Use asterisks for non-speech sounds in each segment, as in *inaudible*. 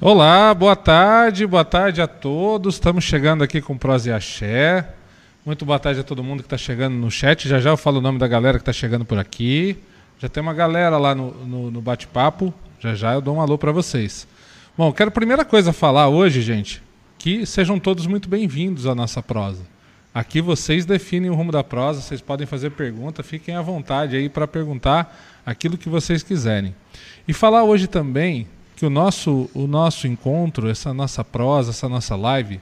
Olá, boa tarde, boa tarde a todos. Estamos chegando aqui com Prosa e Axé. Muito boa tarde a todo mundo que está chegando no chat. Já já eu falo o nome da galera que está chegando por aqui. Já tem uma galera lá no, no, no bate-papo. Já já eu dou um alô para vocês. Bom, quero primeira coisa falar hoje, gente, que sejam todos muito bem-vindos à nossa prosa. Aqui vocês definem o rumo da prosa, vocês podem fazer pergunta, fiquem à vontade aí para perguntar aquilo que vocês quiserem. E falar hoje também que o nosso, o nosso encontro, essa nossa prosa, essa nossa live,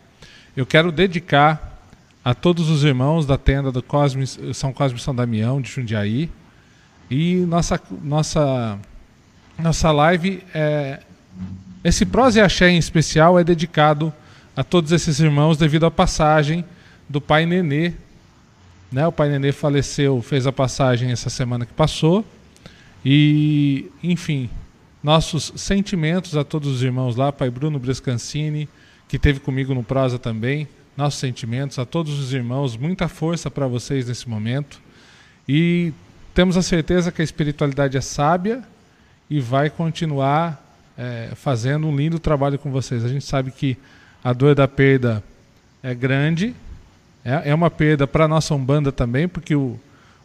eu quero dedicar a todos os irmãos da tenda do Cosme, São Cosme São Damião de Jundiaí. E nossa, nossa, nossa live, é, esse prosa e axé em especial é dedicado a todos esses irmãos devido à passagem do pai Nenê. Né? O pai Nenê faleceu, fez a passagem essa semana que passou. E, enfim, nossos sentimentos a todos os irmãos lá, Pai Bruno Brescancini, que teve comigo no Prosa também. Nossos sentimentos a todos os irmãos, muita força para vocês nesse momento. E temos a certeza que a espiritualidade é sábia e vai continuar é, fazendo um lindo trabalho com vocês. A gente sabe que a dor da perda é grande, é, é uma perda para a nossa Umbanda também, porque o,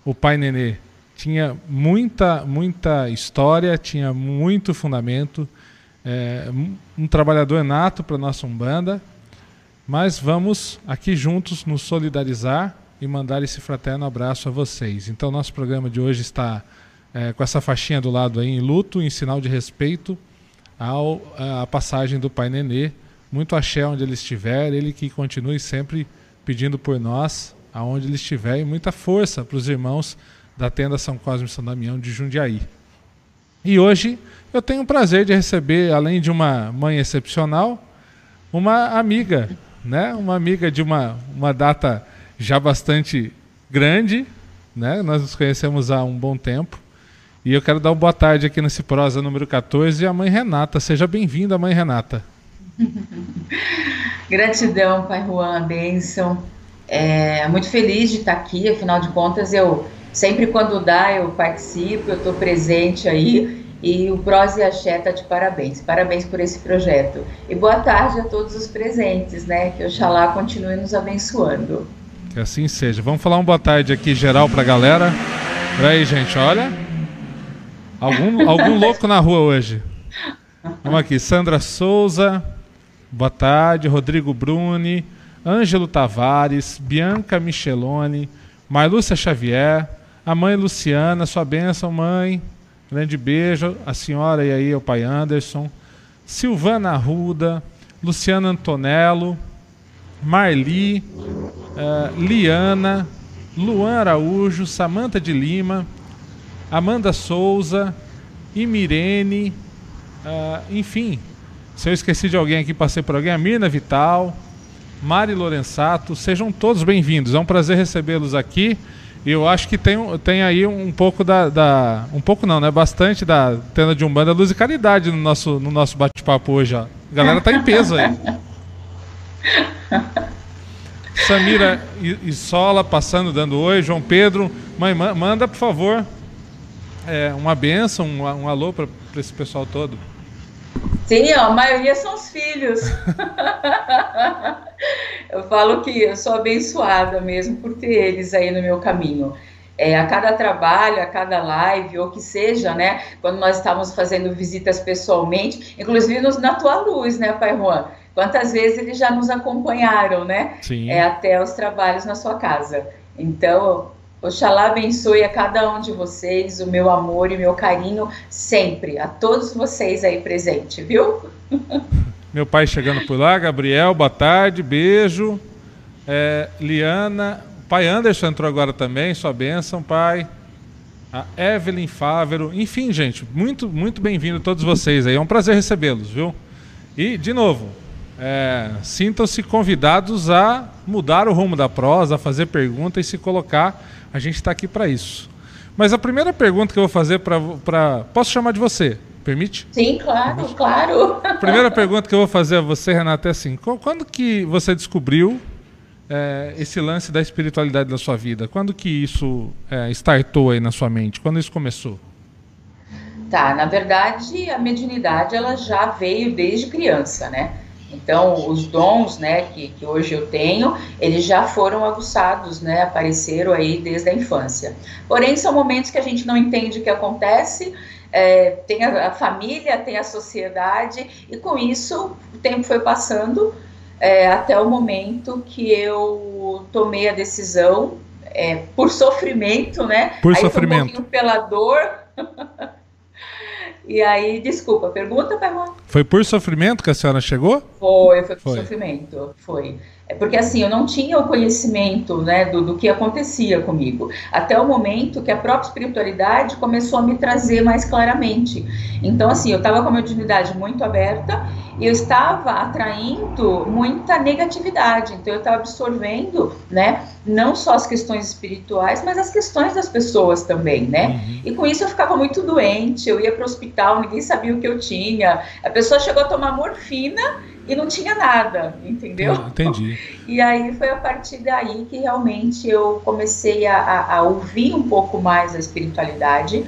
o Pai Nenê tinha muita, muita história, tinha muito fundamento, é, um trabalhador nato para nossa Umbanda, mas vamos aqui juntos nos solidarizar e mandar esse fraterno abraço a vocês. Então, nosso programa de hoje está é, com essa faixinha do lado aí em luto, em sinal de respeito ao, à passagem do Pai Nenê. Muito axé onde ele estiver, ele que continue sempre pedindo por nós, aonde ele estiver, e muita força para os irmãos da tenda São Cosme e São Damião de Jundiaí. E hoje eu tenho o prazer de receber, além de uma mãe excepcional, uma amiga, né? Uma amiga de uma, uma data já bastante grande, né? Nós nos conhecemos há um bom tempo. E eu quero dar uma boa tarde aqui nesse prosa número 14 a mãe Renata. Seja bem-vinda, mãe Renata. *laughs* Gratidão, Pai Juan, bênção. É, muito feliz de estar aqui, afinal de contas eu Sempre quando dá, eu participo, eu estou presente aí. E o Bros e Axé está de parabéns. Parabéns por esse projeto. E boa tarde a todos os presentes, né? Que Oxalá continue nos abençoando. Que assim seja. Vamos falar uma boa tarde aqui geral para a galera. Peraí, gente, olha. Algum, algum *laughs* louco na rua hoje. Vamos aqui. Sandra Souza. Boa tarde. Rodrigo Bruni. Ângelo Tavares. Bianca Michelone. Marlúcia Xavier a mãe Luciana, sua bênção, mãe. Grande beijo. A senhora e aí, o pai Anderson. Silvana Arruda, Luciana Antonello, Marli, uh, Liana, Luan Araújo, Samanta de Lima, Amanda Souza, Imirene, uh, enfim. Se eu esqueci de alguém aqui, passei por alguém, a Mirna Vital, Mari Lorenzato, sejam todos bem-vindos. É um prazer recebê-los aqui. E eu acho que tem, tem aí um pouco da, da, Um pouco não, né? Bastante da tenda de Umbanda Luz e Caridade no nosso, no nosso bate-papo hoje. Ó. A galera tá em peso aí. *laughs* Samira e Sola passando, dando oi. João Pedro, mãe, manda por favor é, uma benção, um, um alô para esse pessoal todo. Sim, ó, a maioria são os filhos. *laughs* eu falo que eu sou abençoada mesmo por ter eles aí no meu caminho. É, a cada trabalho, a cada live, ou que seja, né? Quando nós estávamos fazendo visitas pessoalmente, inclusive nos, na tua luz, né, Pai Juan? Quantas vezes eles já nos acompanharam, né? Sim. É, até os trabalhos na sua casa. Então, Oxalá abençoe a cada um de vocês, o meu amor e o meu carinho sempre, a todos vocês aí presentes, viu? *laughs* Meu pai chegando por lá, Gabriel, boa tarde, beijo. É, Liana, pai Anderson entrou agora também, sua bênção, pai. A Evelyn Fávero, enfim, gente, muito, muito bem-vindo todos vocês aí, é um prazer recebê-los, viu? E, de novo, é, sintam-se convidados a mudar o rumo da prosa, a fazer perguntas e se colocar a gente está aqui para isso. Mas a primeira pergunta que eu vou fazer para. Posso chamar de você? Permite? Sim, claro, Permite? claro. A primeira pergunta que eu vou fazer a você, Renata, é assim: quando que você descobriu é, esse lance da espiritualidade da sua vida? Quando que isso é, startou aí na sua mente? Quando isso começou? Tá, na verdade, a mediunidade ela já veio desde criança, né? Então, os dons, né, que, que hoje eu tenho, eles já foram aguçados, né, apareceram aí desde a infância. Porém, são momentos que a gente não entende o que acontece, é, tem a, a, família, tem a sociedade, e com isso o tempo foi passando é, até o momento que eu tomei a decisão, é, por sofrimento, né? Por aí sofrimento. Foi um pela dor. *laughs* E aí, desculpa, pergunta, pergunta. Foi por sofrimento que a senhora chegou? Foi, foi por foi. sofrimento, foi. É porque assim, eu não tinha o conhecimento né, do, do que acontecia comigo, até o momento que a própria espiritualidade começou a me trazer mais claramente. Então, assim, eu estava com a mediunidade muito aberta e eu estava atraindo muita negatividade, então eu estava absorvendo, né, não só as questões espirituais, mas as questões das pessoas também, né? Uhum. E com isso eu ficava muito doente, eu ia para o hospital, ninguém sabia o que eu tinha, a pessoa chegou a tomar morfina e não tinha nada, entendeu? Ah, entendi. *laughs* E aí foi a partir daí que realmente eu comecei a, a ouvir um pouco mais a espiritualidade.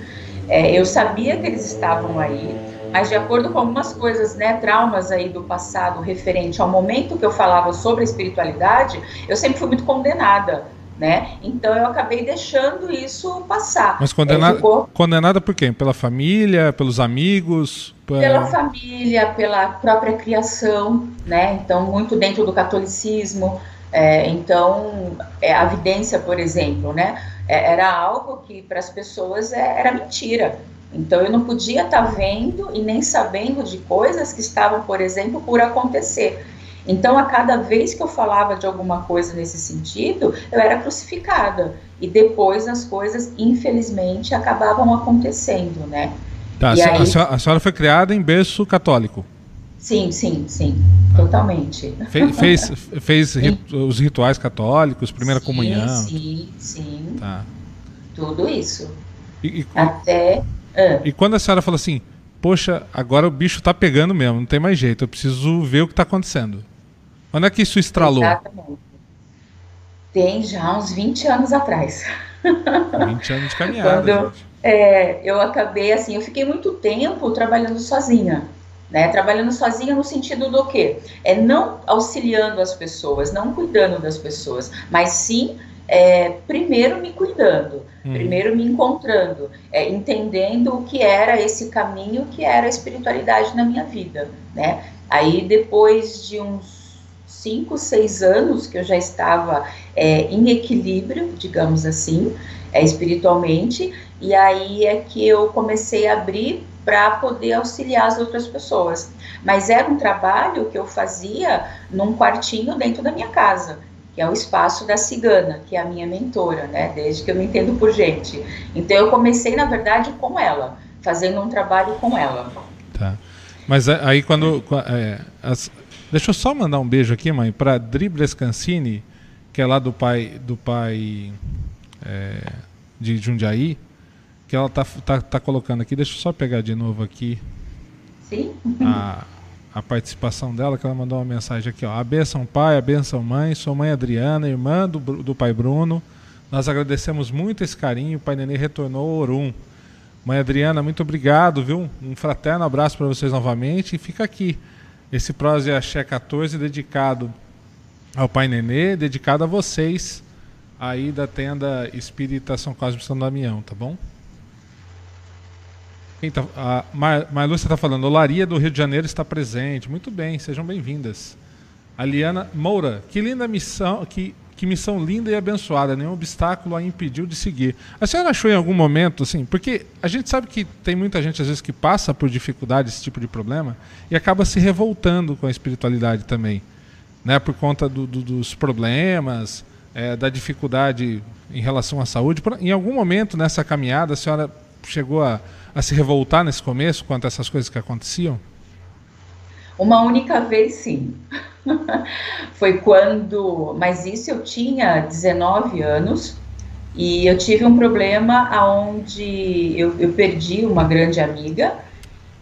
É, eu sabia que eles estavam aí, mas de acordo com algumas coisas, né, traumas aí do passado referente ao momento que eu falava sobre a espiritualidade, eu sempre fui muito condenada. Né? Então eu acabei deixando isso passar. Mas condenada, é, ficou... condenada por quem? Pela família, pelos amigos? Pela família, pela própria criação, né? Então, muito dentro do catolicismo. É, então, é, a vidência, por exemplo, né? É, era algo que para as pessoas é, era mentira. Então, eu não podia estar tá vendo e nem sabendo de coisas que estavam, por exemplo, por acontecer. Então, a cada vez que eu falava de alguma coisa nesse sentido, eu era crucificada. E depois as coisas, infelizmente, acabavam acontecendo, né? Tá, a, aí... senhora, a, senhora, foi criada em berço católico? Sim, sim, sim, totalmente. Fe, fez *laughs* fez os rituais católicos, primeira sim, comunhão? Sim, sim. Tá. Tudo isso. E, e, Até. Ah. E quando a senhora falou assim, poxa, agora o bicho tá pegando mesmo, não tem mais jeito, eu preciso ver o que está acontecendo. Quando é que isso estralou? Exatamente. Tem já uns 20 anos atrás. 20 anos de caminhada. Quando, é, eu acabei assim, eu fiquei muito tempo trabalhando sozinha. Né, trabalhando sozinha no sentido do quê? É não auxiliando as pessoas, não cuidando das pessoas, mas sim é, primeiro me cuidando, hum. primeiro me encontrando, é, entendendo o que era esse caminho, que era a espiritualidade na minha vida, né? Aí depois de uns cinco, seis anos que eu já estava é, em equilíbrio, digamos assim, é, espiritualmente, e aí é que eu comecei a abrir para poder auxiliar as outras pessoas. Mas era um trabalho que eu fazia num quartinho dentro da minha casa, que é o espaço da cigana, que é a minha mentora, né? Desde que eu me entendo por gente. Então eu comecei, na verdade, com ela, fazendo um trabalho com ela. Tá. Mas aí quando. É, as, deixa eu só mandar um beijo aqui, mãe, para Dribles Cancini, que é lá do pai do pai é, de Jundiaí que ela tá, tá, tá colocando aqui. Deixa eu só pegar de novo aqui. Sim. A, a participação dela, que ela mandou uma mensagem aqui, ó. A benção pai, a benção mãe, sua mãe Adriana, irmã do, do pai Bruno. Nós agradecemos muito esse carinho. O pai Nenê retornou ao Orum. Mãe Adriana, muito obrigado, viu? Um fraterno abraço para vocês novamente. E fica aqui esse Prose Axé 14 dedicado ao Pai Nenê, dedicado a vocês aí da tenda Espírita São Cosme São Damião, tá bom? Tá, a Mar, Marlúcia está falando, Olaria do Rio de Janeiro está presente. Muito bem, sejam bem-vindas. A Liana Moura, que linda missão, que, que missão linda e abençoada, nenhum obstáculo a impediu de seguir. A senhora achou em algum momento, assim, porque a gente sabe que tem muita gente às vezes que passa por dificuldade, esse tipo de problema, e acaba se revoltando com a espiritualidade também, né, por conta do, do, dos problemas, é, da dificuldade em relação à saúde. Em algum momento nessa caminhada, a senhora chegou a a se revoltar nesse começo quanto a essas coisas que aconteciam? Uma única vez, sim. *laughs* Foi quando. Mas isso eu tinha 19 anos e eu tive um problema onde eu, eu perdi uma grande amiga.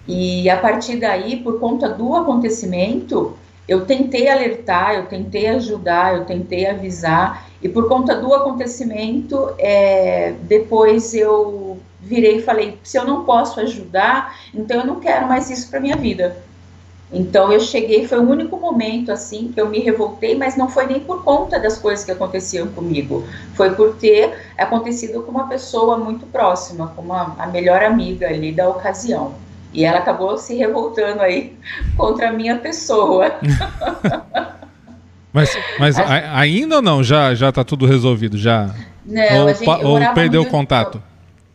E a partir daí, por conta do acontecimento, eu tentei alertar, eu tentei ajudar, eu tentei avisar, e por conta do acontecimento, é, depois eu virei e falei: se eu não posso ajudar, então eu não quero mais isso para minha vida. Então eu cheguei, foi o único momento assim que eu me revoltei, mas não foi nem por conta das coisas que aconteciam comigo, foi por ter acontecido com uma pessoa muito próxima, com uma, a melhor amiga ali da ocasião. E ela acabou se revoltando aí *laughs* contra a minha pessoa. *laughs* mas mas a, ainda ou não? Já já está tudo resolvido já? Não, ou, gente, ou perdeu o contato?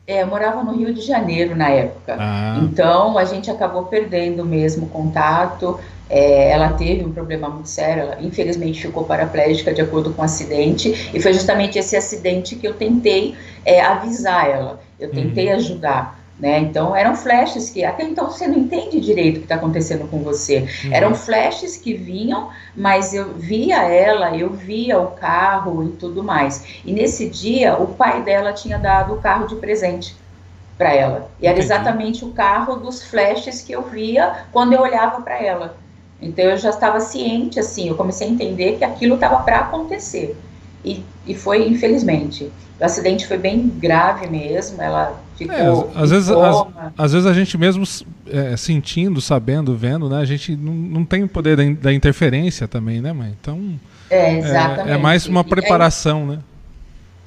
É, eu morava no Rio de Janeiro na época. Ah. Então a gente acabou perdendo mesmo contato. É, ela teve um problema muito sério, ela infelizmente ficou paraplégica de acordo com o um acidente, e foi justamente esse acidente que eu tentei é, avisar ela, eu tentei uhum. ajudar. Né? Então eram flashes que até então você não entende direito o que está acontecendo com você. Uhum. Eram flashes que vinham, mas eu via ela, eu via o carro e tudo mais. E nesse dia o pai dela tinha dado o carro de presente para ela. E era exatamente o carro dos flashes que eu via quando eu olhava para ela. Então eu já estava ciente assim, eu comecei a entender que aquilo estava para acontecer. E, e foi infelizmente. O acidente foi bem grave mesmo, ela ficou. É, às, vezes, às, às, vezes a gente mesmo é, sentindo, sabendo, vendo, né? A gente não, não tem o poder da, da interferência também, né, mãe? Então. É, exatamente. É, é mais uma preparação, né?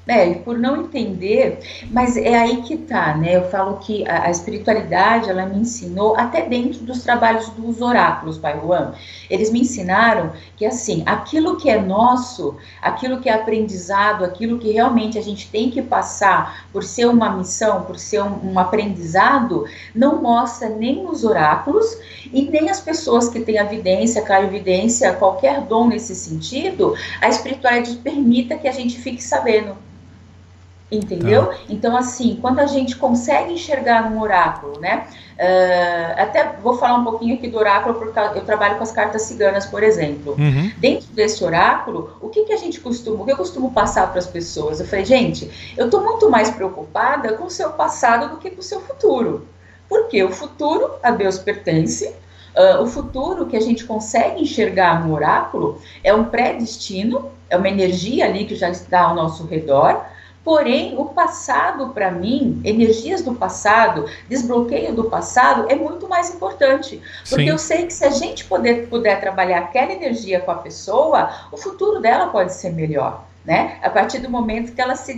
É, por não entender, mas é aí que tá, né? Eu falo que a, a, espiritualidade, ela me ensinou, até dentro dos trabalhos dos oráculos, Pai Juan, eles me ensinaram que, assim, aquilo que é nosso, aquilo que é aprendizado, aquilo que realmente a gente tem que passar por ser uma missão, por ser um, um aprendizado, não mostra nem os oráculos e nem as pessoas que têm a vidência, clarividência, qualquer dom nesse sentido, a espiritualidade permita que a gente fique sabendo. Entendeu? Tá. Então, assim, quando a gente consegue enxergar num oráculo, né? Uh, até vou falar um pouquinho aqui do oráculo, porque eu trabalho com as cartas ciganas, por exemplo. Uhum. Dentro desse oráculo, o que, que a gente costuma, o que eu costumo passar para as pessoas? Eu falei, gente, eu estou muito mais preocupada com o seu passado do que com o seu futuro. Porque o futuro a Deus pertence, Uh, o futuro que a gente consegue enxergar no oráculo é um pré-destino, é uma energia ali que já está ao nosso redor, Porém, o passado, para mim, energias do passado, desbloqueio do passado, é muito mais importante. Porque Sim. eu sei que se a gente poder, puder trabalhar aquela energia com a pessoa, o futuro dela pode ser melhor. Né? A partir do momento que ela se,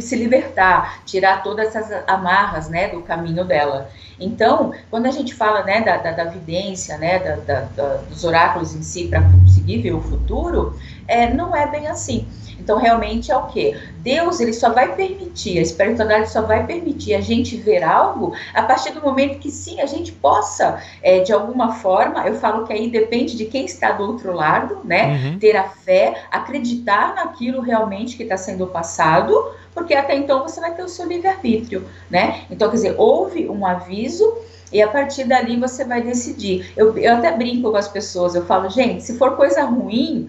se libertar, tirar todas essas amarras, né, do caminho dela. Então, quando a gente fala, né, da, da, da vidência, né, da, da, dos oráculos em si para conseguir ver o futuro, é, não é bem assim. Então, realmente é o que? Deus, ele só vai permitir, a espiritualidade só vai permitir a gente ver algo a partir do momento que sim, a gente possa, é, de alguma forma, eu falo que aí depende de quem está do outro lado, né? Uhum. Ter a fé, acreditar naquilo realmente que está sendo passado, porque até então você vai ter o seu livre-arbítrio, né? Então, quer dizer, houve um aviso. E a partir dali você vai decidir. Eu, eu até brinco com as pessoas, eu falo, gente, se for coisa ruim,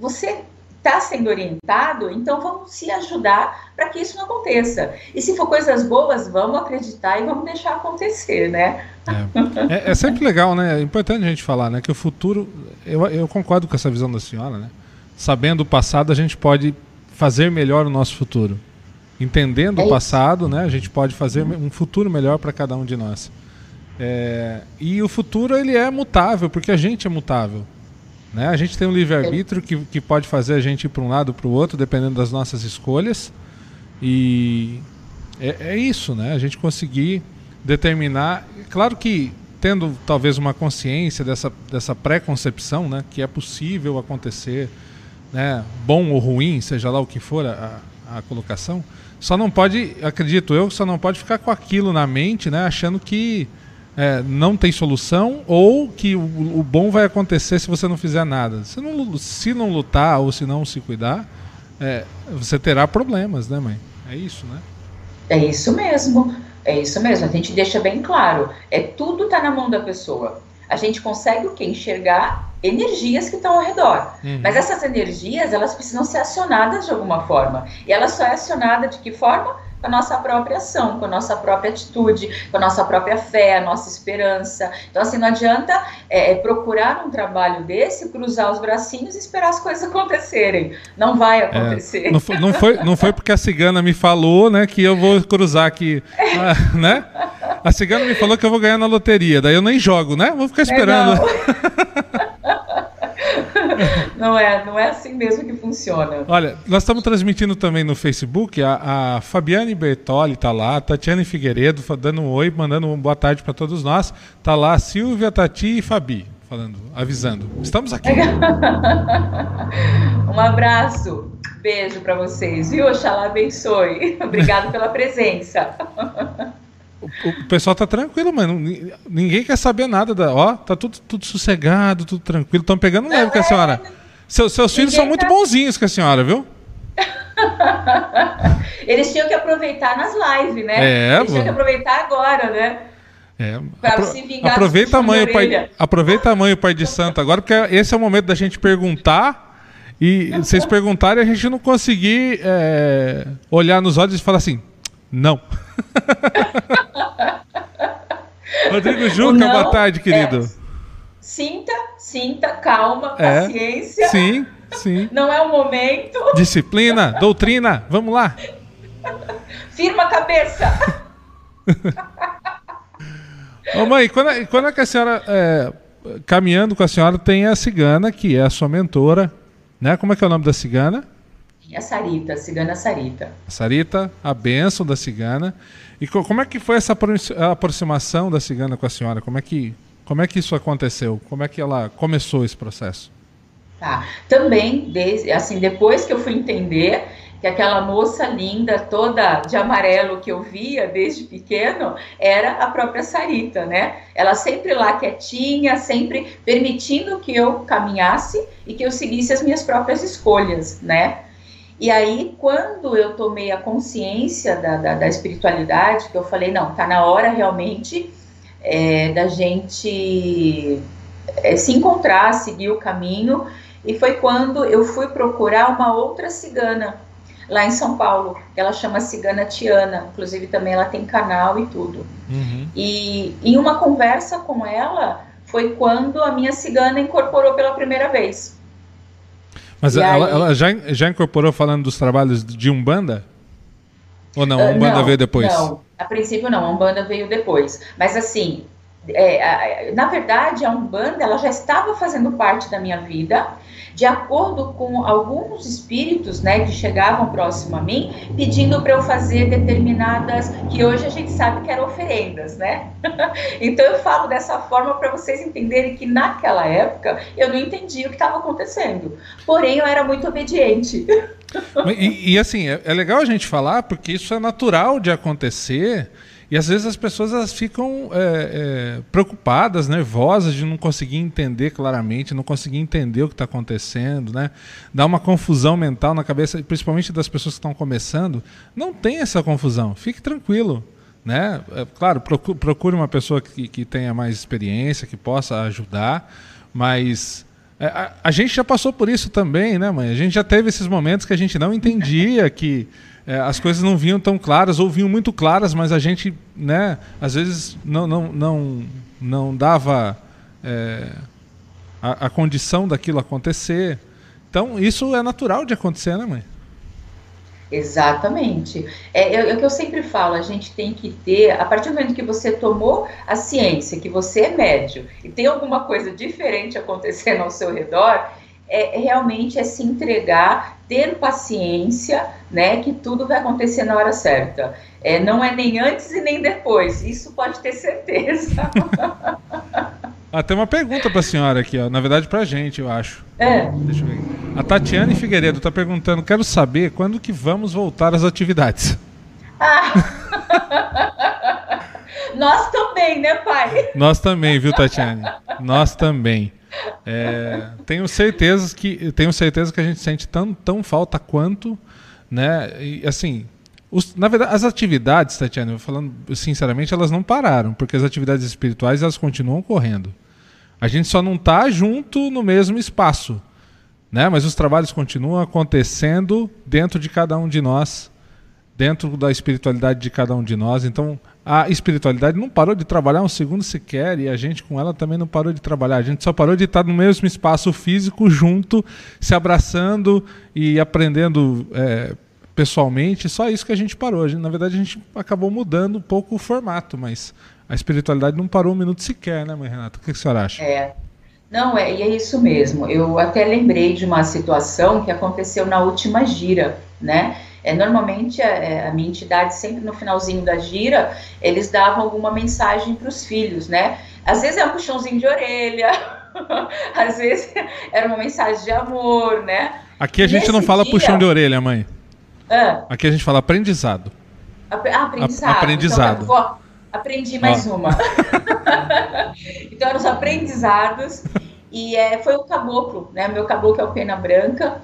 você está sendo orientado, então vamos se ajudar para que isso não aconteça. E se for coisas boas, vamos acreditar e vamos deixar acontecer, né? É, é, é sempre legal, né? É importante a gente falar, né? Que o futuro, eu, eu concordo com essa visão da senhora, né? Sabendo o passado, a gente pode fazer melhor o nosso futuro. Entendendo é o passado, né? A gente pode fazer um futuro melhor para cada um de nós. É, e o futuro ele é mutável, porque a gente é mutável. Né? A gente tem um livre-arbítrio que, que pode fazer a gente ir para um lado para o outro, dependendo das nossas escolhas. E é, é, isso, né? A gente conseguir determinar. Claro que tendo talvez uma consciência dessa, dessa pré-concepção, né? Que é possível acontecer, né? Bom ou ruim, seja lá o que for a, a colocação. Só não pode, acredito eu, só não pode ficar com aquilo na mente, né? Achando que é, não tem solução ou que o, o, bom vai acontecer se você não fizer nada. Se não, se não lutar ou se não se cuidar, é, você terá problemas, né, mãe? É isso, né? É isso mesmo. É isso mesmo. A gente deixa bem claro. É tudo está na mão da pessoa. A gente consegue o que? Enxergar energias que estão ao redor. Uhum. Mas essas energias, elas precisam ser acionadas de alguma forma. E ela só é acionada de que forma? Com a nossa própria ação, com a nossa própria atitude, com a nossa própria fé, a nossa esperança. Então, assim, não adianta é, é procurar um trabalho desse, cruzar os bracinhos e esperar as coisas *laughs* acontecerem. Não vai é, acontecer. É, não, foi, não, foi, não foi porque a cigana me falou, né, que eu vou cruzar aqui, ah, né? A cigana me falou que eu vou ganhar na loteria, daí eu nem jogo, né? Vou ficar esperando. *laughs* *laughs* não é, não é assim mesmo que funciona. Olha, nós estamos transmitindo também no Facebook. A, a Fabiane Bertoli está lá, a Tatiane Figueiredo dando um oi, mandando uma boa tarde para todos nós. Está lá Silvia, Tati e Fabi falando, avisando. Estamos aqui. *laughs* um abraço, beijo para vocês, viu? Oxalá abençoe. *laughs* Obrigado pela presença. O, o, pessoal tá tranquilo, mano. Ninguém quer saber nada da. Ó, tá tudo, tudo sossegado, tudo tranquilo. Estão pegando leve com a senhora. Seu, seus filhos são muito tá... bonzinhos com a senhora, viu? *laughs* Eles tinham que aproveitar nas lives, né? É, Eles tinham que aproveitar agora, né? É, apro aproveita a mãe, o pai, aproveita a mãe, o pai de santo agora, porque esse é o momento da gente perguntar e vocês perguntarem a gente não conseguir é, olhar nos olhos e falar assim, não. *laughs* Rodrigo Juca, boa tarde, querido. É, sinta, sinta, calma, é, paciência. Sim, sim. Não é o momento. Disciplina, doutrina, vamos lá. Firma a cabeça. *laughs* Ô mãe, quando, é, quando é que a senhora, é, caminhando com a senhora, tem a cigana, que é a sua mentora, né? Como é que é o nome da cigana? A Sarita, a cigana Sarita. Sarita, a bênção da cigana. E como é que foi essa aproximação da cigana com a senhora? Como é que, como é que isso aconteceu? Como é que ela começou esse processo? Tá. Também, desde, assim, depois que eu fui entender que aquela moça linda, toda de amarelo que eu via desde pequeno, era a própria Sarita, né? Ela sempre lá quietinha, sempre permitindo que eu caminhasse e que eu seguisse as minhas próprias escolhas, né? E aí, quando eu tomei a consciência da, da, da espiritualidade, que eu falei, não, tá na hora realmente é, da gente é, se encontrar, seguir o caminho, e foi quando eu fui procurar uma outra cigana lá em São Paulo, ela chama Cigana Tiana, inclusive também ela tem canal e tudo. Uhum. E em uma conversa com ela, foi quando a minha cigana incorporou pela primeira vez. Mas ela, aí... ela, já, já incorporou falando dos trabalhos de Umbanda? Ou não? A uh, Umbanda não, veio depois? Não, a princípio não, a Umbanda veio depois. Mas assim, é, na verdade, a Umbanda ela já estava fazendo parte da minha vida de acordo com alguns espíritos, né, que chegavam próximo a mim, pedindo para eu fazer determinadas, que hoje a gente sabe que eram oferendas, né? *laughs* então eu falo dessa forma para vocês entenderem que naquela época eu não entendia o que estava acontecendo, porém eu era muito obediente. *laughs* e, e assim, é, é legal a gente falar porque isso é natural de acontecer. E às vezes as pessoas elas ficam é, é, preocupadas, nervosas de não conseguir entender claramente, não conseguir entender o que está acontecendo, né? Dá uma confusão mental na cabeça, principalmente das pessoas que estão começando. Não tem essa confusão, fique tranquilo. Né? É, claro, procure uma pessoa que, que tenha mais experiência, que possa ajudar, mas é, a, a, gente já passou por isso também, né, mãe? A gente já teve esses momentos que a gente não entendia que é, as coisas não vinham tão claras ou vinham muito claras, mas a gente, né, às vezes não, não, não, não dava é, a, a, condição daquilo acontecer. Então, isso é natural de acontecer, né, mãe? Exatamente. É, é, é, o que eu sempre falo, a gente tem que ter, a partir do momento que você tomou a ciência, que você é médio, e tem alguma coisa diferente acontecendo ao seu redor, é, realmente é se entregar, ter paciência, né, que tudo vai acontecer na hora certa. É, não é nem antes e nem depois, isso pode ter certeza. *laughs* ah, tem uma pergunta para a senhora aqui, ó. na verdade para a gente, eu acho. É. Deixa eu ver. A Tatiane Figueiredo está perguntando, quero saber quando que vamos voltar às atividades. Ah. *laughs* Nós também, né, pai? Nós também, viu, Tatiane? Nós também. É, tenho certeza que tenho certeza que a gente sente tão, tão falta quanto, né? E assim, os, na verdade, as atividades, Tatiana, falando sinceramente, elas não pararam, porque as atividades espirituais elas continuam correndo. A gente só não está junto no mesmo espaço, né? Mas os trabalhos continuam acontecendo dentro de cada um de nós, dentro da espiritualidade de cada um de nós. Então, a espiritualidade não parou de trabalhar um segundo sequer e a gente com ela também não parou de trabalhar. A gente só parou de estar no mesmo espaço físico, junto, se abraçando e aprendendo é, pessoalmente. Só isso que a gente parou. A gente, na verdade, a gente acabou mudando um pouco o formato, mas a espiritualidade não parou um minuto sequer, né, mãe Renata? O que, que a senhora acha? É. Não, é, e é isso mesmo. Eu até lembrei de uma situação que aconteceu na última gira, né? É, normalmente a, é, a, minha entidade, sempre no finalzinho da gira, eles davam alguma mensagem para os filhos, né? Às vezes é um puxãozinho de orelha, *laughs* às vezes era uma mensagem de amor, né? Aqui a gente Nesse não fala dia... puxão de orelha, mãe. Ah. Aqui a gente fala aprendizado. ah, aprendizado. A aprendizado. Então, vou... Aprendi mais uma. *laughs* então eram os aprendizados. E é, foi o caboclo, né? Meu caboclo é o Pena Branca.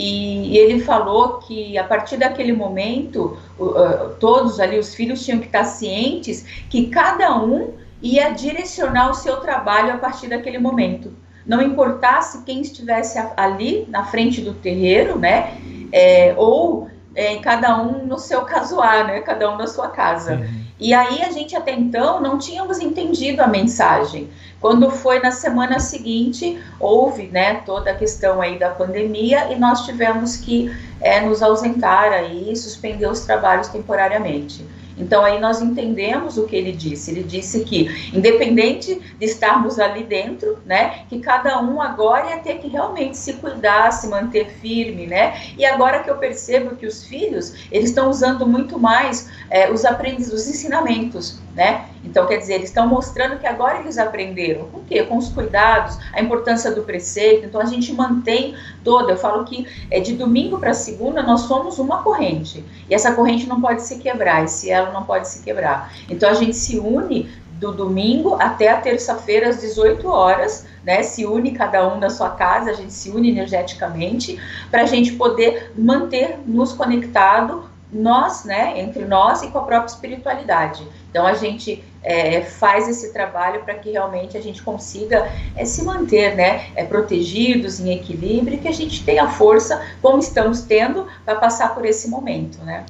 E, e, ele falou que a partir daquele momento, uh, todos ali, os filhos tinham que estar cientes que cada um ia direcionar o seu trabalho a partir daquele momento. Não importasse quem estivesse ali na frente do terreiro, né? É, ou é, cada um no seu casuar, né? Cada um na sua casa. Uhum. E aí a gente até então não tínhamos entendido a mensagem. Quando foi na semana seguinte, houve né, toda a questão aí da pandemia e nós tivemos que é, nos ausentar aí, suspender os trabalhos temporariamente. Então aí nós entendemos o que ele disse. Ele disse que, independente de estarmos ali dentro, né, que cada um agora ia ter que realmente se cuidar, se manter firme, né? E agora que eu percebo que os filhos eles estão usando muito mais é, os aprendizados, os ensinamentos, né? Então, quer dizer, eles estão mostrando que agora eles aprenderam. Com o quê? Com os cuidados, a importância do preceito. Então, a gente mantém toda. Eu falo que é de domingo para segunda nós somos uma corrente. E essa corrente não pode se quebrar, esse elo não pode se quebrar. Então, a gente se une do domingo até a terça-feira às 18 horas, né? Se une cada um na sua casa, a gente se une energeticamente para a gente poder manter nos conectado nós, né, entre nós e com a própria espiritualidade. Então a gente é, faz esse trabalho para que realmente a gente consiga é, se manter, né, é, protegidos, em equilíbrio, e que a gente tenha força, como estamos tendo, para passar por esse momento, né?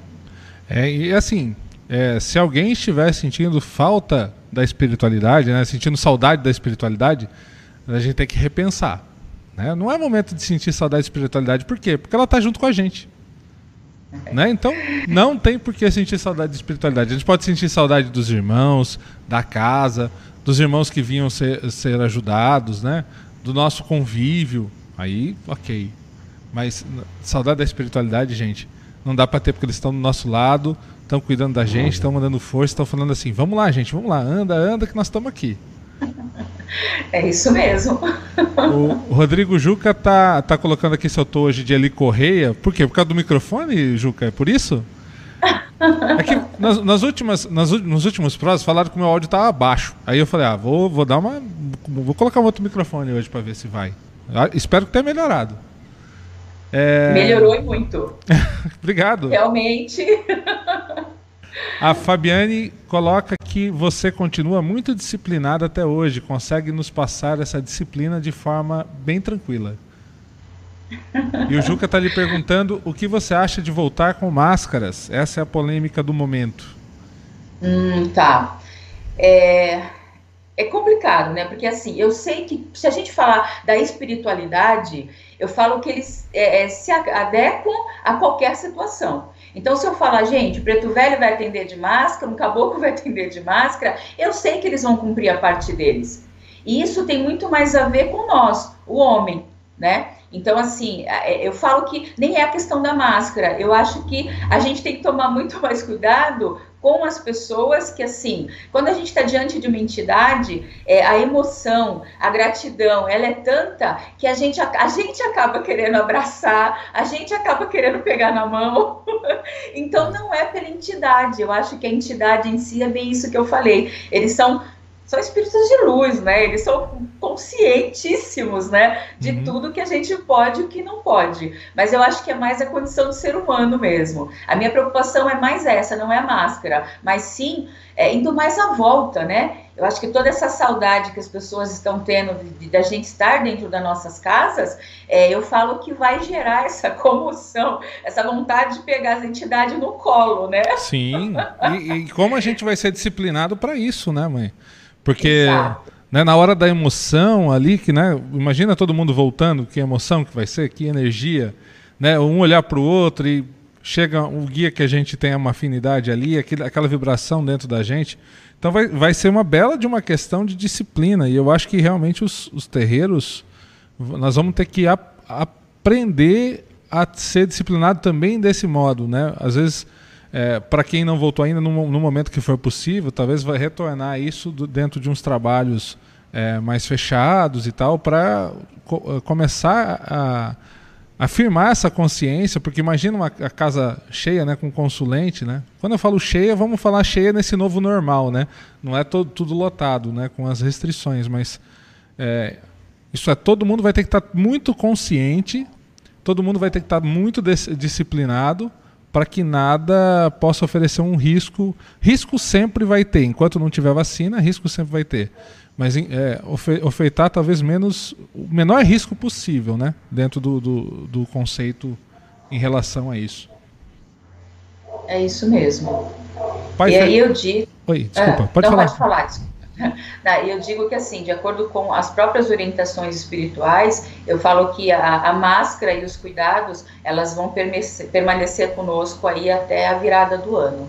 É, e assim, é, se alguém estiver sentindo falta da espiritualidade, né, sentindo saudade da espiritualidade, a gente tem que repensar. Né? Não é momento de sentir saudade da espiritualidade, por quê? Porque ela está junto com a gente. Né? Então, não tem por que sentir saudade de espiritualidade. A gente pode sentir saudade dos irmãos, da casa, dos irmãos que vinham ser, ser ajudados, né? do nosso convívio. Aí, ok. Mas saudade da espiritualidade, gente, não dá para ter porque eles estão do nosso lado, estão cuidando da gente, estão mandando força, estão falando assim: vamos lá, gente, vamos lá, anda, anda, que nós estamos aqui. É isso mesmo. O Rodrigo Juca tá, tá colocando aqui se eu tô hoje de Eli Correia. Por quê? Por causa do microfone, Juca? É por isso? É que nas, nas últimas, nas, nos últimos pros falaram que o meu áudio tava baixo. Aí eu falei, ah, vou, vou dar uma. Vou colocar um outro microfone hoje para ver se vai. Ah, espero que tenha melhorado. É... Melhorou e muito. *laughs* Obrigado. Realmente. A Fabiane coloca que você continua muito disciplinada até hoje, consegue nos passar essa disciplina de forma bem tranquila. E o Juca está lhe perguntando o que você acha de voltar com máscaras. Essa é a polêmica do momento. Hum, tá. É, é complicado, né? Porque assim, eu sei que se a gente falar da espiritualidade, eu falo que eles é, é se adequam a qualquer situação. Então, se eu falar, gente, preto velho vai atender de máscara, um caboclo vai atender de máscara, eu sei que eles vão cumprir a parte deles. E isso tem muito mais a ver com nós, o homem, né? Então, assim, é, eu falo que nem é a questão da máscara. Eu acho que a gente tem que tomar muito *laughs* mais cuidado com as pessoas que, assim, quando a gente está diante de uma entidade, é, a emoção, a gratidão, ela é tanta que a gente, a gente acaba querendo abraçar, a gente acaba querendo pegar na mão. *laughs* então, não é pela entidade. Eu acho que a entidade em si é bem isso que eu falei. Eles são são espíritos de luz, né? Eles são conscientíssimos, né? De uhum. tudo que a gente pode e o que não pode. Mas eu acho que é mais a condição do ser humano mesmo. A minha preocupação é mais essa, não é a máscara, mas sim é, indo mais à volta, né? Eu acho que toda essa saudade que as pessoas estão tendo da gente estar dentro das nossas casas, é, eu falo que vai gerar essa *laughs* comoção, essa vontade de pegar as entidades no colo, né? Sim. E, e como a gente vai ser disciplinado para isso, né, mãe? Porque né, na hora da emoção ali, que né, imagina todo mundo voltando, que emoção que vai ser, que energia, né, um olhar para o outro e chega o guia que a gente tem uma afinidade ali, aquele, aquela vibração dentro da gente. Então vai, vai ser uma bela de uma questão de disciplina e eu acho que realmente os, os terreiros nós vamos ter que a, aprender a ser disciplinado também desse modo, né? Às vezes é, para quem não voltou ainda, no, no, momento que for possível, talvez vai retornar isso do, dentro de uns trabalhos é, mais fechados e tal, para co eh, começar a afirmar essa consciência, porque imagina uma casa cheia, né, com consulente, né? Quando eu falo cheia, vamos falar cheia nesse novo normal, né? Não é todo, tudo lotado, né, com as restrições, mas é, isso é todo mundo vai ter que estar muito consciente, todo mundo vai ter que estar muito disciplinado para que nada possa oferecer um risco. Risco sempre vai ter, enquanto não tiver vacina, risco sempre vai ter. Mas é, ofertar talvez menos, o menor risco possível, né? Dentro do, do, do conceito em relação a isso. É isso mesmo. Pai, e aí eu digo. Oi, desculpa, pode não, falar. Pode falar, desculpa. *laughs* Eu digo que, assim, de acordo com as próprias orientações espirituais, eu falo que a, a máscara e os cuidados, elas vão permanecer, permanecer conosco aí até a virada do ano.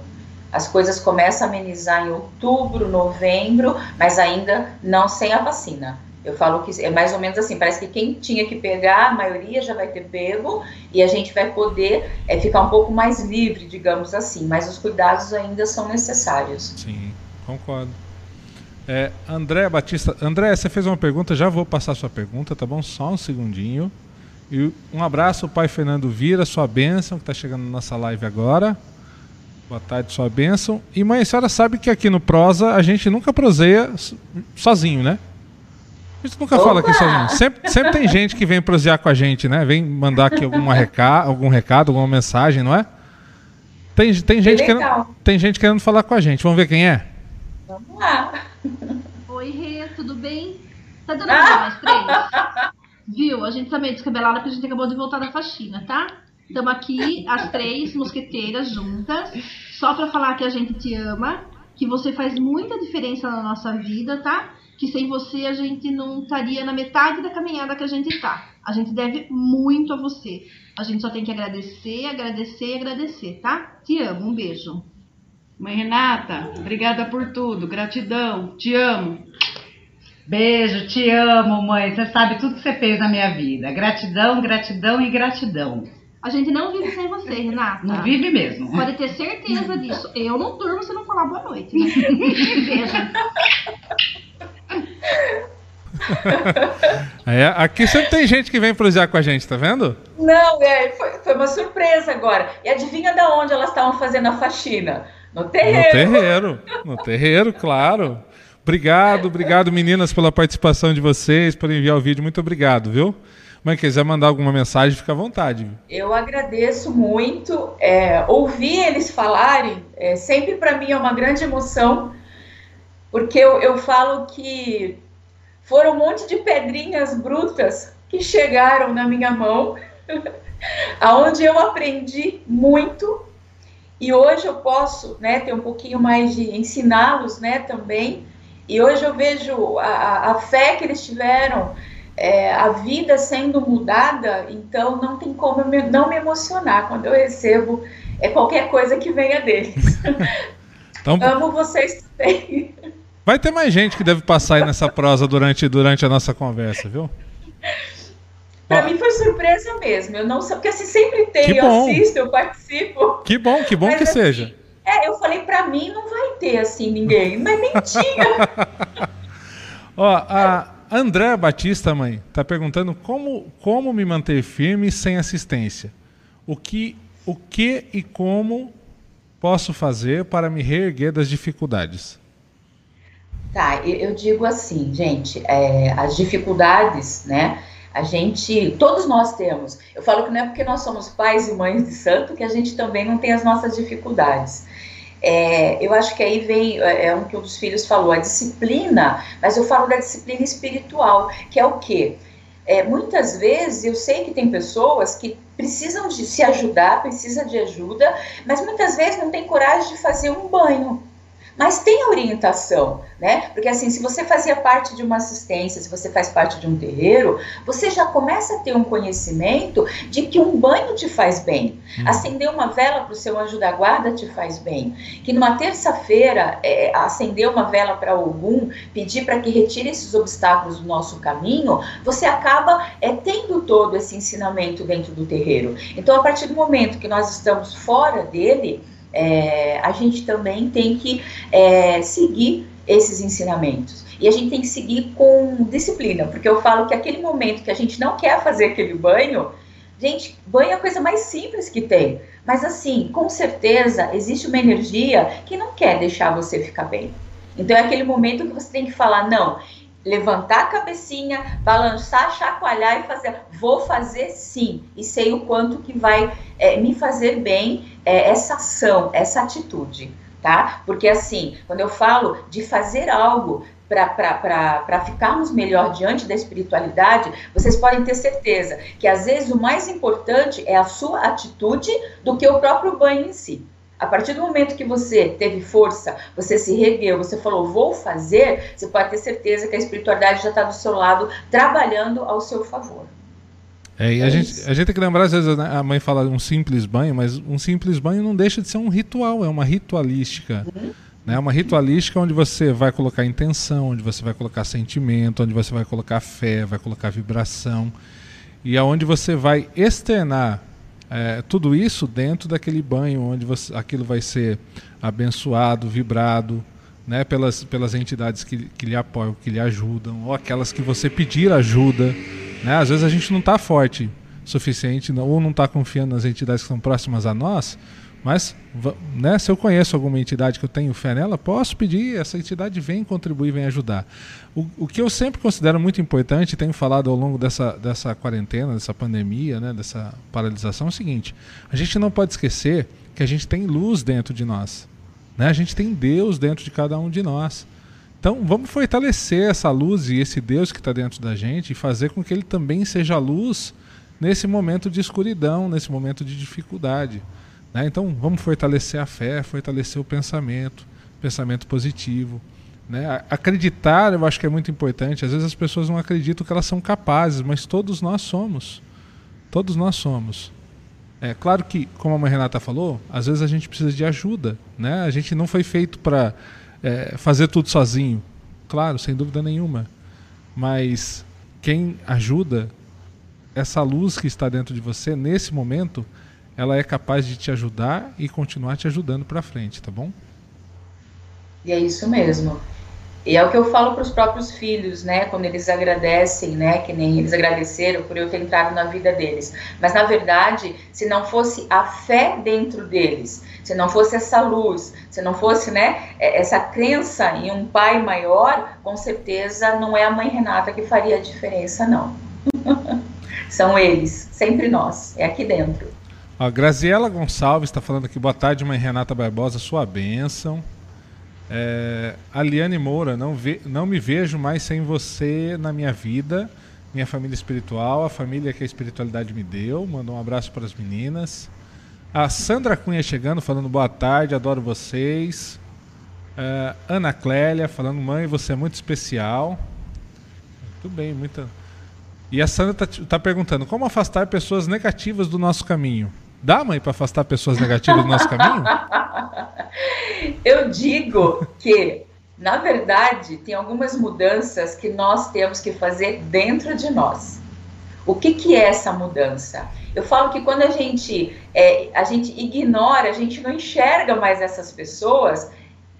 As coisas começam a amenizar em outubro, novembro, mas ainda não sem a vacina. Eu falo que é mais ou menos assim, parece que quem tinha que pegar, a maioria já vai ter pego, e a gente vai poder é, ficar um pouco mais livre, digamos assim, mas os cuidados ainda são necessários. Sim, concordo. É, André Batista. André, você fez uma pergunta, já vou passar a sua pergunta, tá bom? Só um segundinho. E um abraço, pai Fernando Vira, sua bênção, que está chegando na nossa live agora. Boa tarde, sua bênção. E mãe, a senhora sabe que aqui no Prosa a gente nunca proseia sozinho, né? A gente nunca Opa! fala aqui sozinho. Sempre, sempre tem gente que vem prosear com a gente, né? Vem mandar aqui alguma reca algum recado, alguma mensagem, não é? Tem, tem, gente querendo, tem gente querendo falar com a gente. Vamos ver quem é? Vamos lá. Oi, Rê, tudo bem? Tá dando pra mais três? *laughs* Viu? A gente tá meio descabelada porque a gente acabou de voltar da faxina, tá? Estamos aqui, as três mosqueteiras juntas, só pra falar que a gente te ama, que você faz muita diferença na nossa vida, tá? Que sem você a gente não estaria na metade da caminhada que a gente tá. A gente deve muito a você. A gente só tem que agradecer, agradecer e agradecer, tá? Te amo, um beijo. Mãe Renata, obrigada por tudo. Gratidão. Te amo. Beijo, te amo, mãe. Você sabe tudo que você fez na minha vida. Gratidão, gratidão e gratidão. A gente não vive sem você, Renata. Não vive mesmo. Pode ter certeza disso. Eu não durmo se não falar boa noite. Né? *laughs* É, aqui sempre tem gente que vem prosear com a gente, tá vendo? Não, é, foi, foi uma surpresa agora. E adivinha da onde elas estavam fazendo a faxina? No terreiro. No terreiro, no terreiro, claro. Obrigado, obrigado meninas pela participação de vocês, por enviar o vídeo. Muito obrigado, viu? Mas quiser mandar alguma mensagem, fica à vontade. Eu agradeço muito. É, ouvir eles falarem, é, sempre para mim é uma grande emoção, porque eu, eu falo que foram um monte de pedrinhas brutas que chegaram na minha mão, *laughs* aonde eu aprendi muito e hoje eu posso né, ter um pouquinho mais de ensiná-los né, também. E hoje eu vejo a, a fé que eles tiveram, é, a vida sendo mudada, então não tem como me, não me emocionar quando eu recebo é, qualquer coisa que venha deles. *laughs* Então, Amo vocês também. Vai ter mais gente que deve passar aí nessa prosa durante, durante a nossa conversa, viu? Para mim foi surpresa mesmo. Eu não sei, porque assim sempre tem, eu assisto, eu participo. Que bom, que bom mas, que assim, seja. É, eu falei para mim não vai ter assim ninguém, mas nem tinha. *laughs* Ó, a André Batista, mãe, tá perguntando como como me manter firme sem assistência. O que o que e como posso fazer para me reerguer das dificuldades? Tá, eu digo assim, gente, é, as dificuldades, né? A gente, todos nós temos. Eu falo que não é porque nós somos pais e mães de santo que a gente também não tem as nossas dificuldades. É, eu acho que aí vem é, é um que um dos filhos falou, a disciplina, mas eu falo da disciplina espiritual, que é o quê? É, muitas vezes eu sei que tem pessoas que precisam de se ajudar, precisam de ajuda, mas muitas vezes não tem coragem de fazer um banho. Mas tem orientação, né? Porque assim, se você fazia parte de uma assistência, se você faz parte de um terreiro, você já começa a ter um conhecimento de que um banho te faz bem. Hum. Acender uma vela para o seu anjo da guarda te faz bem. Que numa terça-feira, é, acender uma vela para algum, pedir para que retire esses obstáculos do nosso caminho, você acaba é, tendo todo esse ensinamento dentro do terreiro. Então, a partir do momento que nós estamos fora dele, é, a gente também tem que é, seguir esses ensinamentos. E a gente tem que seguir com disciplina, porque eu falo que aquele momento que a gente não quer fazer aquele banho, gente, banho é a coisa mais simples que tem. Mas assim, com certeza existe uma energia que não quer deixar você ficar bem. Então é aquele momento que você tem que falar, não, levantar a cabecinha, balançar, chacoalhar e fazer. Vou fazer sim, e sei o quanto que vai é, me fazer bem é, essa ação, essa atitude, tá? Porque assim, quando eu falo de fazer algo para ficarmos melhor diante da espiritualidade, vocês podem ter certeza que às vezes o mais importante é a sua atitude do que o próprio banho em si. A partir do momento que você teve força, você se regueu, você falou, vou fazer, você pode ter certeza que a espiritualidade já está do seu lado, trabalhando ao seu favor. É, e é a, gente, a gente tem que lembrar, às vezes, né, a mãe fala um simples banho, mas um simples banho não deixa de ser um ritual, é uma ritualística. Uhum. Né? Uma ritualística onde você vai colocar intenção, onde você vai colocar sentimento, onde você vai colocar fé, vai colocar vibração. E aonde você vai externar é, tudo isso dentro daquele banho onde você, aquilo vai ser abençoado, vibrado, né, pelas, pelas entidades que, que lhe apoiam, que lhe ajudam, ou aquelas que você pedir ajuda. Né? Às vezes a gente não está forte suficiente, ou não está confiando nas entidades que são próximas a nós, mas né, se eu conheço alguma entidade que eu tenho fé nela, posso pedir, essa entidade vem contribuir, vem ajudar. O, o que eu sempre considero muito importante, tenho falado ao longo dessa, dessa quarentena, dessa pandemia, né, dessa paralisação, é o seguinte: a gente não pode esquecer que a gente tem luz dentro de nós. Né? A gente tem Deus dentro de cada um de nós. Então vamos fortalecer essa luz e esse Deus que está dentro da gente e fazer com que ele também seja luz nesse momento de escuridão, nesse momento de dificuldade. Né? Então vamos fortalecer a fé, fortalecer o pensamento, pensamento positivo. Né? Acreditar, eu acho que é muito importante. Às vezes as pessoas não acreditam que elas são capazes, mas todos nós somos. Todos nós somos. É claro que, como a mãe Renata falou, às vezes a gente precisa de ajuda. Né? A gente não foi feito para é, fazer tudo sozinho. Claro, sem dúvida nenhuma. Mas quem ajuda, essa luz que está dentro de você, nesse momento, ela é capaz de te ajudar e continuar te ajudando para frente, tá bom? E é isso mesmo. E é o que eu falo para os próprios filhos, né? Quando eles agradecem, né? Que nem eles agradeceram por eu ter entrado na vida deles. Mas na verdade, se não fosse a fé dentro deles, se não fosse essa luz, se não fosse, né? Essa crença em um pai maior, com certeza não é a mãe Renata que faria a diferença, não. *laughs* São eles, sempre nós, é aqui dentro. A Graziela Gonçalves está falando aqui, boa tarde, mãe Renata Barbosa, sua bênção. É, a Liane Moura, não, ve, não me vejo mais sem você na minha vida, minha família espiritual, a família que a espiritualidade me deu. Mandou um abraço para as meninas. A Sandra Cunha chegando, falando boa tarde, adoro vocês. É, Ana Clélia falando, mãe, você é muito especial. Muito bem, muita. E a Sandra está tá perguntando como afastar pessoas negativas do nosso caminho. Dá, mãe, para afastar pessoas negativas do nosso caminho? *laughs* Eu digo que, na verdade, tem algumas mudanças que nós temos que fazer dentro de nós. O que, que é essa mudança? Eu falo que quando a gente, é, a gente ignora, a gente não enxerga mais essas pessoas,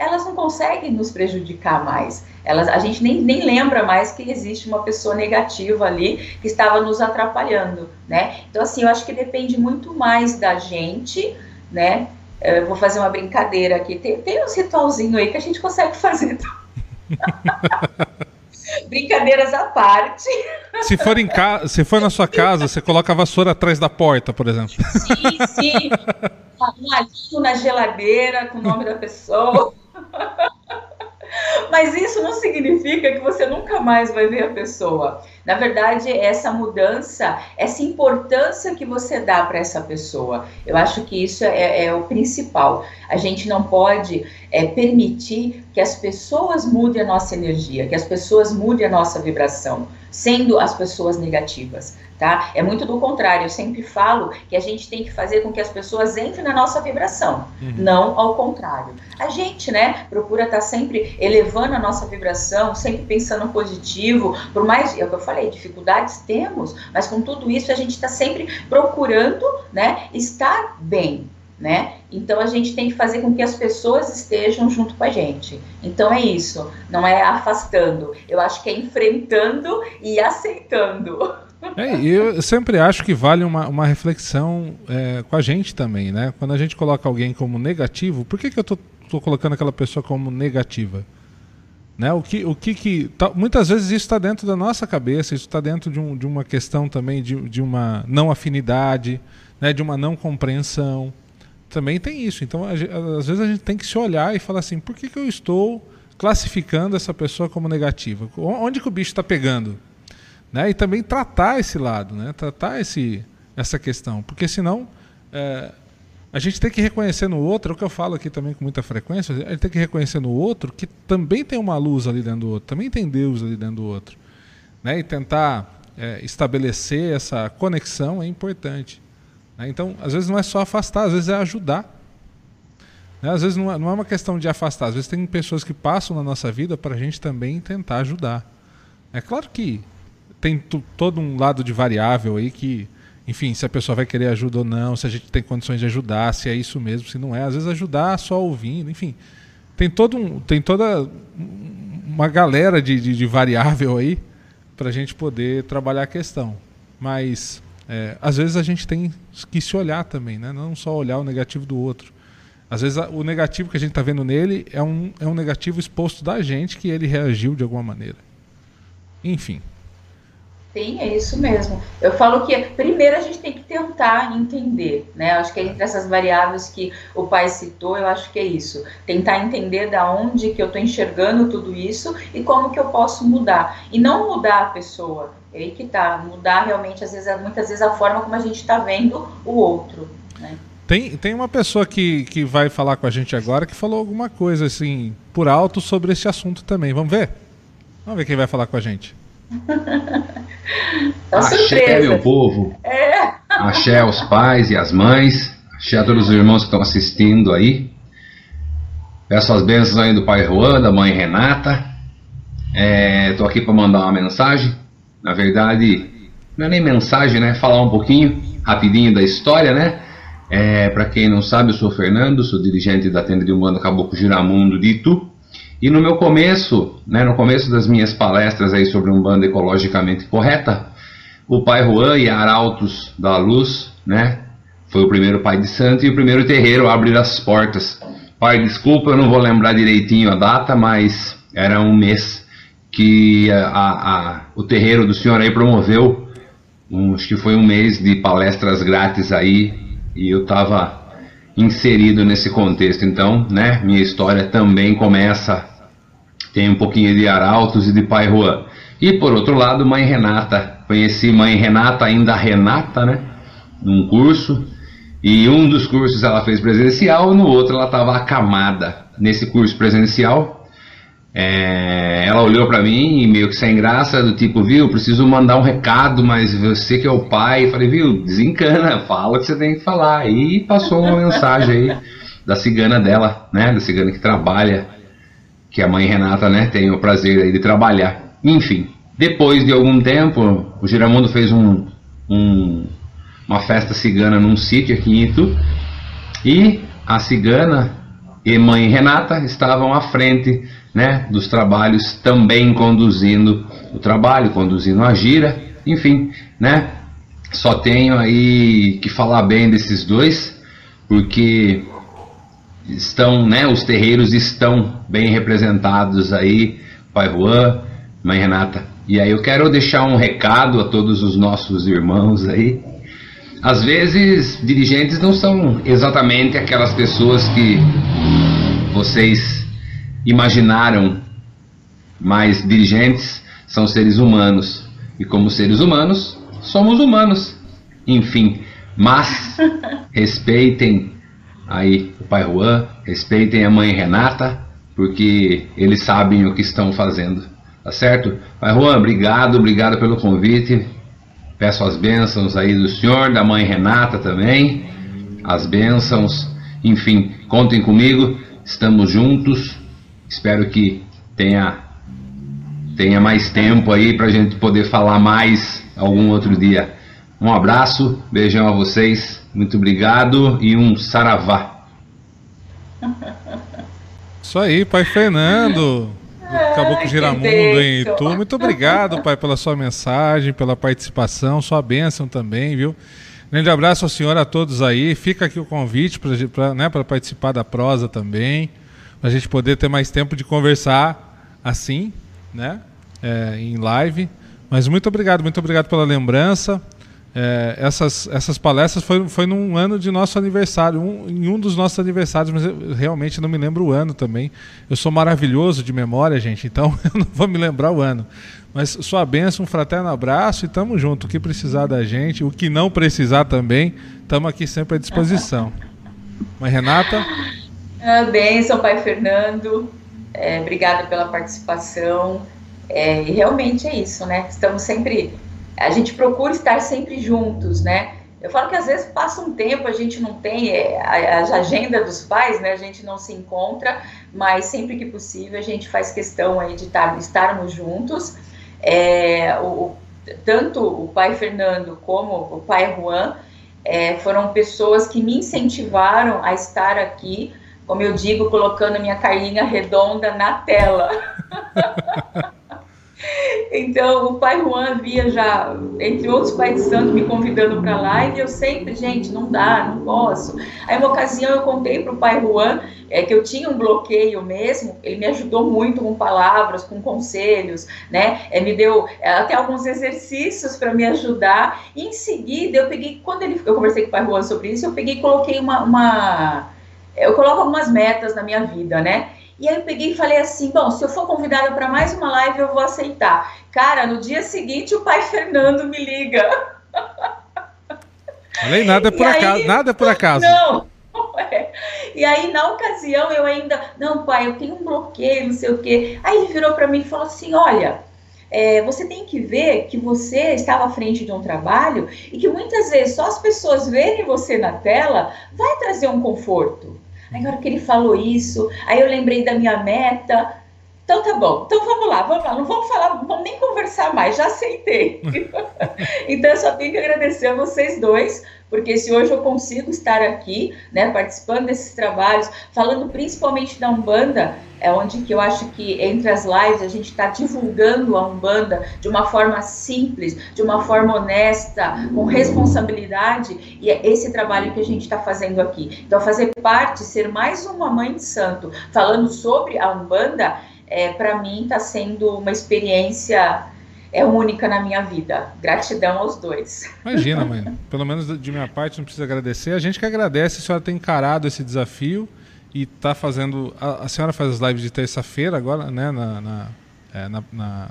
elas não conseguem nos prejudicar mais. Elas, a gente nem, nem lembra mais que existe uma pessoa negativa ali que estava nos atrapalhando, né? Então, assim, eu acho que depende muito mais da gente, né? Eu vou fazer uma brincadeira aqui. Tem, tem uns ritualzinhos aí que a gente consegue fazer *laughs* Brincadeiras à parte. Se for, em ca... Se for na sua casa, você coloca a vassoura atrás da porta, por exemplo. Sim, sim. *laughs* Um alinho na geladeira com o nome da pessoa. *laughs* Mas isso não significa que você nunca mais vai ver a pessoa. Na verdade, essa mudança, essa importância que você dá para essa pessoa, eu acho que isso é, é, o principal. A gente não pode é, permitir que as pessoas mudem a nossa energia, que as pessoas mudem a nossa vibração, sendo as pessoas negativas tá? É muito do contrário. Eu sempre falo que a gente tem que fazer com que as pessoas entrem na nossa vibração, uhum. não ao contrário. A gente, né, procura estar tá sempre elevando a nossa vibração, sempre pensando positivo, por mais, é o que eu falei, dificuldades temos, mas com tudo isso a gente está sempre procurando, né, estar bem, né? Então a gente tem que fazer com que as pessoas estejam junto com a gente. Então é isso, não é afastando. Eu acho que é enfrentando e aceitando. É, eu sempre acho que vale uma, uma reflexão é, com a gente também, né? Quando a gente coloca alguém como negativo, por que, que eu tô, tô colocando aquela pessoa como negativa? Né? O que, o que, que tá, muitas vezes isso está dentro da nossa cabeça, isso está dentro de, um, de uma questão também de, de uma não afinidade, né? de uma não compreensão. Também tem isso. Então, às vezes a gente tem que se olhar e falar assim: por que, que eu estou classificando essa pessoa como negativa? Onde que o bicho está pegando? Né? E também tratar esse lado, né? tratar esse, essa questão, porque senão é, a gente tem que reconhecer no outro, é o que eu falo aqui também com muita frequência, a gente tem que reconhecer no outro que também tem uma luz ali dentro do outro, também tem Deus ali dentro do outro. Né? E tentar é, estabelecer essa conexão é importante. Né? Então, às vezes não é só afastar, às vezes é ajudar. Né? Às vezes não é, não é uma questão de afastar, às vezes tem pessoas que passam na nossa vida para a gente também tentar ajudar. É claro que tem todo um lado de variável aí que, enfim, se a pessoa vai querer ajuda ou não, se a gente tem condições de ajudar, se é isso mesmo, se não é. Às vezes ajudar só ouvindo, enfim. Tem, todo um, tem toda uma galera de, de, de variável aí para a gente poder trabalhar a questão. Mas é, às vezes a gente tem que se olhar também, né? não só olhar o negativo do outro. Às vezes o negativo que a gente está vendo nele é um, é um negativo exposto da gente que ele reagiu de alguma maneira. Enfim. Sim, é isso mesmo. Eu falo que primeiro a gente tem que tentar entender, né? Acho que entre essas variáveis que o pai citou, eu acho que é isso. Tentar entender da onde que eu estou enxergando tudo isso e como que eu posso mudar. E não mudar a pessoa. É aí que tá. Mudar realmente, às vezes, muitas vezes, a forma como a gente está vendo o outro. Né? Tem, tem uma pessoa que, que vai falar com a gente agora que falou alguma coisa assim, por alto, sobre esse assunto também. Vamos ver? Vamos ver quem vai falar com a gente. Axé, meu povo. É. Axé aos pais e às mães. Axé a todos os irmãos que estão assistindo aí. Peço as bênçãos aí do pai Juan, da mãe Renata. Estou é, aqui para mandar uma mensagem. Na verdade, não é nem mensagem, né? Falar um pouquinho, rapidinho da história, né? É, para quem não sabe, eu sou o Fernando, sou dirigente da tenda de Umbanda Caboclo Giramundo de Itu. E no meu começo, né, no começo das minhas palestras aí sobre um bando ecologicamente correta, o pai Juan e Arautos da Luz, né, foi o primeiro pai de santo e o primeiro terreiro a abrir as portas. Pai, desculpa, eu não vou lembrar direitinho a data, mas era um mês que a, a, o terreiro do senhor aí promoveu, um, acho que foi um mês de palestras grátis aí, e eu estava inserido nesse contexto. Então, né, minha história também começa tem um pouquinho de Arautos e de Pai Juan. E por outro lado, Mãe Renata. Conheci Mãe Renata, ainda Renata, né? Num curso. E um dos cursos ela fez presencial, no outro ela estava acamada. Nesse curso presencial, é, ela olhou para mim, meio que sem graça, do tipo, viu, preciso mandar um recado, mas você que é o pai. Falei, viu, desencana, fala o que você tem que falar. E passou uma mensagem aí da cigana dela, né? Da cigana que trabalha que a mãe Renata né, tem o prazer de trabalhar. Enfim, depois de algum tempo, o Giramundo fez um, um, uma festa cigana num sítio aqui em Itu e a cigana e mãe Renata estavam à frente né, dos trabalhos, também conduzindo o trabalho, conduzindo a gira, enfim, né? Só tenho aí que falar bem desses dois, porque estão, né, os terreiros estão bem representados aí pai Juan, mãe Renata. E aí eu quero deixar um recado a todos os nossos irmãos aí. Às vezes, dirigentes não são exatamente aquelas pessoas que vocês imaginaram, mas dirigentes são seres humanos. E como seres humanos, somos humanos. Enfim, mas *laughs* respeitem aí o pai Juan, respeitem a mãe Renata, porque eles sabem o que estão fazendo. Tá certo? Pai Juan, obrigado, obrigado pelo convite. Peço as bênçãos aí do senhor, da mãe Renata também. As bênçãos. Enfim, contem comigo. Estamos juntos. Espero que tenha tenha mais tempo aí para a gente poder falar mais algum outro dia. Um abraço, beijão a vocês, muito obrigado e um saravá. Isso aí, pai Fernando. Caboclo Giramundo em Itu. Muito obrigado, pai, pela sua mensagem, pela participação, sua bênção também, viu? Grande abraço ao senhor, a todos aí. Fica aqui o convite para né, participar da prosa também, para a gente poder ter mais tempo de conversar assim, né? É, em live. Mas muito obrigado, muito obrigado pela lembrança. É, essas, essas palestras foi, foi num ano de nosso aniversário, um, em um dos nossos aniversários, mas eu realmente não me lembro o ano também. Eu sou maravilhoso de memória, gente, então *laughs* eu não vou me lembrar o ano. Mas sua bênção, um fraterno abraço e tamo junto. O que precisar da gente, o que não precisar também, estamos aqui sempre à disposição. Mãe Renata? Ah, bênção, pai Fernando. É, obrigada pela participação. É, e realmente é isso, né? Estamos sempre a gente procura estar sempre juntos, né? Eu falo que às vezes passa um tempo, a gente não tem é, a, a, agenda dos pais, né? A gente não se encontra, mas sempre que possível a gente faz questão aí de tar, estarmos juntos. É, o, tanto o pai Fernando como o pai Juan é, foram pessoas que me incentivaram a estar aqui, como eu digo, colocando minha carinha redonda na tela. *laughs* Então, o pai Juan via já, entre outros pais de santo, me convidando para lá, e eu sempre, gente, não dá, não posso. Aí, uma ocasião, eu contei para o pai Juan é, que eu tinha um bloqueio mesmo, ele me ajudou muito com palavras, com conselhos, né? É, me deu é, até alguns exercícios para me ajudar. E em seguida, eu peguei, quando ele, eu conversei com o pai Juan sobre isso, eu peguei e coloquei uma, uma eu coloco algumas metas na minha vida, né? E aí eu peguei e falei assim: bom, se eu for convidada para mais uma live, eu vou aceitar. Cara, no dia seguinte o pai *laughs* Fernando me liga. Falei, nada é por acaso, aí, nada é por acaso. Não. *laughs* É. E aí, na ocasião, eu ainda, não, pai, eu tenho um bloqueio, não sei o quê. Aí ele virou para mim e falou assim: olha, é, você tem que ver que você estava à frente de um trabalho e que muitas vezes só as pessoas verem você na tela vai trazer um conforto. Aí, na hora que ele falou isso, aí eu lembrei da minha meta. Então tá bom, então vamos lá, vamos lá, não vamos falar, não vamos nem conversar mais, já aceitei. *laughs* então eu só tenho que agradecer a vocês dois, porque se hoje eu consigo estar aqui, né, participando desses trabalhos, falando principalmente da Umbanda, é onde que eu acho que entre as lives a gente está divulgando a Umbanda de uma forma simples, de uma forma honesta, com responsabilidade, e é esse trabalho que a gente está fazendo aqui. Então, fazer parte, ser mais uma mãe de santo, falando sobre a Umbanda, é, para mim está sendo uma experiência é única na minha vida. Gratidão aos dois. Imagina, mãe. Pelo menos de minha parte, não precisa agradecer. A gente que agradece, a senhora ter encarado esse desafio e está fazendo. A, a, senhora faz as lives de terça-feira agora, né? Na, na, é, na, na,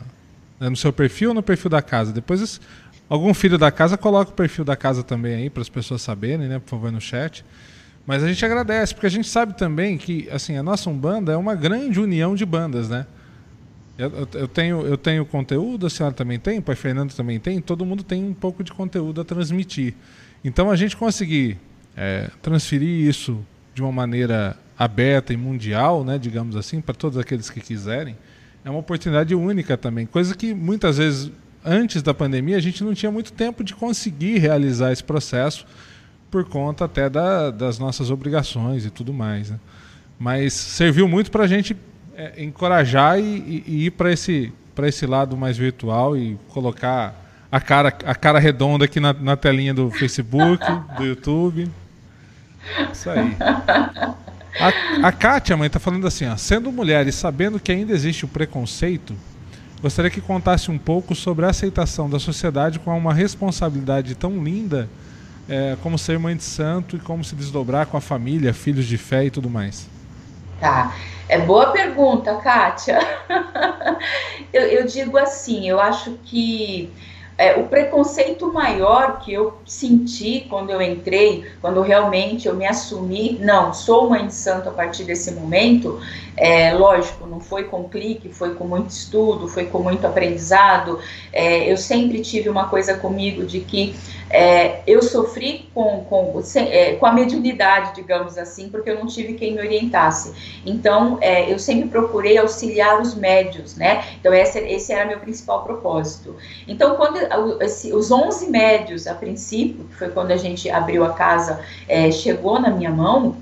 é no seu perfil ou no perfil da casa? Depois, algum filho da casa, coloca o perfil da casa também aí para as pessoas saberem, né? Por favor, no chat. Mas a gente agradece, porque a gente sabe também que assim, a nossa Umbanda é uma grande união de bandas, né? Eu, eu, tenho, eu tenho conteúdo, a senhora também tem, o pai Fernando também tem, todo mundo tem um pouco de conteúdo a transmitir. Então a gente conseguir é, transferir isso de uma maneira aberta e mundial, né, digamos assim, para todos aqueles que quiserem, é uma oportunidade única também. Coisa que muitas vezes, antes da pandemia, a gente não tinha muito tempo de conseguir realizar esse processo por conta até da, das nossas obrigações e tudo mais. Né? Mas serviu muito para a gente é, encorajar e, e, e ir para esse, esse lado mais virtual e colocar a cara, a cara redonda aqui na, na telinha do Facebook, do YouTube. Isso aí. A, a Kátia, mãe, tá falando assim, ó, sendo mulher e sabendo que ainda existe o preconceito, gostaria que contasse um pouco sobre a aceitação da sociedade com uma responsabilidade tão linda é, como ser mãe de santo e como se desdobrar com a família, filhos de fé e tudo mais. Tá. É boa pergunta, Kátia. *laughs* eu, eu digo assim, eu acho que é, o preconceito maior que eu senti quando eu entrei, quando realmente eu me assumi, não, sou mãe de santo a partir desse momento, é, lógico, não foi com clique, foi com muito estudo, foi com muito aprendizado. É, eu sempre tive uma coisa comigo de que é, eu sofri com, com, é, com a mediunidade, digamos assim, porque eu não tive quem me orientasse. Então, é, eu sempre procurei auxiliar os médios, né? Então, esse, esse era meu principal propósito. Então, quando esse, os 11 médios, a princípio, que foi quando a gente abriu a casa, é, chegou na minha mão,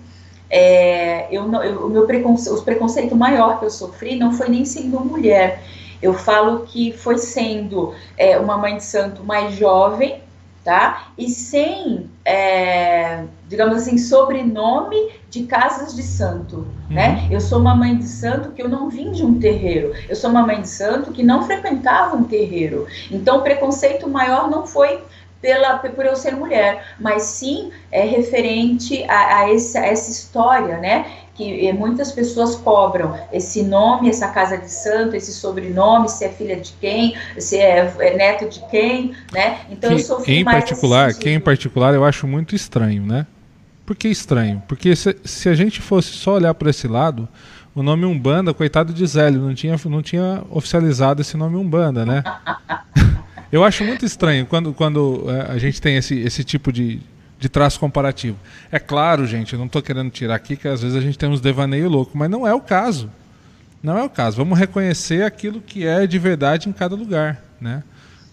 é, eu, eu, o meu preconce, os preconceito maior que eu sofri não foi nem sendo mulher. Eu falo que foi sendo é, uma mãe de santo mais jovem, tá? E sem, é, digamos assim, sobrenome de casas de santo, uhum. né? Eu sou uma mãe de santo que eu não vim de um terreiro. Eu sou uma mãe de santo que não frequentava um terreiro. Então, o preconceito maior não foi pela, por eu ser mulher, mas sim é referente a, a, essa, a essa história, né? Que muitas pessoas cobram esse nome, essa casa de santo, esse sobrenome, se é filha de quem, se é, é neto de quem, né? Então que, eu sofri em mais particular, que em particular eu acho muito estranho, né? Por que estranho? Porque se, se a gente fosse só olhar para esse lado, o nome Umbanda, coitado de Zélio, não tinha, não tinha oficializado esse nome Umbanda, né? *laughs* eu acho muito estranho quando, quando é, a gente tem esse, esse tipo de, de traço comparativo. É claro, gente, eu não estou querendo tirar aqui que às vezes a gente tem uns devaneio louco, mas não é o caso. Não é o caso. Vamos reconhecer aquilo que é de verdade em cada lugar, né?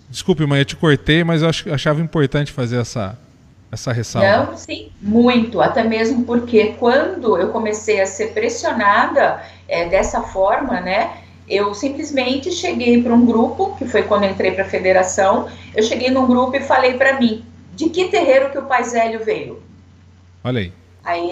Desculpe, mãe, eu te cortei, mas eu achava importante fazer essa, essa ressalva. Não, sim, muito. Até mesmo porque quando eu comecei a ser pressionada é, dessa forma, né? Eu simplesmente cheguei para um grupo, que foi quando entrei para a federação, eu cheguei num grupo e falei para mim, de que terreiro que o pai Zélio veio? Olha aí. Aí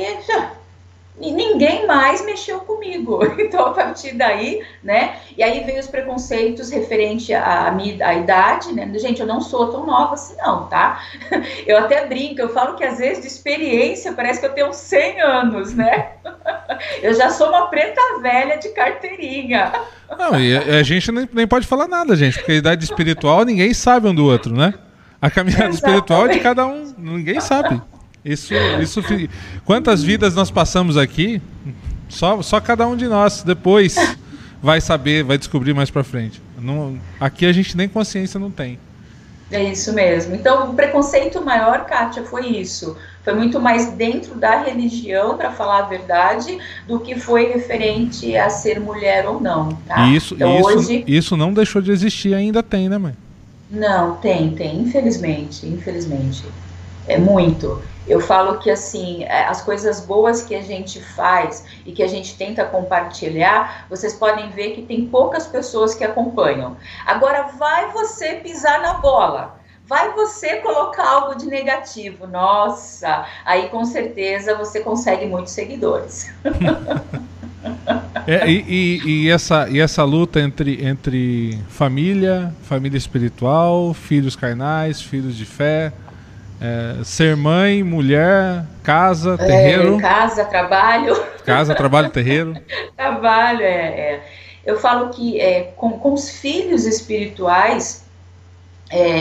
e ninguém mais mexeu comigo. *laughs* Então, a partir daí, né? E aí veio os preconceitos referente à, minha, à idade, né? Gente, eu não sou tão nova assim, não, tá? *laughs* Eu até brinco, eu falo que às vezes de experiência parece que eu tenho 100 anos, né? *laughs* Eu já sou uma preta velha de carteirinha. Não, e a, a gente nem, nem pode falar nada, gente, porque a idade espiritual ninguém sabe um do outro, né? A caminhada Exatamente. espiritual é de cada um, ninguém sabe. Isso, isso, quantas vidas nós passamos aqui? Só, só cada um de nós depois vai saber, vai descobrir mais para frente. Não, aqui a gente nem consciência não tem. É isso mesmo. Então, o preconceito maior, Kátia, foi isso. Foi muito mais dentro da religião, para falar a verdade, do que foi referente a ser mulher ou não. Tá? Isso, então, isso, hoje... isso não deixou de existir, ainda tem, né, mãe? Não, tem, tem, infelizmente, infelizmente. É muito. Eu falo que assim, é, as coisas boas que a gente faz e que a gente tenta compartilhar, vocês podem ver que tem poucas pessoas que acompanham. Agora vai você pisar na bola. Vai você colocar algo de negativo. Nossa, aí com certeza você consegue muitos seguidores. *laughs* É, e, e, e, essa, e essa luta entre, entre família, família espiritual, filhos carnais, filhos de fé, é, ser mãe, mulher, casa, é, terreiro. É, casa, trabalho. Casa, trabalho, terreiro. *laughs* trabalho, é, é, Eu falo que é, com, com os filhos espirituais,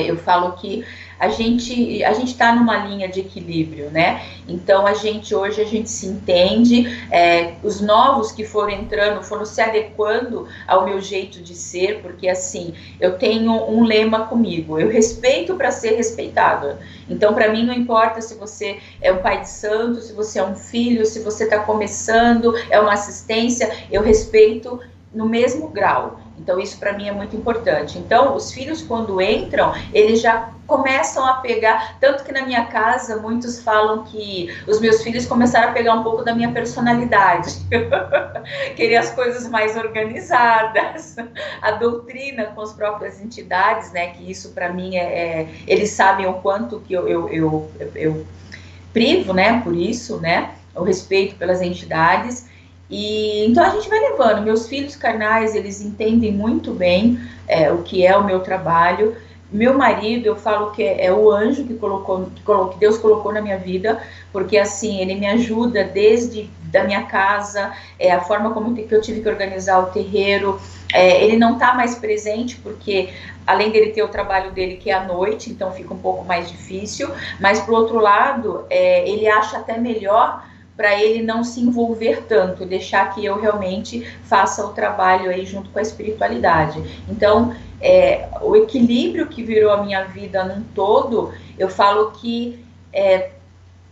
eu falo que a gente a gente está numa linha de equilíbrio, né? Então a gente hoje a gente se entende, é, os novos que foram entrando foram se adequando ao meu jeito de ser, porque assim eu tenho um lema comigo, eu respeito para ser respeitado. Então para mim não importa se você é um pai de santo, se você é um filho, se você está começando, é uma assistência, eu respeito no mesmo grau. Então, isso para mim é muito importante. Então, os filhos, quando entram, eles já começam a pegar. Tanto que na minha casa, muitos falam que os meus filhos começaram a pegar um pouco da minha personalidade. *laughs* Queria as coisas mais organizadas, *laughs* a doutrina com as próprias entidades, né? Que isso para mim é, é, Eles sabem o quanto que eu, eu, eu, eu privo, né? Por isso, né? o respeito pelas entidades. E então a gente vai levando. Meus filhos carnais, eles entendem muito bem é, o que é o meu trabalho. Meu marido, eu falo que é, é o anjo que colocou, que colocou, que Deus colocou na minha vida, porque assim ele me ajuda desde da minha casa, é a forma como que eu tive que organizar o terreiro. É, ele não está mais presente porque além dele ter o trabalho dele que é à noite, então fica um pouco mais difícil. Mas por outro lado, é, ele acha até melhor para ele não se envolver tanto, deixar que eu realmente faça o trabalho aí junto com a espiritualidade. Então, é, o equilíbrio que virou a minha vida num todo, eu falo que é,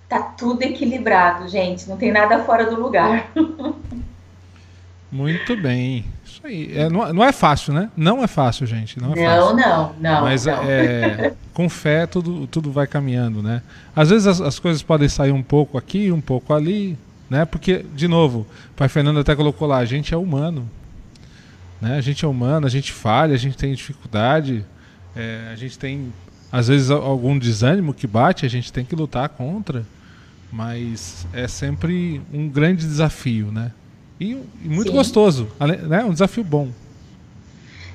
tá tudo equilibrado, gente, não tem nada fora do lugar. *laughs* Muito bem. Isso aí. É, não, não, é fácil, né? Não é fácil, gente. Não, é não, fácil. não, não. Mas não. É, com fé tudo, tudo vai caminhando, né? Às vezes as, as, coisas podem sair um pouco aqui, um pouco ali, né? Porque, de novo, o pai Fernando até colocou lá, a gente é humano. Né? A gente é humano, a gente falha, a gente tem dificuldade, é, a gente tem, às vezes, algum desânimo que bate, a gente tem que lutar contra. Mas é sempre um grande desafio, né? E, e muito Sim. gostoso, né? Um desafio bom.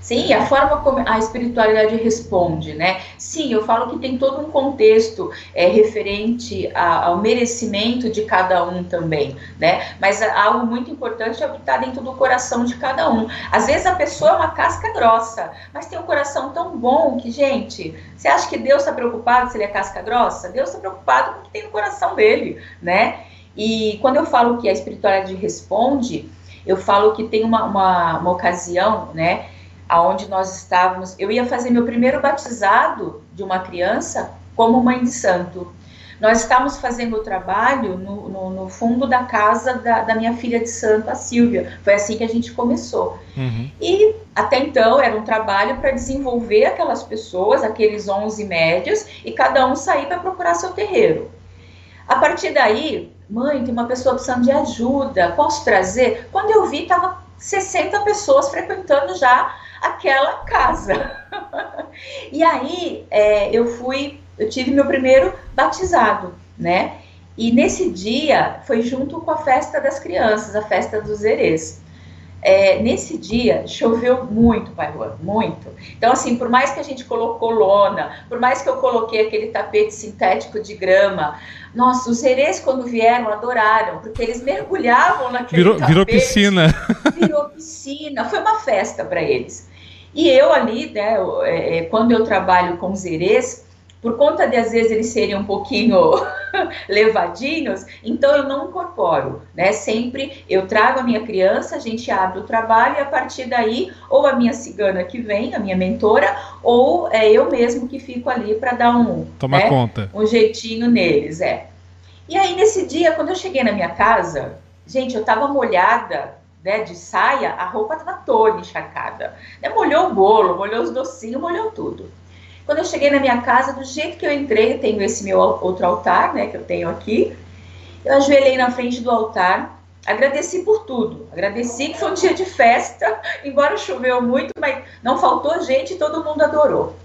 Sim, a forma como a espiritualidade responde, né? Sim, eu falo que tem todo um contexto é, referente a, ao merecimento de cada um também, né? Mas algo muito importante é o que está dentro do coração de cada um. Às vezes a pessoa é uma casca grossa, mas tem um coração tão bom que, gente, você acha que Deus está preocupado se ele é casca grossa? Deus está preocupado com o que tem no coração dele, né? E quando eu falo que a espiritualidade responde, eu falo que tem uma, uma, uma ocasião, né? Aonde nós estávamos. Eu ia fazer meu primeiro batizado de uma criança como mãe de santo. Nós estávamos fazendo o trabalho no, no, no fundo da casa da, da, minha filha de santo, a Silvia. Foi assim que a gente começou. Uhum. E até então era um trabalho para desenvolver aquelas pessoas, aqueles 11 médios, e cada um sair para procurar seu terreiro. A partir daí, mãe, tem uma pessoa precisando de ajuda, posso trazer? Quando eu vi, estava 60 pessoas frequentando já aquela casa. e aí é, eu fui, eu tive meu primeiro batizado, né? E nesse dia foi junto com a festa das crianças, a festa dos erês. É, nesse dia choveu muito, Pai Juan, muito. Então, assim, por mais que a gente colocou lona, por mais que eu coloquei aquele tapete sintético de grama, nossa, os herês, quando vieram, adoraram, porque eles mergulhavam naquele virou, tapete. Virou piscina. *laughs* Virou piscina. Foi uma festa para eles. E eu ali, né, é, é, quando eu trabalho com os herês, por conta de às vezes eles serem um pouquinho *laughs* levadinhos, então eu não incorporo, né? Sempre eu trago a minha criança, a gente abre o trabalho e a partir daí, ou a minha cigana que vem, a minha mentora, ou é eu mesmo que fico ali para dar um, Toma né, conta. um jeitinho neles, é. E aí nesse dia, quando eu cheguei na minha casa, gente, eu tava molhada né, de saia, a roupa estava toda encharcada. Né, molhou o bolo, molhou os docinhos, molhou tudo. Quando eu cheguei na minha casa, do jeito que eu entrei, eu tenho esse meu outro altar, né, que eu tenho aqui. Eu ajoelhei na frente do altar, agradeci por tudo. Agradeci que foi um dia de festa, *laughs* embora choveu muito, mas não faltou gente e todo mundo adorou.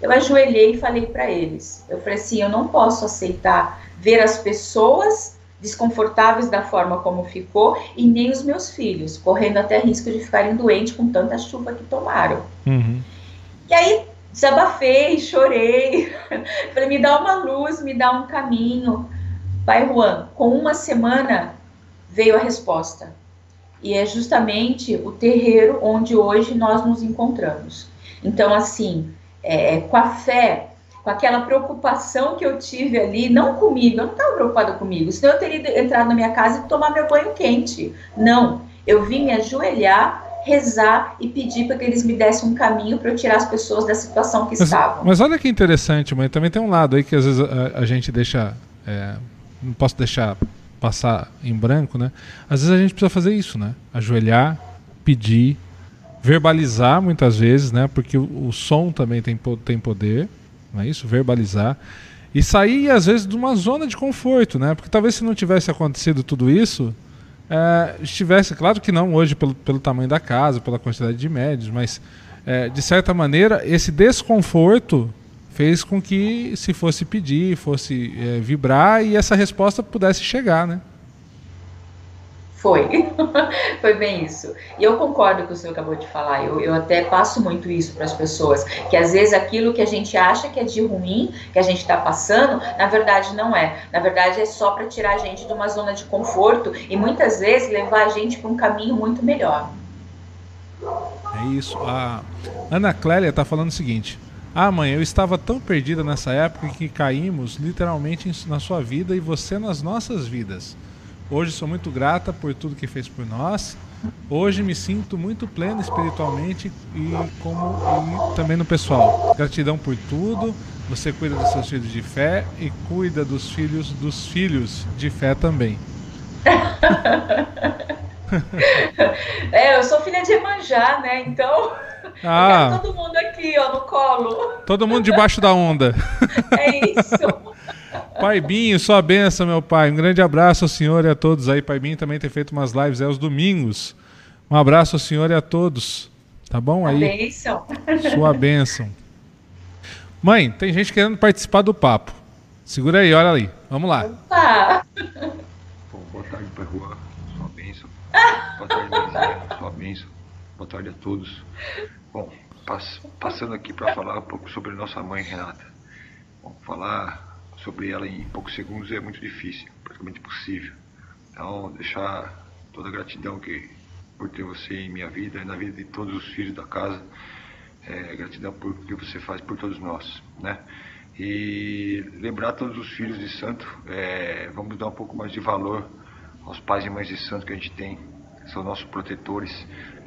Eu ajoelhei e falei para eles. Eu falei assim, eu não posso aceitar ver as pessoas desconfortáveis da forma como ficou e nem os meus filhos, correndo até risco de ficarem doentes com tanta chuva que tomaram. Uhum. E aí desabafei, chorei, *laughs* falei, me dá uma luz, me dá um caminho. Pai Juan, com uma semana veio a resposta. E é justamente o terreiro onde hoje nós nos encontramos. Então, assim, é, com a fé, com aquela preocupação que eu tive ali, não comigo, eu não estava preocupada comigo, senão eu teria entrado na minha casa e tomar meu banho quente. Não, eu vim me ajoelhar, rezar e pedir para que eles me dessem um caminho para eu tirar as pessoas da situação que mas, estavam. Mas olha que interessante, mãe, também tem um lado aí que às vezes a, a gente deixa, é, não posso deixar passar em branco, né? Às vezes a gente precisa fazer isso, né? Ajoelhar, pedir, verbalizar muitas vezes, né? Porque o, o som também tem, tem poder não é isso? Verbalizar. E sair, às vezes, de uma zona de conforto, né? Porque talvez se não tivesse acontecido tudo isso, é, estivesse, claro que não hoje pelo, pelo tamanho da casa, pela quantidade de médios, mas é, de certa maneira esse desconforto fez com que se fosse pedir, fosse é, vibrar e essa resposta pudesse chegar, né? Foi, *laughs* foi bem isso. E eu concordo com o que o senhor acabou de falar. Eu, eu até passo muito isso para as pessoas, que às vezes aquilo que a gente acha que é de ruim, que a gente está passando, na verdade não é. Na verdade é só para tirar a gente de uma zona de conforto e muitas vezes levar a gente para um caminho muito melhor. É isso. A Ana Clélia está falando o seguinte: Ah, mãe, eu estava tão perdida nessa época que caímos literalmente na sua vida e você nas nossas vidas. Hoje sou muito grata por tudo que fez por nós. Hoje me sinto muito pleno espiritualmente e como e também no pessoal. Gratidão por tudo. Você cuida dos seus filhos de fé e cuida dos filhos dos filhos de fé também. *laughs* é, eu sou filha de Emanjá, né? Então, *laughs* ah, todo mundo aqui, ó, no colo. Todo mundo debaixo da onda. *laughs* é isso. Pai Binho, sua benção, meu pai. Um grande abraço ao senhor e a todos aí. Pai Binho também tem feito umas lives aí aos domingos. Um abraço ao senhor e a todos. Tá bom aí? Benção. Sua *laughs* benção. Mãe, tem gente querendo participar do papo. Segura aí, olha ali. Vamos lá. Opa. Bom, boa tarde, Pai Juan. Sua benção. Boa tarde, Mãezinha. Sua benção. Boa tarde a todos. Bom, pass passando aqui para falar um pouco sobre nossa mãe, Renata. Bom, falar sobre ela em poucos segundos é muito difícil, praticamente impossível. Então, deixar toda a gratidão que por ter você em minha vida e na vida de todos os filhos da casa. É, gratidão por que você faz por todos nós, né? E lembrar todos os filhos de santo, é, vamos dar um pouco mais de valor aos pais e mães de santo que a gente tem, são nossos protetores,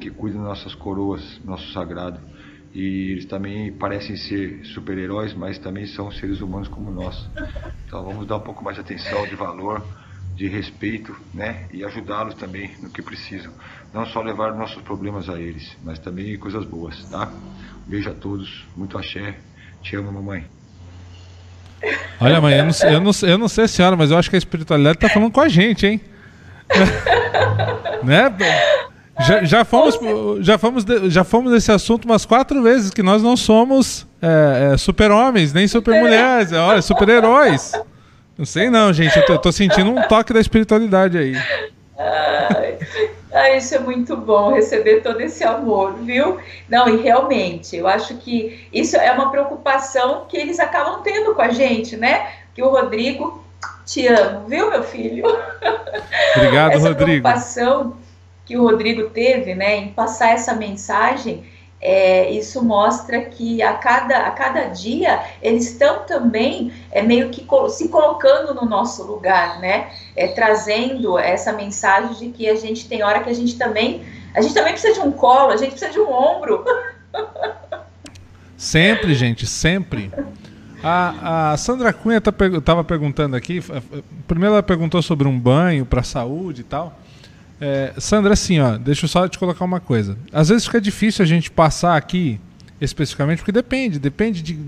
que cuidam das nossas coroas, nosso sagrado e eles também parecem ser super-heróis, mas também são seres humanos como nós. Então vamos dar um pouco mais de atenção, de valor, de respeito, né? E ajudá-los também no que precisam. Não só levar nossos problemas a eles, mas também coisas boas, tá? Um beijo a todos, muito axé. Te amo, mamãe. Olha, mãe, eu não, eu, não, eu não sei a senhora, mas eu acho que a espiritualidade tá falando com a gente, hein? *laughs* né? Já, já, fomos, já, fomos, já fomos nesse assunto umas quatro vezes que nós não somos é, é, super-homens, nem super-mulheres, é, olha, super-heróis. Não sei não, gente, eu tô, eu tô, sentindo um toque da espiritualidade aí. Ai, ai, isso é muito bom, receber todo esse amor, viu? Não, e realmente, eu acho que isso é uma preocupação que eles acabam tendo com a gente, né? Que o Rodrigo, te amo, viu, meu filho? Obrigado, Essa Rodrigo. preocupação que o Rodrigo teve, né, em passar essa mensagem, é, isso mostra que a cada, a cada dia eles estão também é, meio que se colocando no nosso lugar, né? É, trazendo essa mensagem de que a gente tem hora que a gente também a gente também precisa de um colo, a gente precisa de um ombro. *laughs* Sempre, gente, sempre. A, a Sandra Cunha estava tá, perguntando aqui. Primeiro ela perguntou sobre um banho para saúde e tal. É, Sandra, assim, ó, deixa eu só te colocar uma coisa. Às vezes fica difícil a gente passar aqui especificamente, porque depende, depende de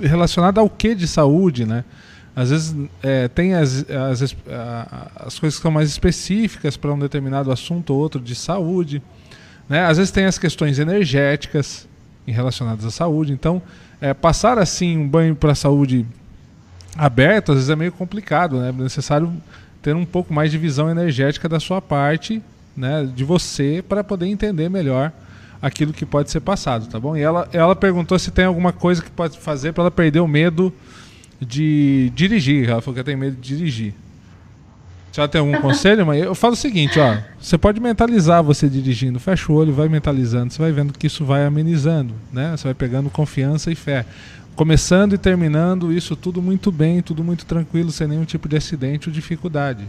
relacionado ao que de saúde, né? Às vezes é, tem as, as, as coisas que são mais específicas para um determinado assunto ou outro de saúde. Né? Às vezes tem as questões energéticas relacionadas à saúde. Então, é, passar assim um banho para a saúde aberto, às vezes é meio complicado, né? É necessário ter um pouco mais de visão energética da sua parte, né, de você, para poder entender melhor aquilo que pode ser passado, tá bom? E ela, ela perguntou se tem alguma coisa que pode fazer para ela perder o medo de dirigir. Ela falou que tem medo de dirigir. Ela tem algum *laughs* conselho, mãe, eu falo o seguinte, ó, você pode mentalizar você dirigindo, fecha o olho, vai mentalizando, você vai vendo que isso vai amenizando, né? Você vai pegando confiança e fé começando e terminando isso tudo muito bem, tudo muito tranquilo, sem nenhum tipo de acidente ou dificuldade.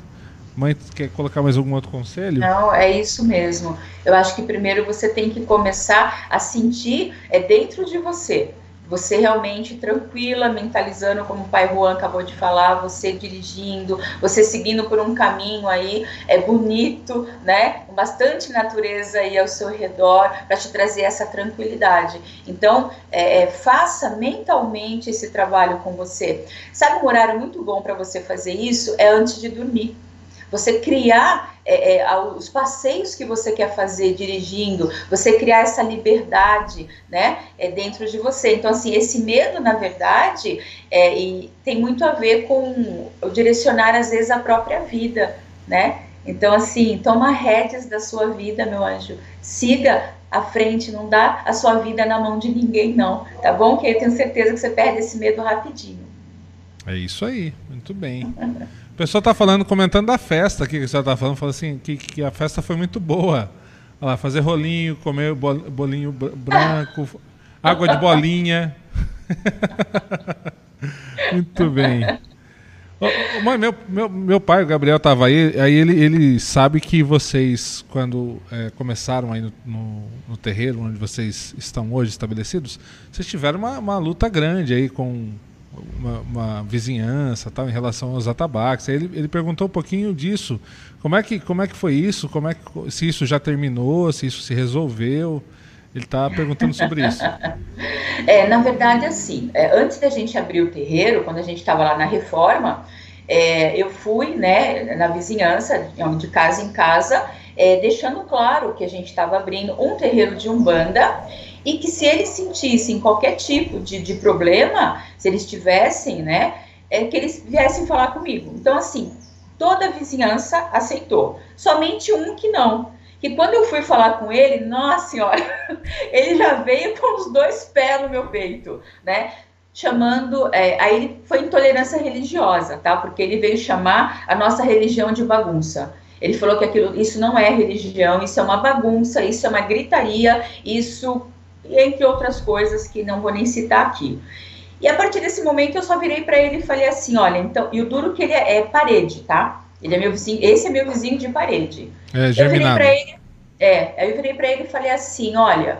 Mãe, quer colocar mais algum outro conselho? Não, é isso mesmo. Eu acho que primeiro você tem que começar a sentir é dentro de você você realmente tranquila, mentalizando, como o pai Juan acabou de falar, você dirigindo, você seguindo por um caminho aí é bonito, né? Com bastante natureza aí ao seu redor para te trazer essa tranquilidade. Então, é, é, faça mentalmente esse trabalho com você. Sabe um horário muito bom para você fazer isso? É antes de dormir. Você criar é, é, os passeios que você quer fazer dirigindo, você criar essa liberdade, né, é, dentro de você. Então, assim, esse medo, na verdade, é, tem muito a ver com o direcionar, às vezes, a própria vida, né? Então, assim, toma rédeas da sua vida, meu anjo. Siga à frente, não dá a sua vida na mão de ninguém, não. Tá bom? Que eu tenho certeza que você perde esse medo rapidinho. É isso aí, muito bem. *laughs* Pessoal tá falando, comentando da festa aqui que você tá falando, falando assim, que, que a festa foi muito boa. Olha lá, fazer rolinho, comer bolinho branco, água de bolinha. *laughs* muito bem. Mãe, meu, meu, meu pai, o Gabriel, estava aí, aí ele, ele sabe que vocês, quando é, começaram aí no, no, no, terreiro, onde vocês estão hoje estabelecidos, vocês tiveram uma, uma luta grande aí com uma, uma, vizinhança tal, em relação aos atabaques. Ele, ele perguntou um pouquinho disso. Como é, que, como é que foi isso? Como é que, se isso já terminou, se isso se resolveu? Ele está perguntando sobre isso. *laughs* É, na verdade, assim, é, antes da gente abrir o terreiro, quando a gente estava lá na reforma, é, eu fui, né, na vizinhança, de casa em casa, é, deixando claro que a gente estava abrindo um terreiro de umbanda e que se eles sentissem qualquer tipo de, de problema, se eles tivessem, né, é que eles viessem falar comigo. Então, assim, toda a vizinhança aceitou, somente um que não que quando eu fui falar com ele, nossa senhora, *laughs* ele já veio com os dois pés no meu peito, né? Chamando, é, aí foi intolerância religiosa, tá? Porque ele veio chamar a nossa religião de bagunça. Ele falou que aquilo, isso não é religião, isso é uma bagunça, isso é uma gritaria, isso, entre outras coisas que não vou nem citar aqui. E a partir desse momento eu só virei para ele e falei assim, olha, então, e o duro que ele é, é parede, tá? Ele é meu vizinho, esse é meu vizinho de parede. É, germinado. Eu virei ele, é, eu virei para ele e falei assim, olha,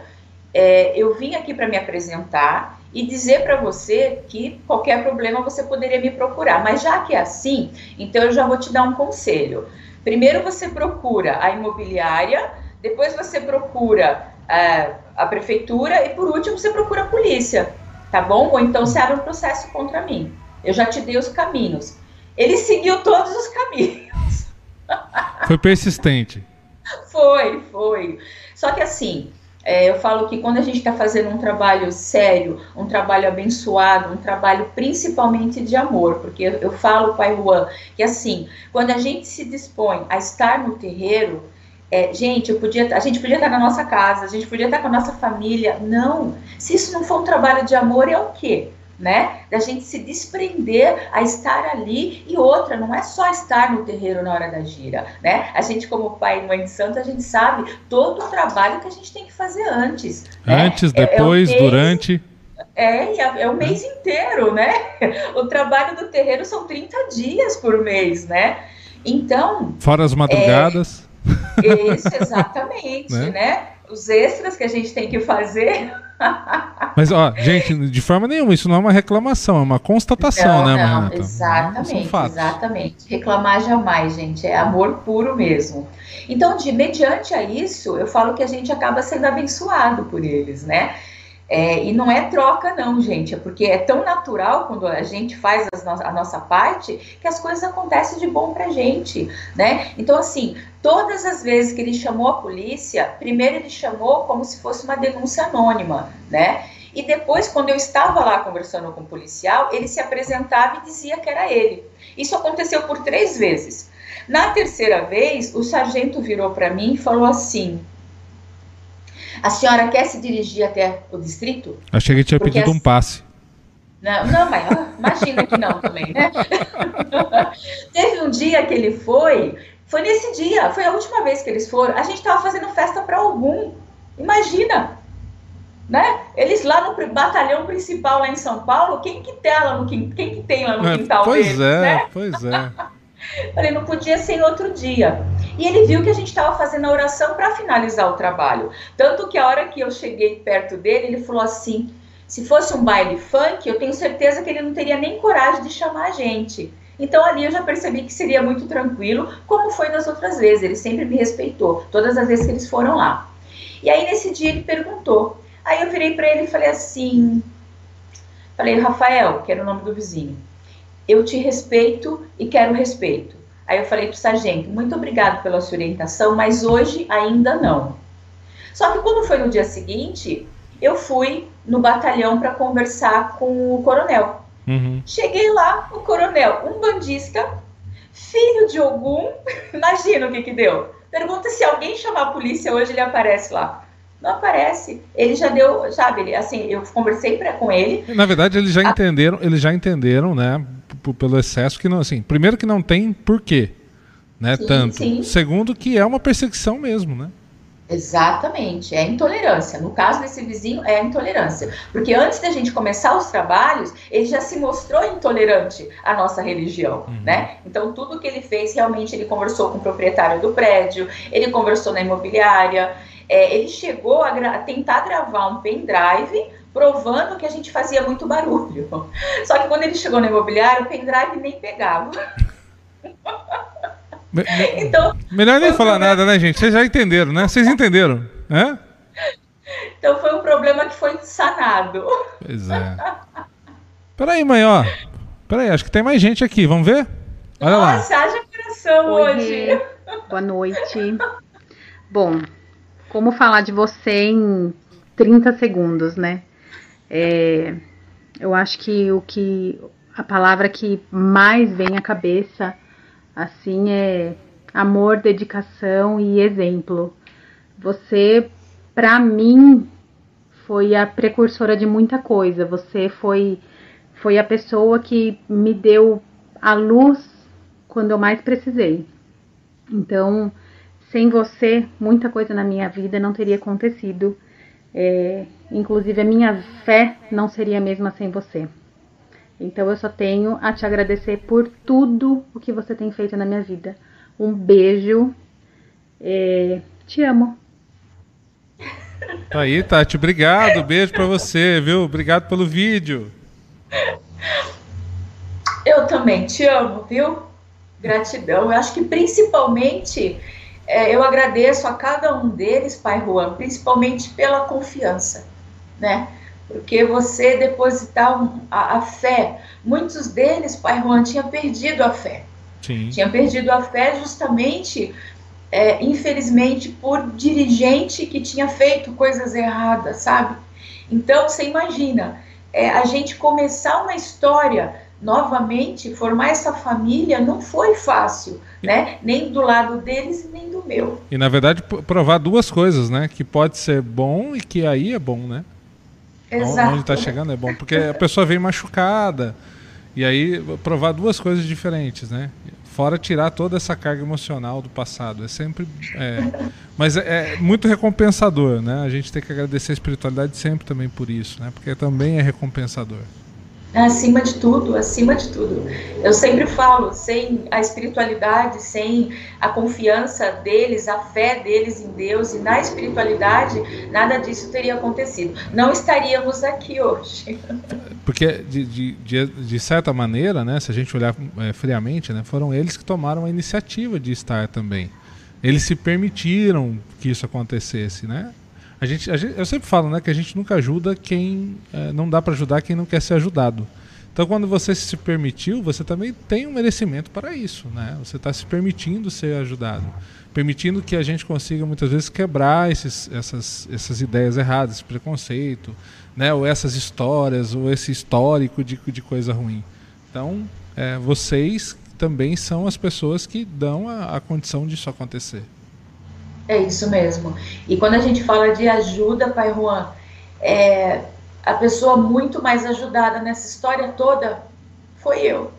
é, eu vim aqui para me apresentar e dizer para você que qualquer problema você poderia me procurar. Mas já que é assim, então eu já vou te dar um conselho. Primeiro você procura a imobiliária, depois você procura é, a prefeitura e por último você procura a polícia, tá bom? Ou então você abre um processo contra mim. Eu já te dei os caminhos. Ele seguiu todos os caminhos. *laughs* Foi persistente. foi, foi. Só que assim, é, eu falo que quando a gente está fazendo um trabalho sério, um trabalho abençoado, um trabalho principalmente de amor, porque eu, eu falo, Pai Juan, que assim, quando a gente se dispõe a estar no terreiro, é, gente, eu podia, a gente podia estar na nossa casa, a gente podia estar com a nossa família. Não, se isso não for um trabalho de amor, é o quê? né? Da gente se desprender a estar ali e outra, não é só estar no terreiro na hora da gira, né? A gente como pai e mãe de santo, a gente sabe todo o trabalho que a gente tem que fazer antes. Né? Antes, né? depois, é, é mês, durante. É, é, é o mês inteiro, né? *laughs* O trabalho do terreiro são 30 dias por mês, né? Então. Fora as madrugadas. É, isso, exatamente, né? né? Os extras que a gente tem que fazer. *laughs* Mas, ó, gente, de forma nenhuma, isso não é uma reclamação, é uma constatação, não, né, não, Renata? Exatamente, exatamente. Reclamar jamais, gente, é amor puro mesmo. Então, de mediante a isso, eu falo que a gente acaba sendo abençoado por eles, né? É, e não é troca, não, gente, é porque é tão natural quando a gente faz no a nossa parte que as coisas acontecem de bom pra gente, né? Então, assim, todas as vezes que ele chamou a polícia, primeiro ele chamou como se fosse uma denúncia anônima, né? E depois, quando eu estava lá conversando com o policial, ele se apresentava e dizia que era ele. Isso aconteceu por três vezes. Na terceira vez, o sargento virou para mim e falou assim: a senhora quer se dirigir até o distrito? Achei que tinha Porque pedido um passe. Não, não, mas imagina que não também, né? *laughs* Teve um dia que ele foi, foi nesse dia, foi a última vez que eles foram. A gente estava fazendo festa para algum. Imagina, né? Eles lá no batalhão principal lá em São Paulo, quem que tem lá no, quem que tem lá no é, quintal pois deles, é, né? Pois é. *laughs* Falei, não podia ser em outro dia. E ele viu que a gente estava fazendo a oração para finalizar o trabalho. Tanto que a hora que eu cheguei perto dele, ele falou assim: se fosse um baile funk, eu tenho certeza que ele não teria nem coragem de chamar a gente. Então ali eu já percebi que seria muito tranquilo, como foi das outras vezes. Ele sempre me respeitou, todas as vezes que eles foram lá. E aí nesse dia ele perguntou. Aí eu virei para ele e falei assim: falei, Rafael, que era o nome do vizinho eu te respeito e quero respeito. Aí eu falei para o sargento, muito obrigado pela sua orientação, mas hoje ainda não. Só que quando foi no dia seguinte, eu fui no batalhão para conversar com o coronel. Uhum. Cheguei lá, o coronel, um bandista, filho de algum, *laughs* imagina o que que deu. Pergunta se alguém chamar a polícia hoje, ele aparece lá. Não aparece. Ele já deu, sabe, ele, assim, eu conversei pra, com ele. Na verdade, eles já a... entenderam, eles já entenderam, né, pelo excesso que não, assim, primeiro que não tem porquê, né, sim, tanto. Sim. Segundo que é uma perseguição mesmo, né? Exatamente, é intolerância. No caso desse vizinho, é intolerância. Porque antes da gente começar os trabalhos, ele já se mostrou intolerante à nossa religião, uhum. né? Então, tudo que ele fez, realmente, ele conversou com o proprietário do prédio, ele conversou na imobiliária, é, ele chegou a, gra tentar gravar um pendrive provando que a gente fazia muito barulho. Só que quando ele chegou na imobiliária, o pendrive nem pegava. Me, me, então, melhor nem falar nada, né, gente? Vocês já entenderam, né? Vocês entenderam, né? Então foi um problema que foi sanado. Pois é. Peraí, mãe, ó. Peraí, acho que tem mais gente aqui. Vamos ver? Olha Nossa, lá. haja coração Oi, hoje. Boa noite. Bom, como falar de você em 30 segundos, né? É, eu acho que o que a palavra que mais vem à cabeça Assim é amor, dedicação e exemplo. Você, para mim, foi a precursora de muita coisa. Você foi foi a pessoa que me deu a luz quando eu mais precisei. Então, sem você, muita coisa na minha vida não teria acontecido. É, inclusive, a minha fé não seria a mesma sem você. Então eu só tenho a te agradecer por tudo o que você tem feito na minha vida. Um beijo. É, te amo. Aí, Tati. Obrigado. Beijo para você, viu? Obrigado pelo vídeo. Eu também te amo, viu? Gratidão. Eu acho que principalmente é, eu agradeço a cada um deles, Pai Juan, principalmente pela confiança, né? porque você depositar a, a, fé. Muitos deles, Pai Juan, tinha perdido a fé. Sim. Tinha perdido a fé justamente, é, infelizmente, por dirigente que tinha feito coisas erradas, sabe? Então, você imagina, é, a gente começar uma história novamente, formar essa família não foi fácil, né? Nem do lado deles e nem do meu. E na verdade provar duas coisas, né? Que pode ser bom e que aí é bom, né? Exato. Onde está chegando é bom, porque a pessoa vem machucada. E aí provar duas coisas diferentes, né? Fora tirar toda essa carga emocional do passado. É sempre. É, mas é, é, muito recompensador, né? A gente tem que agradecer a espiritualidade sempre também por isso, né? Porque também é recompensador. Acima de tudo, acima de tudo. Eu sempre falo, sem a espiritualidade, sem a confiança deles, a fé deles em Deus e na espiritualidade, nada disso teria acontecido. Não estaríamos aqui hoje. *laughs* Porque, de, de, de, de certa maneira, né, se a gente olhar é, friamente, né, foram eles que tomaram a iniciativa de estar também. Eles se permitiram que isso acontecesse, né? A gente, a gente, eu sempre falo né, que a gente nunca ajuda quem. É, não dá para ajudar quem não quer ser ajudado. Então, quando você se permitiu, você também tem um merecimento para isso. Né? Você está se permitindo ser ajudado. Permitindo que a gente consiga, muitas vezes, quebrar esses, essas, essas ideias erradas, esse preconceito, né? ou essas histórias, ou esse histórico de, de coisa ruim. Então, é, vocês também são as pessoas que dão a, a condição disso acontecer. É isso mesmo. E quando a gente fala de ajuda, Pai Juan, é, a pessoa muito mais ajudada nessa história toda foi eu.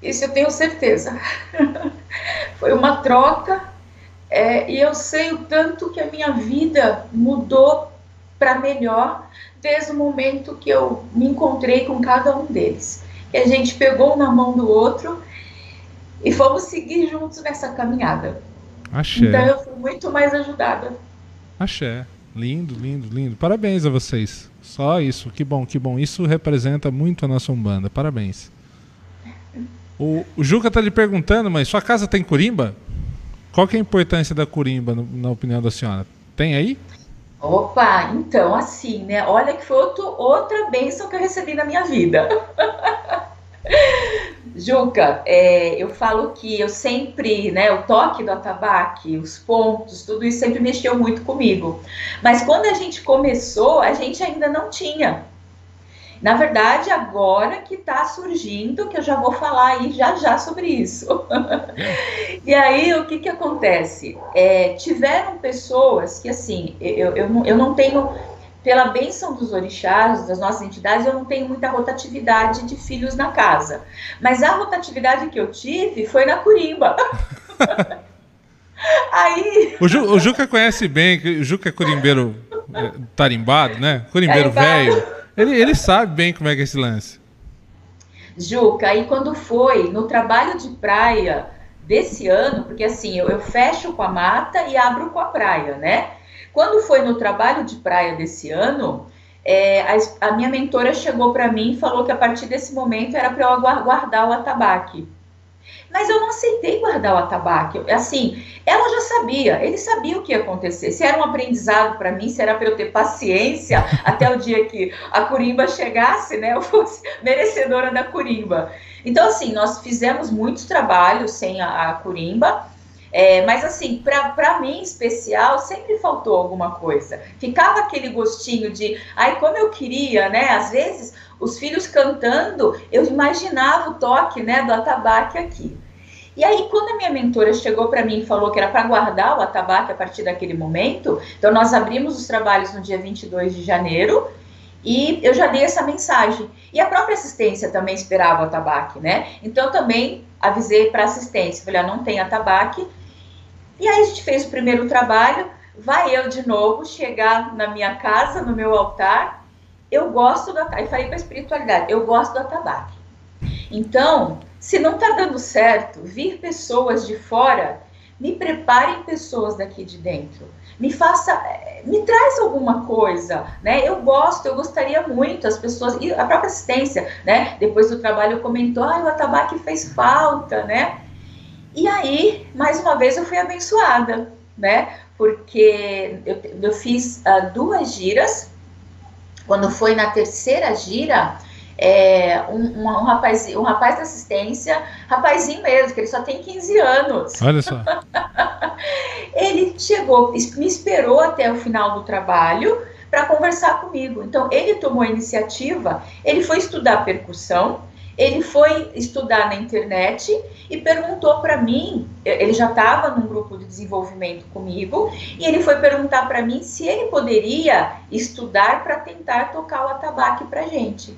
Isso eu tenho certeza. *laughs* foi uma troca é, e eu sei o tanto que a minha vida mudou para melhor desde o momento que eu me encontrei com cada um deles. Que a gente pegou um na mão do outro e fomos seguir juntos nessa caminhada. Axé. Então eu fui muito mais ajudada. Axé. Lindo, lindo, lindo. Parabéns a vocês. Só isso. Que bom, que bom. Isso representa muito a nossa Umbanda. Parabéns. O, o Juca tá lhe perguntando, mas sua casa tem curimba? Qual que é a importância da curimba, no, na opinião da senhora? Tem aí? Opa, então assim, né? Olha que foi outro, outra bênção que eu recebi na minha vida. *laughs* Juca, é, eu falo que eu sempre, né, o toque do atabaque, os pontos, tudo isso sempre mexeu muito comigo. Mas quando a gente começou, a gente ainda não tinha. Na verdade, agora que está surgindo, que eu já vou falar aí já já sobre isso. *laughs* e aí, o que que acontece? É, tiveram pessoas que, assim, eu, eu, eu não tenho, pela bênção dos orixás, das nossas entidades, eu não tenho muita rotatividade de filhos na casa. Mas a rotatividade que eu tive foi na Curimba. *laughs* aí... O, Ju, o Juca conhece bem, o Juca é curimbeiro é, tarimbado, né? Curimbeiro velho. Ele, ele sabe bem como é que é esse lance. Juca, aí quando foi no trabalho de praia desse ano, porque assim, eu, eu fecho com a mata e abro com a praia, né? Quando foi no trabalho de praia desse ano, é, a, a, minha mentora chegou para mim e falou que a partir desse momento era para eu guardar o atabaque. Mas eu não aceitei guardar o atabaque. Assim, ela já sabia, ele sabia o que ia acontecer. Se era um aprendizado para mim, se era para eu ter paciência *laughs* até o dia que a curimba chegasse, né? Eu fosse merecedora da curimba. Então, assim, nós fizemos muitos trabalhos sem a, a curimba. É, mas assim, para mim em especial, sempre faltou alguma coisa. Ficava aquele gostinho de, ai, como eu queria, né? Às vezes os filhos cantando, eu imaginava o toque, né, do atabaque aqui. E aí, quando a minha mentora chegou para mim e falou que era para guardar o atabaque a partir daquele momento, então nós abrimos os trabalhos no dia 22 de janeiro e eu já dei essa mensagem. E a própria assistência também esperava o atabaque, né? Então também avisei para a assistência, falei, ah, não tem atabaque. E aí a gente fez o primeiro trabalho, vai eu de novo chegar na minha casa, no meu altar, eu gosto do atabaque. Falei para a espiritualidade, eu gosto do atabaque. Então, se não está dando certo, vir pessoas de fora, me preparem pessoas daqui de dentro. Me faça, eh, me traz alguma coisa, né? Eu gosto, eu gostaria muito, as pessoas, e a própria assistência, né? Depois do trabalho comentou, ah, o atabaque fez falta, né? E aí, mais uma vez, eu fui abençoada, né? Porque eu, eu fiz uh, duas giras quando foi na terceira gira, é, um, um, rapaz, um rapaz da assistência, rapazinho mesmo, que ele só tem 15 anos. Olha só. *laughs* ele chegou, me esperou até o final do trabalho para conversar comigo. Então, ele tomou a iniciativa, ele foi estudar percussão, ele foi estudar na internet e perguntou para mim, ele já estava num grupo de desenvolvimento comigo, e ele foi perguntar para mim se ele poderia estudar para tentar tocar o atabaque para gente.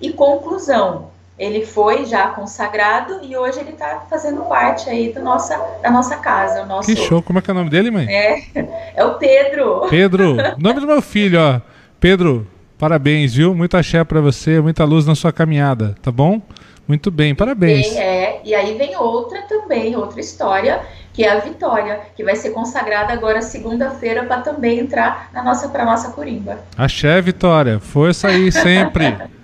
E conclusão, ele foi já consagrado e hoje ele está fazendo parte aí da nossa, da nossa casa. O nosso... Que show, como é que é o nome dele, mãe? É, é o Pedro. Pedro, nome do meu filho, ó. Pedro, parabéns, viu? Muita axé para você, muita luz na sua caminhada, tá bom? Muito bem, parabéns. E, é, e aí vem outra também, outra história, que é a Vitória, que vai ser consagrada agora segunda-feira para também entrar na nossa para nossa corimba. Axé, Vitória, força aí sempre. *laughs*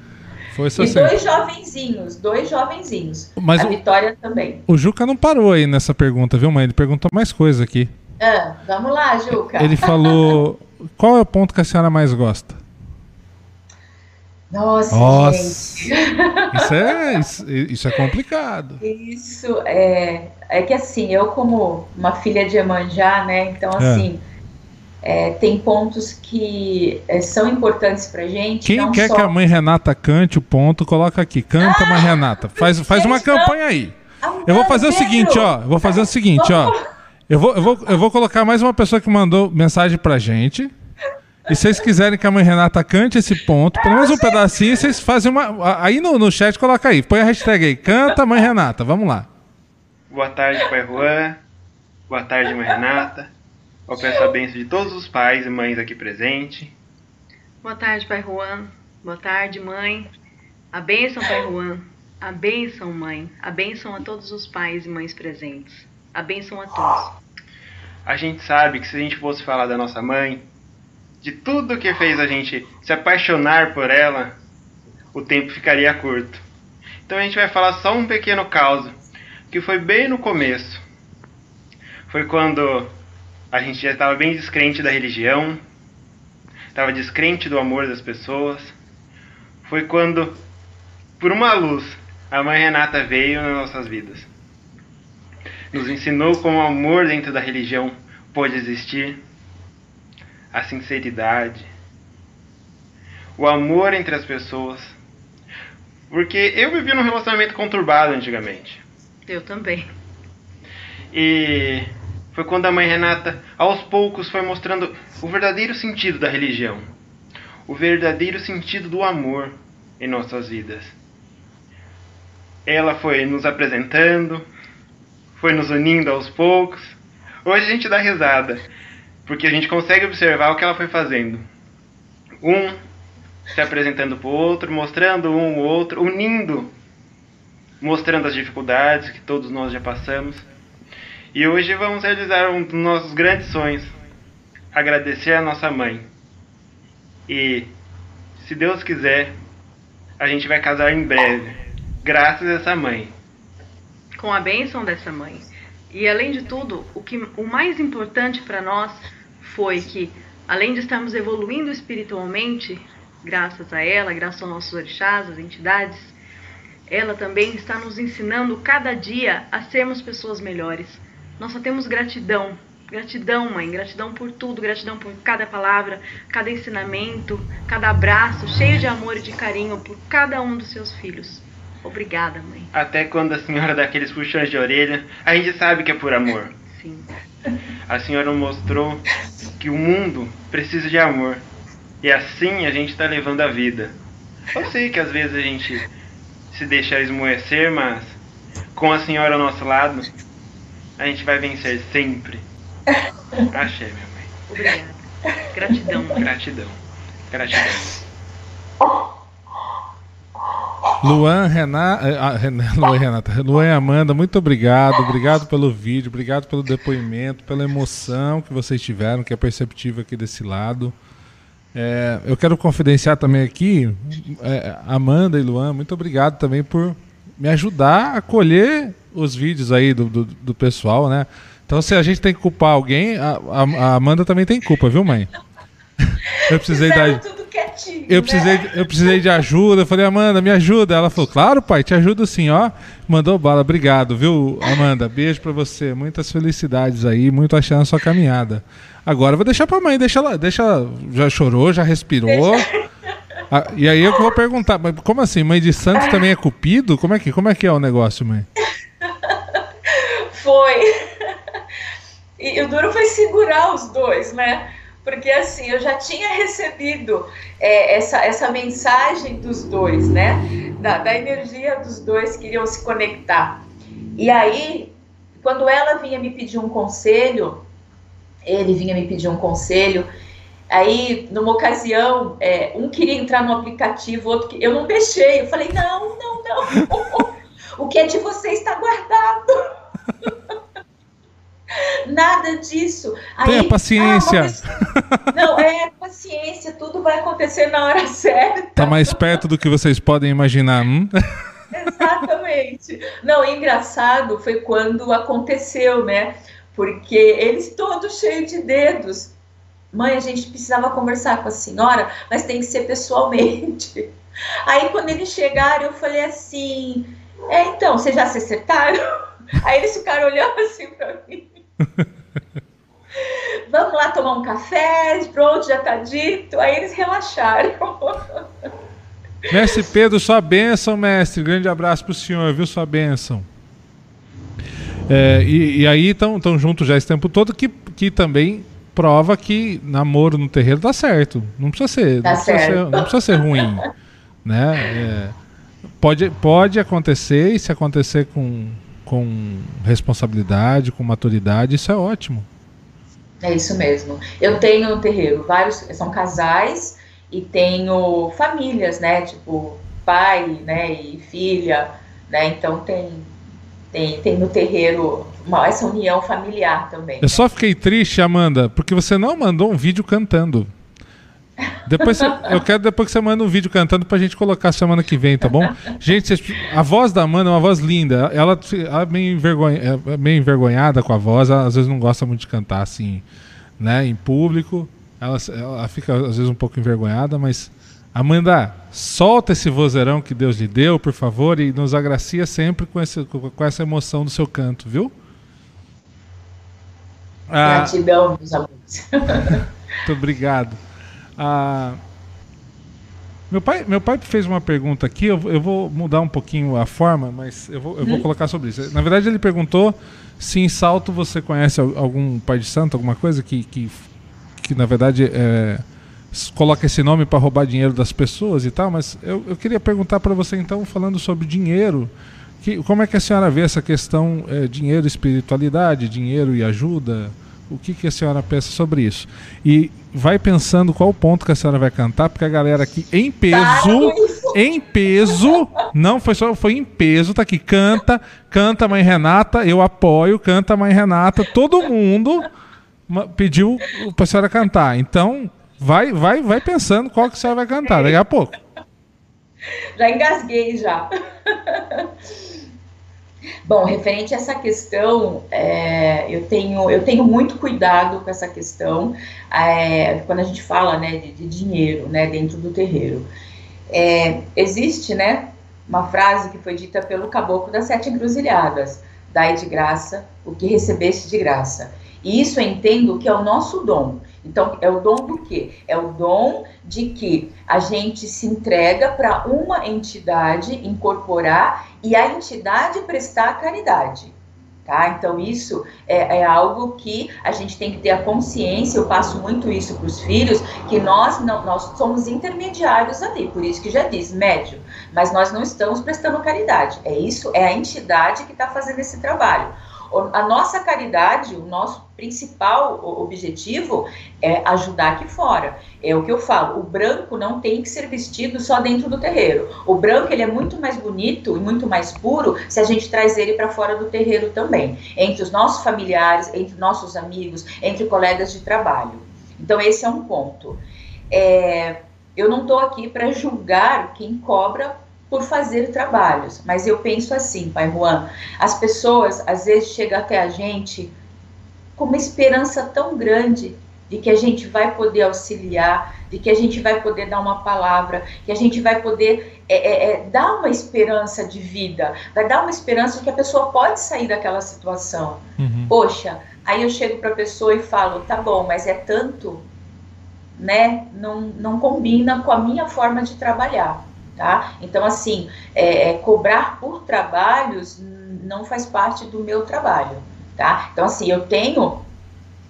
Força e sempre. dois jovenzinhos, dois jovenzinhos. Mas a o, Vitória também. O Juca não parou aí nessa pergunta, viu, mãe? Ele perguntou mais coisa aqui. Ah, vamos lá, Juca. Ele falou: *laughs* qual é o ponto que a senhora mais gosta? Nossa, Nossa. gente. *laughs* Isso é, isso, isso, é complicado. Isso é. É que assim, eu, como uma filha de Emanjá, né? Então, é. assim. É. É, tem pontos que é, são importantes pra gente. Quem quer só... que a mãe Renata cante o ponto, coloca aqui. Canta, ah, mãe Renata. Faz, faz uma campanha aí. Eu vou fazer o seguinte, ó. Eu vou fazer o seguinte, ó. Eu vou, eu, vou, eu vou colocar mais uma pessoa que mandou mensagem pra gente. E se vocês quiserem que a mãe Renata cante esse ponto, pelo menos um pedacinho, vocês fazem uma. Aí no, no chat coloca aí, põe a hashtag aí, canta mãe Renata, vamos lá. Boa tarde, pai Juan. Boa tarde, mãe Renata. Eu peço a bênção de todos os pais e mães aqui presentes. Boa tarde, pai Juan. Boa tarde, mãe. A bênção, pai Juan. A bênção, mãe. A bênção a todos os pais e mães presentes. A bênção a todos. A gente sabe que se a gente fosse falar da nossa mãe, de tudo que fez a gente se apaixonar por ela, o tempo ficaria curto. Então a gente vai falar só um pequeno caso, que foi bem no começo. Foi quando a gente já estava bem descrente da religião, estava descrente do amor das pessoas. Foi quando, por uma luz, a mãe Renata veio nas nossas vidas. Nos ensinou como o amor dentro da religião pode existir a sinceridade, o amor entre as pessoas. Porque eu vivi num relacionamento conturbado antigamente. Eu também. E foi quando a mãe Renata, aos poucos, foi mostrando o verdadeiro sentido da religião, o verdadeiro sentido do amor em nossas vidas. Ela foi nos apresentando, foi nos unindo aos poucos. Hoje a gente dá risada, porque a gente consegue observar o que ela foi fazendo. Um se apresentando para o outro, mostrando um o outro, unindo, mostrando as dificuldades que todos nós já passamos. E hoje vamos realizar um dos nossos grandes sonhos, agradecer a nossa mãe. E, se Deus quiser, a gente vai casar em breve, graças a essa mãe. Com a bênção dessa mãe. E além de tudo, o que o mais importante para nós foi que, além de estarmos evoluindo espiritualmente, graças a ela, graças aos nossos orixás, as entidades, ela também está nos ensinando cada dia a sermos pessoas melhores. Nós só temos gratidão. Gratidão, mãe. Gratidão por tudo. Gratidão por cada palavra, cada ensinamento, cada abraço cheio de amor e de carinho por cada um dos seus filhos. Obrigada, mãe. Até quando a senhora dá aqueles puxões de orelha, a gente sabe que é por amor. Sim. A senhora mostrou que o mundo precisa de amor. E assim a gente está levando a vida. Eu sei que às vezes a gente se deixa esmoecer, mas com a senhora ao nosso lado, a gente vai vencer sempre. Axé, minha mãe. Obrigada. Gratidão. Gratidão. Gratidão. Luan, Renata, eh, *laughs* Luan, Renata, Luan e Amanda, muito obrigado. Obrigado pelo vídeo, obrigado pelo depoimento, pela emoção que vocês tiveram, que é perceptível aqui desse lado. É, eu quero confidenciar também aqui, é, Amanda e Luan, muito obrigado também por me ajudar a colher os vídeos aí do, do, do pessoal, né? Então, se a gente tem que culpar alguém, a, a, a Amanda também tem culpa, viu, mãe? *laughs* eu precisei dar. Eu precisei, né? eu precisei de ajuda. Eu falei, Amanda, me ajuda. Ela falou, claro, pai, te ajudo sim, ó. Mandou bala. Obrigado, viu, Amanda? Beijo pra você. Muitas felicidades aí, muito achando a sua caminhada. Agora eu vou deixar pra mãe, deixa ela, deixa ela, já chorou, já respirou. Ah, e aí eu vou perguntar, mas como assim, mãe de Santos também é cupido? Como é que, como é, que é o negócio, mãe? Foi. E o duro foi segurar os dois, né? Porque assim, eu já tinha recebido é, essa, essa mensagem dos dois, né? Da, da energia dos dois que iriam se conectar. E aí, quando ela vinha me pedir um conselho, ele vinha me pedir um conselho. Aí, numa ocasião, é, um queria entrar no aplicativo, outro que eu não deixei. Eu falei: não, não, não. *laughs* o que é de você está guardado. Nada disso. Aí, Tenha paciência. Ah, não, é paciência, tudo vai acontecer na hora *laughs* certa. Tá mais perto do que vocês podem imaginar. Hum? Exatamente. Não, engraçado foi quando aconteceu, né? Porque eles todos cheios de dedos. Mãe, a gente precisava conversar com a senhora, mas tem que ser pessoalmente. *laughs* Aí quando eles chegaram, eu falei assim: É, então, vocês já se acertaram? *laughs* Aí eles ficaram olhando assim pra mim. *laughs* Vamos lá tomar um café, pronto, já tá dito. Aí eles relaxaram. *laughs* Mestre Pedro, sua bênção, mestre. Grande abraço pro senhor, viu? Sua bênção. É, e, e, aí estão juntos já esse tempo todo, que, que também prova que namoro no terreiro dá certo. Não precisa ser, tá não, precisa ser não, precisa ser, ruim. *laughs* né? É, pode, pode acontecer, e se acontecer com, com responsabilidade, com maturidade, isso é ótimo. É isso mesmo. Eu tenho no terreiro vários, são casais e tenho famílias, né? Tipo, pai, né, e filha, né? Então tem tem, tem no terreiro uma, essa união familiar também. Eu só fiquei triste, Amanda, porque você não mandou um vídeo cantando. Depois eu quero depois que você manda um vídeo cantando pra gente colocar semana que vem, tá bom? Gente, a voz da Amanda é uma voz linda. Ela, ela é, meio envergonha, é meio envergonhada com a voz, ela, às vezes não gosta muito de cantar assim, né, em público. Ela, ela fica às vezes um pouco envergonhada, mas Amanda, solta esse vozeirão que Deus lhe deu, por favor, e nos agracia sempre com, esse, com essa emoção do seu canto, viu? Gratidão, meus amigos. *laughs* Muito obrigado. A, Meu pai, meu pai fez uma pergunta aqui, eu, eu vou mudar um pouquinho a forma, mas eu vou, eu vou hum. colocar sobre isso. Na verdade, ele perguntou se em Salto você conhece algum pai de santo, alguma coisa que, que, que na verdade, é, coloca esse nome para roubar dinheiro das pessoas e tal, mas eu, eu queria perguntar para você, então, falando sobre dinheiro, que, como é que a senhora vê essa questão é, dinheiro e espiritualidade, dinheiro e ajuda? O que, que a senhora pensa sobre isso? E vai pensando qual ponto que a senhora vai cantar, porque a galera aqui em peso, em peso, não foi só, foi em peso, tá aqui, canta, canta Mãe Renata, eu apoio, canta Mãe Renata, todo mundo pediu para a senhora cantar. Então, vai, vai, vai pensando qual que a senhora vai cantar daqui a pouco. Já engasguei já. Bom, referente a essa questão, é, eu, tenho, eu tenho muito cuidado com essa questão é, quando a gente fala né, de, de, dinheiro né, dentro do terreiro. É, existe né, uma frase que foi dita pelo caboclo das sete encruzilhadas: dai de graça o que recebeste de graça. E isso eu entendo que é o nosso dom. Então, é o dom do quê? É o dom de que a gente se entrega para uma entidade incorporar e a entidade prestar caridade. Tá? Então, isso é, é, algo que a gente tem que ter a consciência, eu passo muito isso para os filhos, que nós não, nós somos intermediários ali, por isso que já diz, médio, mas nós não estamos prestando caridade. É isso, é a entidade que está fazendo esse trabalho. A nossa caridade, o nosso principal objetivo é ajudar aqui fora. É o que eu falo, o branco não tem que ser vestido só dentro do terreiro. O branco ele é muito mais bonito e muito mais puro se a gente traz ele para fora do terreiro também, entre os nossos familiares, entre nossos amigos, entre colegas de trabalho. Então esse é um ponto. É, eu não estou aqui para julgar quem cobra por fazer trabalhos. Mas eu penso assim, Pai Juan, as pessoas às vezes chegam até a gente com uma esperança tão grande de que a gente vai poder auxiliar, de que a gente vai poder dar uma palavra, que a gente vai poder é, é, é, dar uma esperança de vida, vai dar uma esperança de que a pessoa pode sair daquela situação. Uhum. Poxa, aí eu chego para a pessoa e falo, tá bom, mas é tanto, né? Não, não combina com a minha forma de trabalhar tá? Então, assim, é, é, cobrar por trabalhos não faz parte do meu trabalho, tá? Então, assim, eu tenho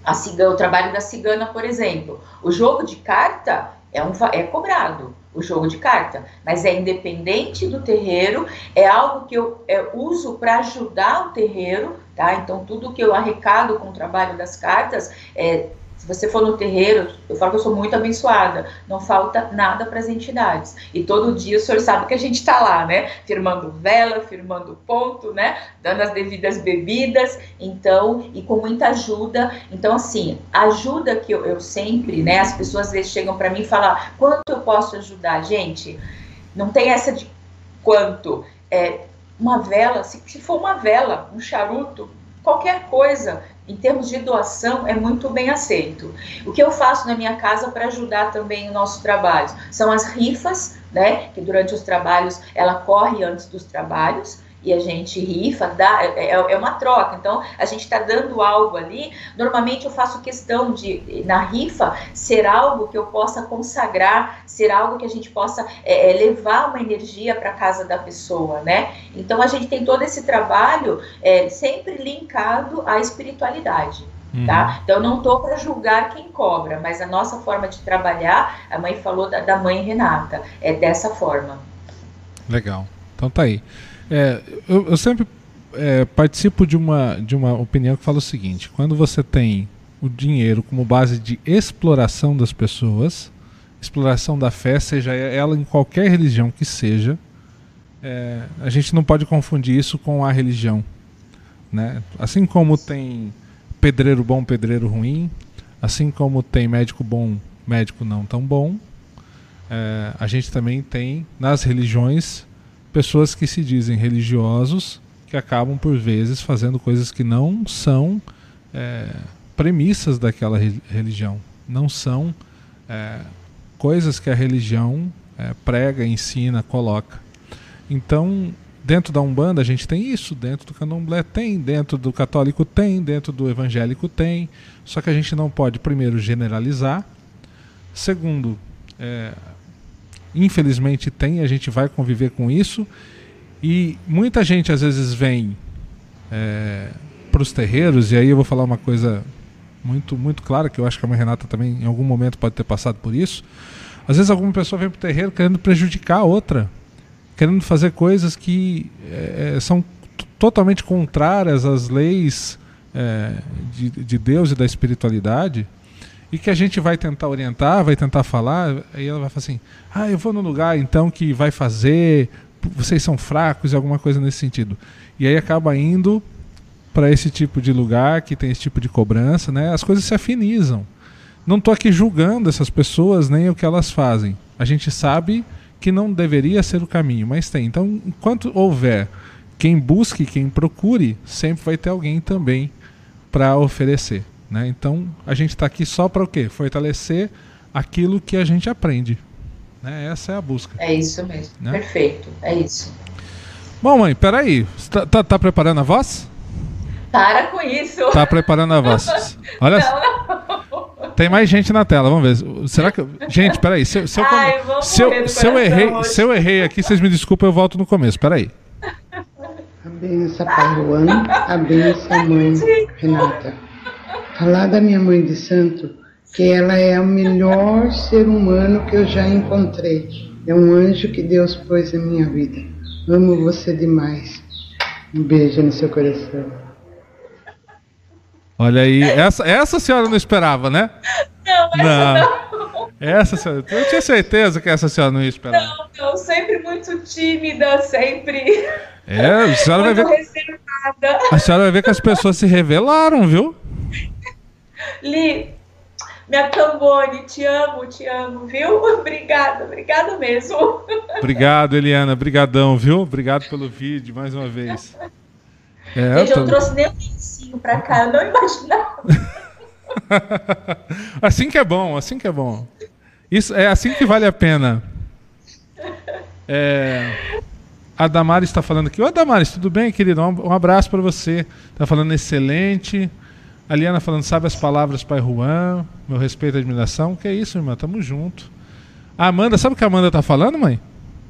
a cigana, o trabalho da cigana, por exemplo. O jogo de carta é, um, é cobrado, o jogo de carta, mas é independente do terreiro, é algo que eu é, uso para ajudar o terreiro, tá? Então, tudo que eu arrecado com o trabalho das cartas é se você for no terreiro, eu falo que eu sou muito abençoada, não falta nada para as entidades. E todo dia o senhor sabe que a gente está lá, né? Firmando vela, firmando ponto, né? Dando as devidas bebidas, então, e com muita ajuda. Então, assim, ajuda que eu, eu sempre, né? As pessoas às vezes chegam para mim e falam: quanto eu posso ajudar? Gente, não tem essa de quanto. É, uma vela, se, se for uma vela, um charuto, qualquer coisa em termos de doação, é muito bem aceito. O que eu faço na minha casa para ajudar também o nosso trabalho são as rifas, né? Que durante os trabalhos ela corre antes dos trabalhos e a gente rifa, dá, é, é, é uma troca. Então, a gente está dando algo ali. Normalmente, eu faço questão de, na rifa, ser algo que eu possa consagrar, ser algo que a gente possa é, é levar uma energia para casa da pessoa, né? Então, a gente tem todo esse trabalho é, sempre linkado à espiritualidade. Tá? Uhum. Então, não estou para julgar quem cobra, mas a nossa forma de trabalhar, a mãe falou da, da mãe Renata, é dessa forma. Legal. Então tá aí. É, eu, eu, sempre é, participo de uma, de uma opinião que fala o seguinte: quando você tem o dinheiro como base de exploração das pessoas, exploração da fé, seja ela em qualquer religião que seja, é, a gente não pode confundir isso com a religião. Né? Assim como tem pedreiro bom, pedreiro ruim, assim como tem médico bom, médico não tão bom, é, a gente também tem nas religiões pessoas que se dizem religiosos que acabam por vezes fazendo coisas que não são é, premissas daquela religião, não são é, coisas que a religião é, prega, ensina, coloca. Então, dentro da Umbanda a gente tem isso, dentro do Candomblé tem, dentro do católico tem, dentro do evangélico tem, só que a gente não pode, primeiro, generalizar, segundo, é, infelizmente tem, a gente vai conviver com isso. E muita gente às vezes vem é, para os terreiros, e aí eu vou falar uma coisa muito, muito clara, que eu acho que a mãe Renata também em algum momento pode ter passado por isso. Às vezes alguma pessoa vem para o terreiro querendo prejudicar a outra, querendo fazer coisas que é, são totalmente contrárias às leis é, de, de Deus e da espiritualidade e que a gente vai tentar orientar, vai tentar falar, aí ela vai falar assim: ah, eu vou no lugar então que vai fazer, vocês são fracos, alguma coisa nesse sentido. E aí acaba indo para esse tipo de lugar que tem esse tipo de cobrança, né? As coisas se afinizam. Não estou aqui julgando essas pessoas nem o que elas fazem. A gente sabe que não deveria ser o caminho, mas tem. Então, enquanto houver quem busque, quem procure, sempre vai ter alguém também para oferecer. Né? Então a gente está aqui só para o quê? Fortalecer aquilo que a gente aprende. Né? Essa é a busca. É isso mesmo. Né? Perfeito. É isso. Bom, mãe, peraí. Você tá, tá, tá, preparando a voz? Para com isso. Tá preparando a voz. *laughs* Olha não, *laughs* Tem mais gente na tela, vamos ver. Será que. Gente, peraí. Se, se, eu, Ai, se, eu, se, eu errei, se eu errei aqui, vocês me desculpem, eu volto no começo. Peraí. A benção, Pai Juan. A benção, mãe Renata falar da minha mãe de santo, que ela é o melhor ser humano que eu já encontrei. É um anjo que Deus pôs na minha vida. Amo você demais. Um beijo no seu coração. Olha aí, essa, essa senhora não esperava, né? Não, essa não. não. Essa senhora, eu tinha certeza que essa senhora não ia esperar. Não, não, sempre muito tímida, sempre. É, a senhora *laughs* vai ver. Reservada. A senhora vai ver que as pessoas se revelaram, viu? Li, minha Cambone, te amo, te amo, viu? *laughs* Obrigada, obrigada mesmo. Obrigado, Eliana, brigadão, viu? Obrigado pelo vídeo mais uma vez. É, Gente, eu, tô... eu trouxe nem um lencinho pra cá, eu não imaginava. *laughs* assim que é bom, assim que é bom. Isso é assim que vale a pena. É, a Damares está falando aqui. Ô Damares, tudo bem, querido? Um abraço para você. Está falando excelente. A Liana falando, sabe as palavras, Pai Juan, meu respeito e admiração. Que é isso, irmã, tamo junto. A Amanda, sabe o que a Amanda tá falando, mãe?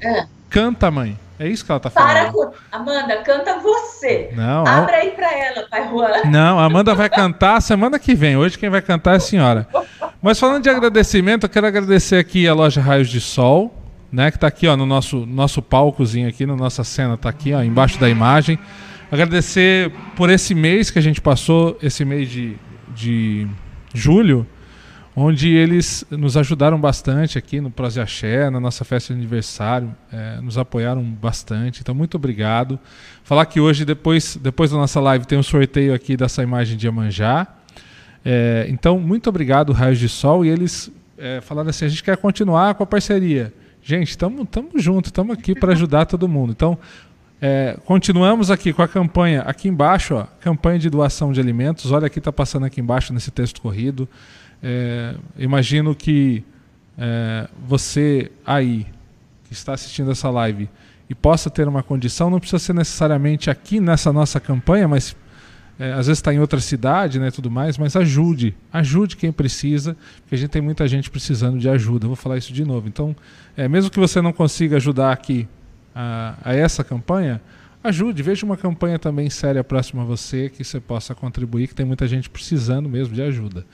É. Canta, mãe. É isso que ela tá falando. Para com... Amanda, canta você. Não. Abra aí pra ela, Pai Juan. Não, a Amanda vai cantar semana que vem. Hoje quem vai cantar é a senhora. Mas falando de agradecimento, eu quero agradecer aqui a loja Raios de Sol, né? Que tá aqui, ó, no nosso, nosso palcozinho aqui, na nossa cena, tá aqui, ó, embaixo da imagem. Agradecer por esse mês que a gente passou, esse mês de, de julho, onde eles nos ajudaram bastante aqui no Prose Axé, na nossa festa de aniversário, é, nos apoiaram bastante. Então, muito obrigado. Falar que hoje, depois, depois da nossa live, tem um sorteio aqui dessa imagem de Amanjá. É, então, muito obrigado, Raios de Sol. E eles é, falaram assim: a gente quer continuar com a parceria. Gente, estamos juntos, estamos aqui para ajudar todo mundo. Então, é, continuamos aqui com a campanha, aqui embaixo, ó, campanha de doação de alimentos. Olha aqui, está passando aqui embaixo nesse texto corrido. É, imagino que é, você aí, que está assistindo essa live, e possa ter uma condição, não precisa ser necessariamente aqui nessa nossa campanha, mas é, às vezes está em outra cidade, né, tudo mais, mas ajude, ajude quem precisa, porque a gente tem muita gente precisando de ajuda. vou falar isso de novo. Então, é, mesmo que você não consiga ajudar aqui a, a essa campanha, ajude, veja uma campanha também séria próxima a você que você possa contribuir, que tem muita gente precisando mesmo de ajuda.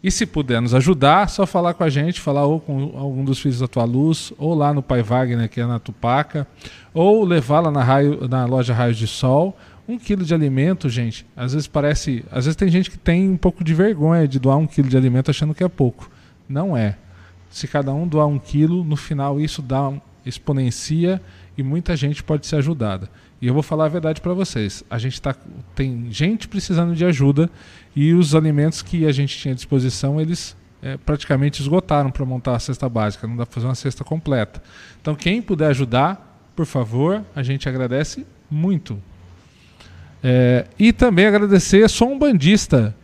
E se puder nos ajudar, só falar com a gente, falar ou com algum dos filhos da tua luz, ou lá no Pai Wagner, que é na Tupaca, ou levar lá na, raio, na loja Raios de Sol. Um quilo de alimento, gente, às vezes parece. Às vezes tem gente que tem um pouco de vergonha de doar um quilo de alimento achando que é pouco. Não é. Se cada um doar um quilo, no final isso dá exponencia e muita gente pode ser ajudada. E eu vou falar a verdade para vocês. A gente tá, tem gente precisando de ajuda e os alimentos que a gente tinha à disposição, eles é, praticamente esgotaram para montar a cesta básica. Não dá para fazer uma cesta completa. Então, quem puder ajudar, por favor, a gente agradece muito. É, e também agradecer um Bandista.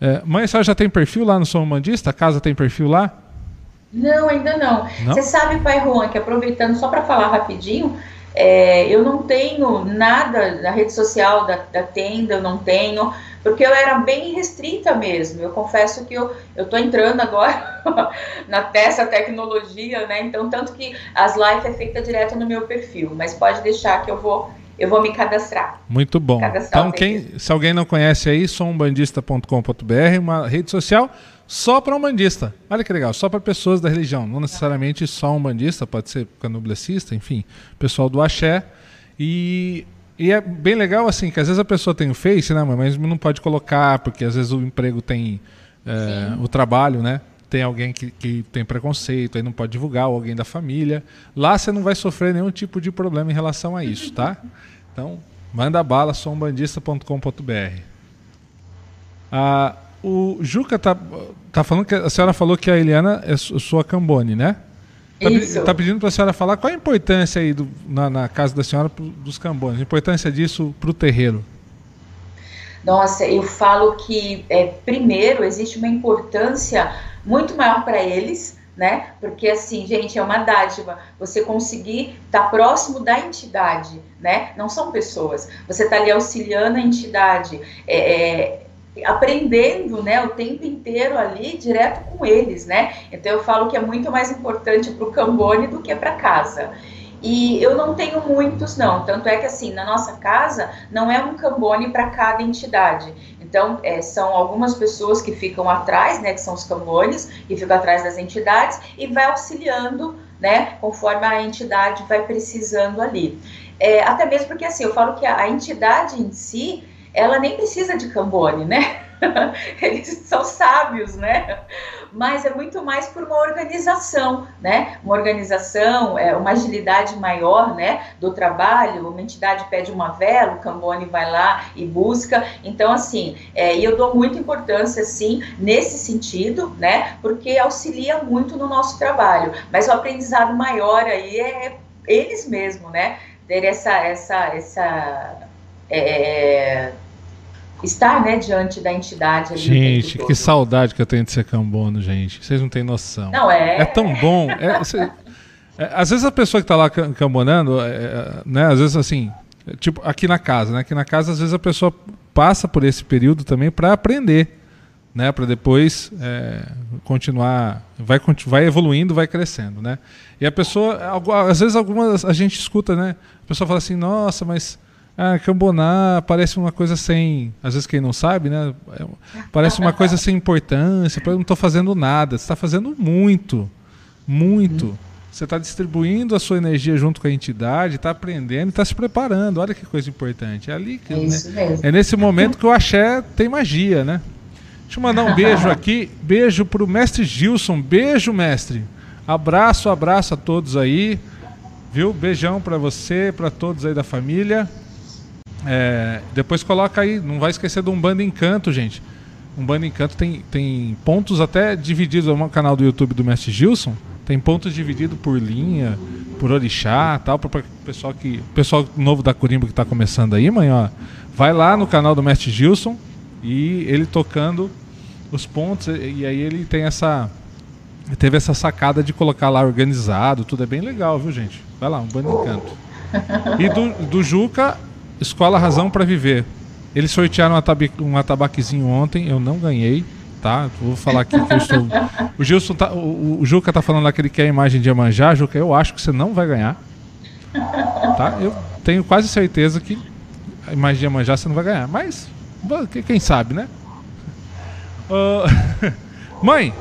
É, mãe, a senhora já tem perfil lá no Sou um Bandista? A casa tem perfil lá? Não, ainda não. não? Você sabe, Pai Juan, que aproveitando só para falar rapidinho, É, eu não tenho nada na rede social da, da, tenda, eu não tenho, porque eu era bem restrita mesmo. Eu confesso que eu estou entrando agora *laughs* na dessa tecnologia, né? Então, tanto que as lives é feita direto no meu perfil, mas pode deixar que eu vou eu vou me cadastrar. Muito bom. Cadastrar então, quem, se alguém não conhece aí, sombandista.com.br, uma rede social só para um bandista. Olha que legal, só para pessoas da religião, não necessariamente só um bandista, pode ser canoblecista, enfim, pessoal do axé. E, e é bem legal assim, que às vezes a pessoa tem o Face, né, mas não pode colocar, porque às vezes o emprego tem é, o trabalho, né? Tem alguém que, que tem preconceito, aí não pode divulgar, ou alguém da família. Lá você não vai sofrer nenhum tipo de problema em relação a isso, tá? Então, manda bala, sombandista.com.br. Ah, o Juca tá, tá falando que a senhora falou que a Eliana é sua Cambone, né? Tá, Isso. tá pedindo para a senhora falar qual a importância aí do, na, na, casa da senhora dos Cambones, a importância disso para o terreiro. Nossa, eu falo que é, primeiro existe uma importância muito maior para eles, né? Porque assim, gente, é uma dádiva você conseguir estar tá próximo da entidade, né? Não são pessoas. Você está ali auxiliando a entidade. É, é, aprendendo, né, o tempo inteiro ali direto com eles, né? Então eu falo que é muito mais importante para o Cambone do que para casa. E eu não tenho muitos, não. Tanto é que, assim, na nossa casa, não é um cambone para cada entidade. Então, é, são algumas pessoas que ficam atrás, né, que são os cambones, que ficam atrás das entidades, e vai auxiliando, né, conforme a entidade vai precisando ali. É, até mesmo porque, assim, eu falo que a, a entidade em si, ela nem precisa de Cambone, né? *laughs* Eles são sábios, né? Mas é muito mais por uma organização, né? Uma organização, é, uma agilidade maior, né? Do trabalho. Uma entidade pede uma vela, o Cambone vai lá e busca. Então, assim, é, eu dou muita importância, sim, nesse sentido, né? Porque auxilia muito no nosso trabalho. Mas o aprendizado maior aí é eles mesmos, né? Ter essa, essa, essa é, estar né, diante da entidade. gente, que saudade que eu tenho de ser cambono, gente. Vocês não têm noção. Não é? É tão bom. É, cê, é, às vezes a pessoa que está lá cambonando, é, é, né, às vezes assim, tipo aqui na casa, né? Aqui na casa, às vezes a pessoa passa por esse período também para aprender, né? Para depois é, continuar, vai, vai evoluindo, vai crescendo, né? E a pessoa, às vezes algumas a gente escuta, né? A pessoa fala assim, nossa, mas ah, Camboná parece uma coisa sem. Às vezes quem não sabe, né? Parece uma coisa sem importância. Eu não estou fazendo nada. Você está fazendo muito. Muito. Você está distribuindo a sua energia junto com a entidade, está aprendendo e está se preparando. Olha que coisa importante. É ali que. É, né? é nesse momento que o axé tem magia, né? Deixa eu mandar um *laughs* beijo aqui. Beijo para o mestre Gilson. Beijo, mestre. Abraço, abraço a todos aí. Viu? Beijão para você, para todos aí da família. É, depois coloca aí, não vai esquecer do Umbanda Encanto, gente. Umbanda Encanto tem, tem pontos até divididos no canal do YouTube do Mestre Gilson. Tem pontos divididos por linha, por orixá tal, para o pessoal que pessoal novo da Corimba que está começando aí, mãe, ó, vai lá no canal do Mestre Gilson e ele tocando os pontos e aí ele tem essa teve essa sacada de colocar lá organizado, tudo é bem legal, viu, gente? Vai lá, um bando encanto. E do, do Juca Escola Razão para Viver. Eles sortearam um atabaquezinho ontem, eu não ganhei, tá? Vou falar aqui que eu estou. *laughs* O Gilson tá, o, o Juca tá falando lá que ele quer a imagem de Iemanjá, Juca, eu acho que você não vai ganhar. Tá? Eu tenho quase certeza que a imagem de Iemanjá você não vai ganhar, mas quem sabe, né? Uh, *laughs* mãe,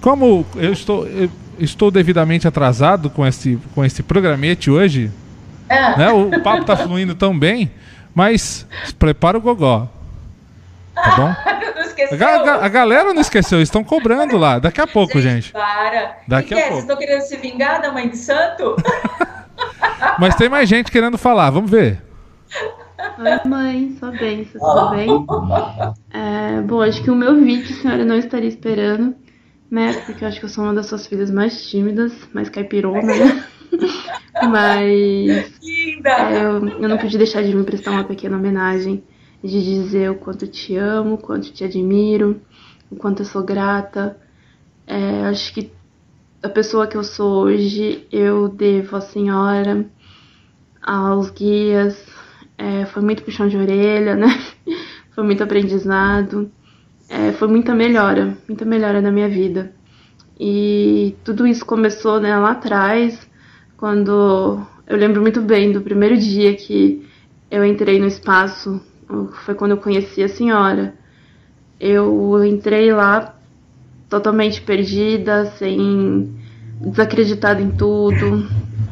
como eu estou, eu estou devidamente atrasado com esse, com esse programete hoje, é. Né? O papo tá fluindo tão bem, mas prepara o gogó. Tá *laughs* bom? A, a, a, galera não esqueceu, estão cobrando lá. Daqui a *laughs* pouco, gente. gente. Para. Daqui que a é? pouco. Vocês estão querendo se vingar da mãe de santo? *laughs* Mas tem mais gente querendo falar, vamos ver. Oi, mãe, sua bênção, tudo bem? É, bom, acho que o meu vídeo a senhora não estaria esperando, né? Porque eu acho que eu sou uma das suas filhas mais tímidas, mais caipirona, né? Mas é, eu, eu não pude deixar de me prestar uma pequena homenagem, de dizer o quanto te amo, o quanto te admiro, o quanto eu sou grata. É, acho que a pessoa que eu sou hoje eu devo à senhora, aos guias. É, foi muito puxão de orelha, né? *laughs* Foi muito aprendizado. É, foi muita melhora, muita melhora na minha vida. E tudo isso começou né, lá atrás, quando eu lembro muito bem do primeiro dia que eu entrei no espaço, foi quando eu conheci a senhora. Eu entrei lá totalmente perdida, sem desacreditada em tudo.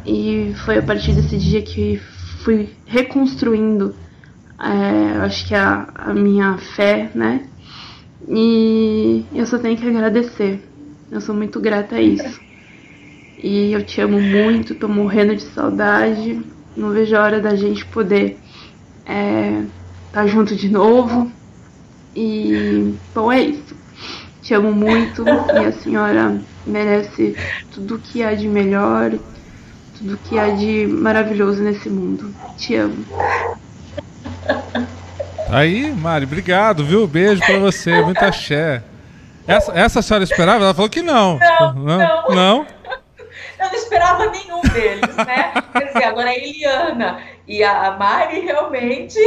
E foi a partir desse dia que fui reconstruindo, é, acho que a, a minha fé, né? E eu só tenho que agradecer. Eu sou muito grata a isso. E eu te amo muito, tô morrendo de saudade. Não vejo a hora da gente poder estar é, tá junto de novo. E, bom, é isso. Te amo muito e a senhora merece tudo que há de melhor, tudo que há de maravilhoso nesse mundo. Te amo. Aí, Mari, obrigado, viu? Beijo pra você, muita axé. Essa, essa a senhora esperava? Ela falou que não. Não, não. não. não? Eu não esperava nenhum deles, né? Quer dizer, agora a Eliana e a Mari realmente.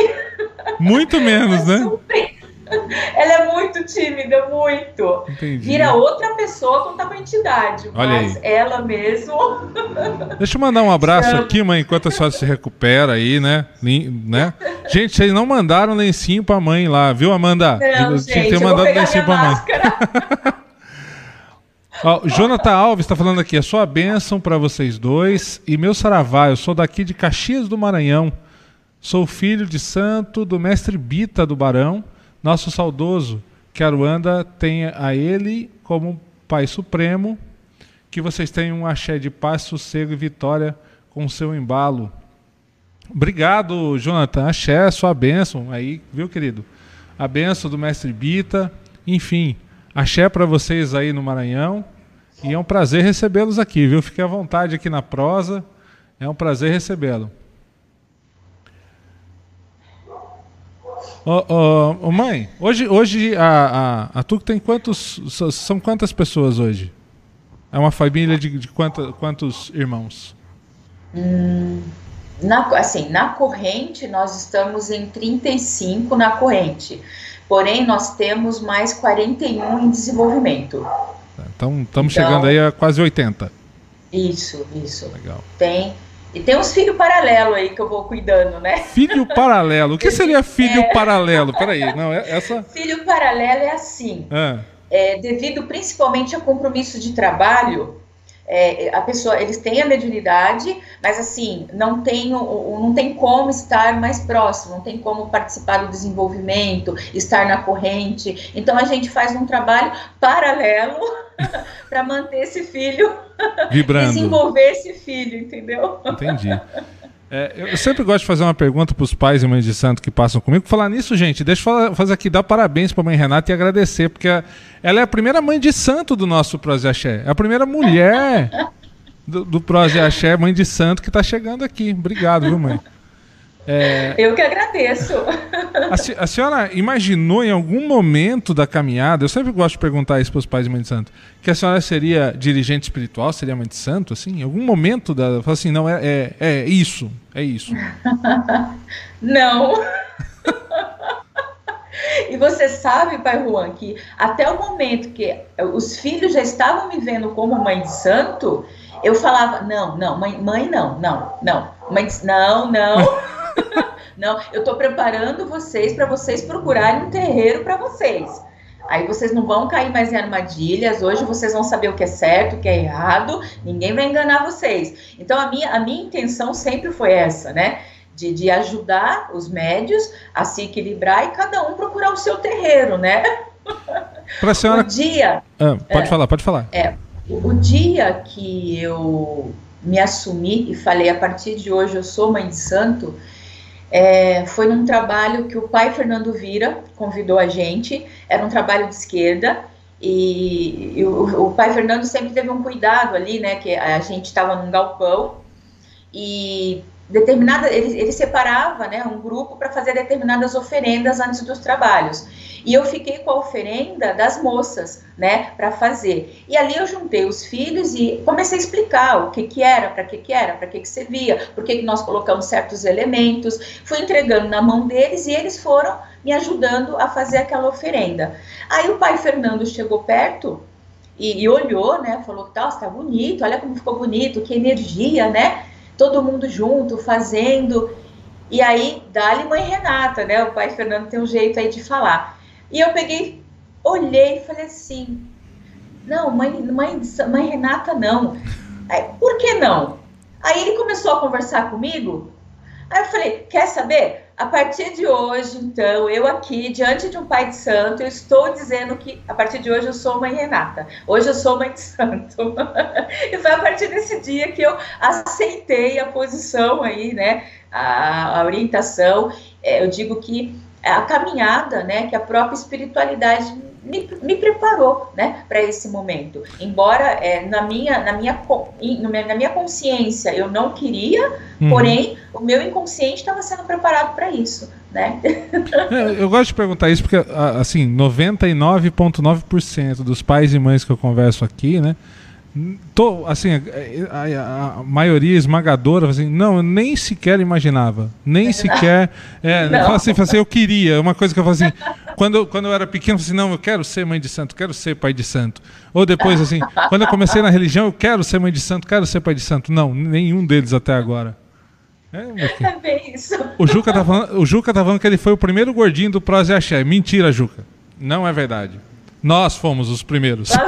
Muito menos, né? *laughs* Ela é muito tímida, muito. Entendi. Vira outra pessoa com a entidade. Olha mas aí. ela mesmo. Deixa eu mandar um abraço aqui, mãe, enquanto a senhora se recupera aí, né? né? Gente, vocês não mandaram lencinho pra mãe lá, viu, Amanda? Não, Tinha gente, que ter mandado lencinho pra mãe. *laughs* Ó, Jonathan Alves está falando aqui, a sua bênção para vocês dois e meu saravá, eu sou daqui de Caxias do Maranhão, sou filho de santo do mestre Bita do Barão, nosso saudoso, que Aruanda tenha a ele como Pai Supremo, que vocês tenham um axé de paz, sossego e vitória com seu embalo. Obrigado, Jonathan. Axé, sua bênção aí, viu, querido? A bênção do mestre Bita. Enfim, axé para vocês aí no Maranhão. E é um prazer recebê-los aqui, viu? Fique à vontade aqui na prosa. É um prazer recebê-lo. Ô, oh, oh, mãe, hoje, hoje a, a, a tem quantos. São quantas pessoas hoje? É uma família de, de quantos, quantos irmãos? Hum, na, assim, na corrente, nós estamos em 35 na corrente. Porém, nós temos mais 41 em desenvolvimento. Então, estamos então, chegando aí a quase 80. Isso, isso. Legal. Tem e tem uns filhos paralelo aí que eu vou cuidando, né? Filho paralelo. O que *laughs* seria filho é... paralelo? Peraí, não, é essa. Filho paralelo é assim. Ah. É, devido principalmente a compromisso de trabalho, é, a pessoa, eles têm a mediunidade, mas assim, não tem, não tem como estar mais próximo, não tem como participar do desenvolvimento, estar na corrente. Então a gente faz um trabalho paralelo *laughs* para manter esse filho *laughs* vibrando, desenvolver esse filho, entendeu? Entendi. É, eu sempre gosto de fazer uma pergunta para os pais e mães de santo que passam comigo. Falar nisso, gente, deixa eu fazer aqui, dar parabéns para a mãe Renata e agradecer, porque ela é a primeira mãe de santo do nosso Prose Axé. É a primeira mulher do, do Prose Axé, mãe de santo, que está chegando aqui. Obrigado, viu, mãe? É... Eu que agradeço. A, a, senhora imaginou em algum momento da caminhada, eu sempre gosto de perguntar isso para os pais de mãe de santo, que a senhora seria dirigente espiritual, seria mãe de santo, assim? Em algum momento da. assim, não, é, é, é isso, é isso. *laughs* não. *laughs* E você sabe, pai Juan, que até o momento que os filhos já estavam me vendo como mãe de santo, eu falava, não, não, mãe, mãe não, não, não, mãe, não, não. *laughs* *laughs* Não, eu estou preparando vocês para vocês procurarem um terreiro para vocês. Aí vocês não vão cair mais em armadilhas. Hoje vocês vão saber o que é certo, o que é errado. Ninguém vai enganar vocês. Então a minha, a minha intenção sempre foi essa, né? De, de ajudar os médios a se equilibrar e cada um procurar o seu terreiro, né? *laughs* Para senhora. O dia. Ah, pode é, falar, pode falar. É, o dia que eu me assumi e falei a partir de hoje eu sou mãe de santo, é, foi num trabalho que o pai Fernando Vira convidou a gente, era um trabalho de esquerda, e, e o, o, pai Fernando sempre teve um cuidado ali, né, que a gente estava num galpão, e determinada, ele, ele separava né, um grupo para fazer determinadas oferendas antes dos trabalhos. E eu fiquei com a oferenda das moças, né, para fazer. E ali eu juntei os filhos e comecei a explicar o que que era, para que que era, para que que servia, por que que nós colocamos certos elementos. Fui entregando na mão deles e eles foram me ajudando a fazer aquela oferenda. Aí o pai Fernando chegou perto e, e olhou, né, falou, tá, está bonito, olha como ficou bonito, que energia, né? Todo mundo junto, fazendo. E aí, dá-lhe mãe Renata, né? O pai Fernando tem um jeito aí de falar. E eu peguei, olhei e falei assim: não, mãe, mãe, mãe Renata, não. Aí, por que não? Aí ele começou a conversar comigo. Aí eu falei: quer saber? A partir de hoje, então, eu aqui, diante de um pai de santo, eu estou dizendo que a partir de hoje eu sou mãe Renata. Hoje eu sou mãe de santo. *laughs* e foi a partir desse dia que eu aceitei a posição aí, né? A, a orientação. É, eu digo que a caminhada, né, que a própria espiritualidade me, me preparou, né, para esse momento. Embora é, na minha na minha na minha consciência eu não queria, uhum. porém o meu inconsciente estava sendo preparado para isso, né? *laughs* É, eu gosto de perguntar isso porque assim 99,9% dos pais e mães que eu converso aqui, né, Tô, assim, a, a, a, maioria esmagadora, assim, não, eu nem sequer imaginava. Nem *laughs* sequer. É, fala assim, assim, eu queria. Uma coisa que eu falo assim, quando, eu, quando eu era pequeno, eu assim, não, eu quero ser mãe de santo, quero ser pai de santo. Ou depois, assim, quando eu comecei na religião, eu quero ser mãe de santo, quero ser pai de santo. Não, nenhum deles até agora. É, *laughs* é bem isso. O Juca, tá falando, o Juca tá falando que ele foi o primeiro gordinho do Prose Axé. Mentira, Juca. Não é verdade. Nós fomos os primeiros. *laughs*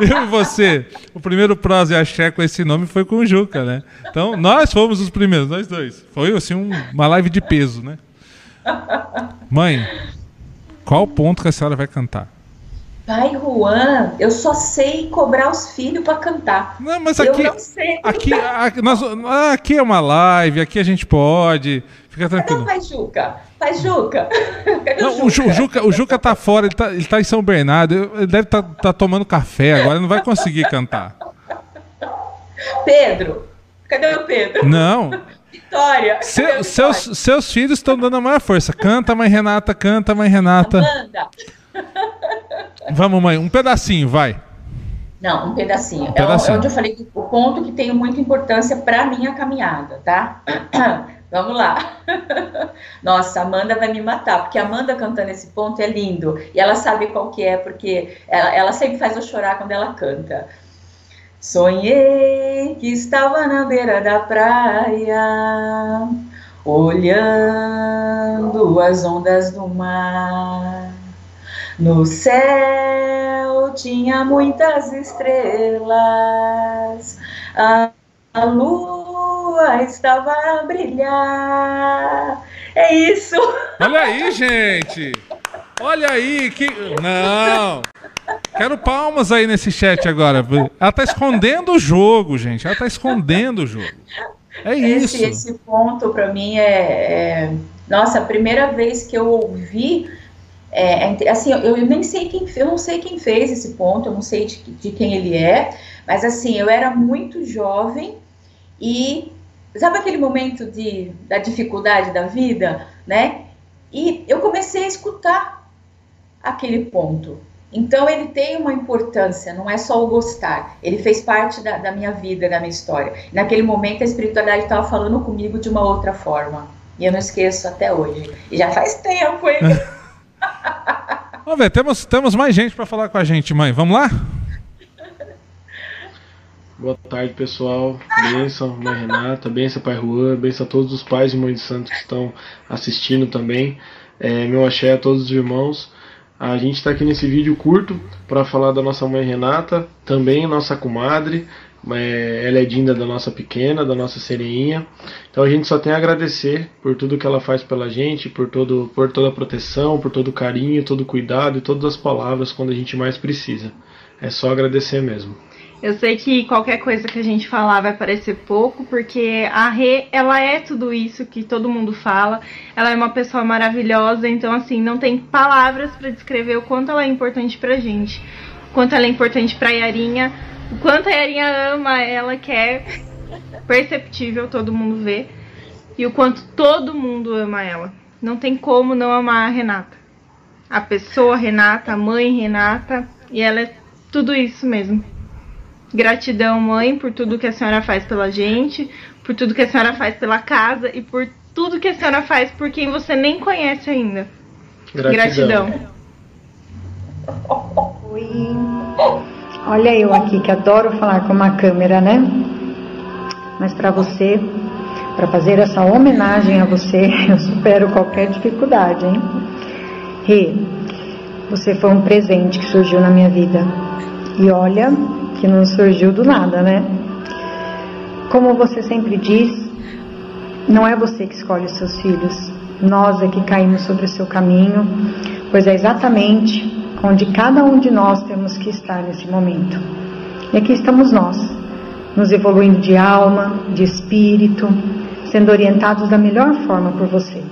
Eu e você. O primeiro Prose Axé com esse nome foi com o Juca, né? Então, nós fomos os primeiros, nós dois. Foi, assim, um, uma live de peso, né? Mãe, qual ponto que a senhora vai cantar? Pai Juan, eu só sei cobrar os filhos para cantar. Não, mas aqui, eu não sei aqui, aqui, nós, aqui é uma live, aqui a gente pode. Fica tranquilo. Cadê o Juca? Pai Juca? *laughs* Não, o, Juca? o, Juca? O Juca tá fora, ele tá, ele tá em São Bernardo, ele deve estar tá, tá tomando café agora, ele não vai conseguir cantar. Pedro, cadê o Pedro? Não. Vitória. Seu, seus, seus filhos estão dando a maior força. Canta, mãe Renata, canta, mãe Renata. Amanda. Vamos, mãe, um pedacinho, vai. Não, um pedacinho. Um pedacinho. É onde eu falei o ponto que tem muita importância para minha caminhada, tá? Vamos lá. *laughs* Nossa, Amanda vai me matar, porque a Amanda cantando esse ponto é lindo. E ela sabe qual que é, porque ela, ela sempre faz eu chorar quando ela canta. Sonhei que estava na beira da praia, olhando as ondas do mar. No céu tinha muitas estrelas, a, a lua estava a brilhar. É isso. Olha aí, gente. Olha aí que não. Quero palmas aí nesse chat agora. Ela tá escondendo o jogo, gente. Ela tá escondendo o jogo. É isso. Esse, esse ponto para mim é, é, nossa, a primeira vez que eu ouvi é, é assim, eu, eu, nem sei quem, eu não sei quem fez esse ponto, eu não sei de, de quem ele é, mas assim, eu era muito jovem e sabe aquele momento de, da dificuldade da vida, né? E eu comecei a escutar aquele ponto. Então ele tem uma importância, não é só o gostar. Ele fez parte da, da minha vida, da minha história. Naquele momento a espiritualidade estava falando comigo de uma outra forma. E eu não esqueço até hoje. E já faz tempo, hein? *laughs* Vamos ver, temos, temos mais gente para falar com a gente, mãe. Vamos lá? Boa tarde, pessoal. Benção, mãe Renata, benção, pai Juan, benção a todos os pais e mães de santos que estão assistindo também. É, meu axé a todos os irmãos. A gente está aqui nesse vídeo curto para falar da nossa mãe Renata, também nossa comadre, é, ela é Dinda da nossa pequena, da nossa sereinha. Então a gente só tem a agradecer por tudo que ela faz pela gente, por, todo, por toda a proteção, por todo o carinho, todo o cuidado e todas as palavras quando a gente mais precisa. É só agradecer mesmo. Eu sei que qualquer coisa que a gente falar vai parecer pouco, porque a Rê, ela é tudo isso que todo mundo fala. Ela é uma pessoa maravilhosa, então assim, não tem palavras para descrever o quanto ela é importante pra gente. O quanto ela é importante pra Yarinha, o quanto a Yarinha ama ela, quer perceptível, todo mundo vê. E o quanto todo mundo ama ela. Não tem como não amar a Renata. A pessoa Renata, a mãe Renata, e ela é tudo isso mesmo. Gratidão, mãe, por tudo que a senhora faz pela gente, por tudo que a senhora faz pela casa e por tudo que a senhora faz por quem você nem conhece ainda. Gratidão. Gratidão. Oi. Olha eu aqui que adoro falar com uma câmera, né? Mas para você, para fazer essa homenagem a você, *laughs* eu supero qualquer dificuldade, hein? Rê, você foi um presente que surgiu na minha vida. E olha, que não surgiu do nada, né? Como você sempre diz, não é você que escolhe os seus filhos, nós é que caímos sobre o seu caminho, pois é exatamente onde cada um de nós temos que estar nesse momento. E aqui estamos nós, nos evoluindo de alma, de espírito, sendo orientados da melhor forma por você.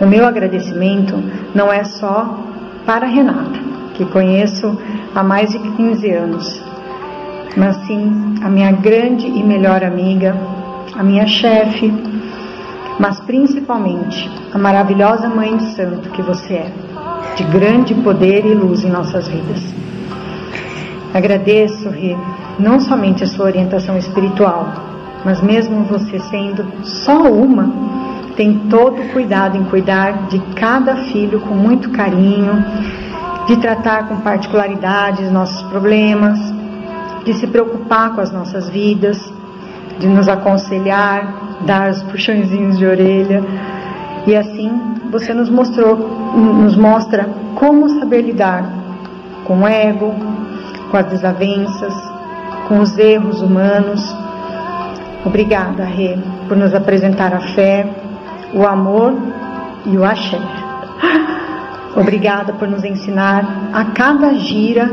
O meu agradecimento não é só para Renata, que conheço há mais de 15 anos, mas sim a minha grande e melhor amiga, a minha chefe, mas principalmente a maravilhosa Mãe de Santo que você é, de grande poder e luz em nossas vidas. Agradeço, Rê, não somente a sua orientação espiritual, mas mesmo você sendo só uma, tem todo o cuidado em cuidar de cada filho com muito carinho, de tratar com particularidades nossos problemas, de se preocupar com as nossas vidas, de nos aconselhar, dar os puxõezinhos de orelha. E assim você nos mostrou, nos mostra como saber lidar com o ego, com as desavenças, com os erros humanos. Obrigada, Rê, por nos apresentar a fé, o amor e o axé. *laughs* Obrigada por nos ensinar a cada gira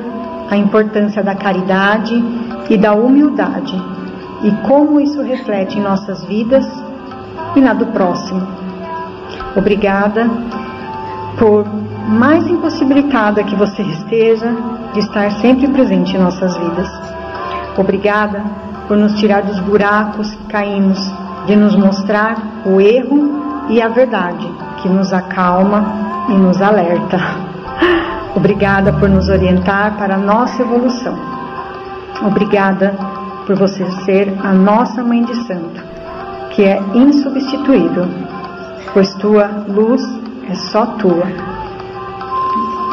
a importância da caridade e da humildade e como isso reflete em nossas vidas e na do próximo. Obrigada por mais impossibilitada que você esteja de estar sempre presente em nossas vidas. Obrigada por nos tirar dos buracos que caímos, de nos mostrar o erro e a verdade que nos acalma e nos alerta. Obrigada por nos orientar para a nossa evolução. Obrigada por você ser a nossa Mãe de Santo, que é insubstituível, pois tua luz é só tua.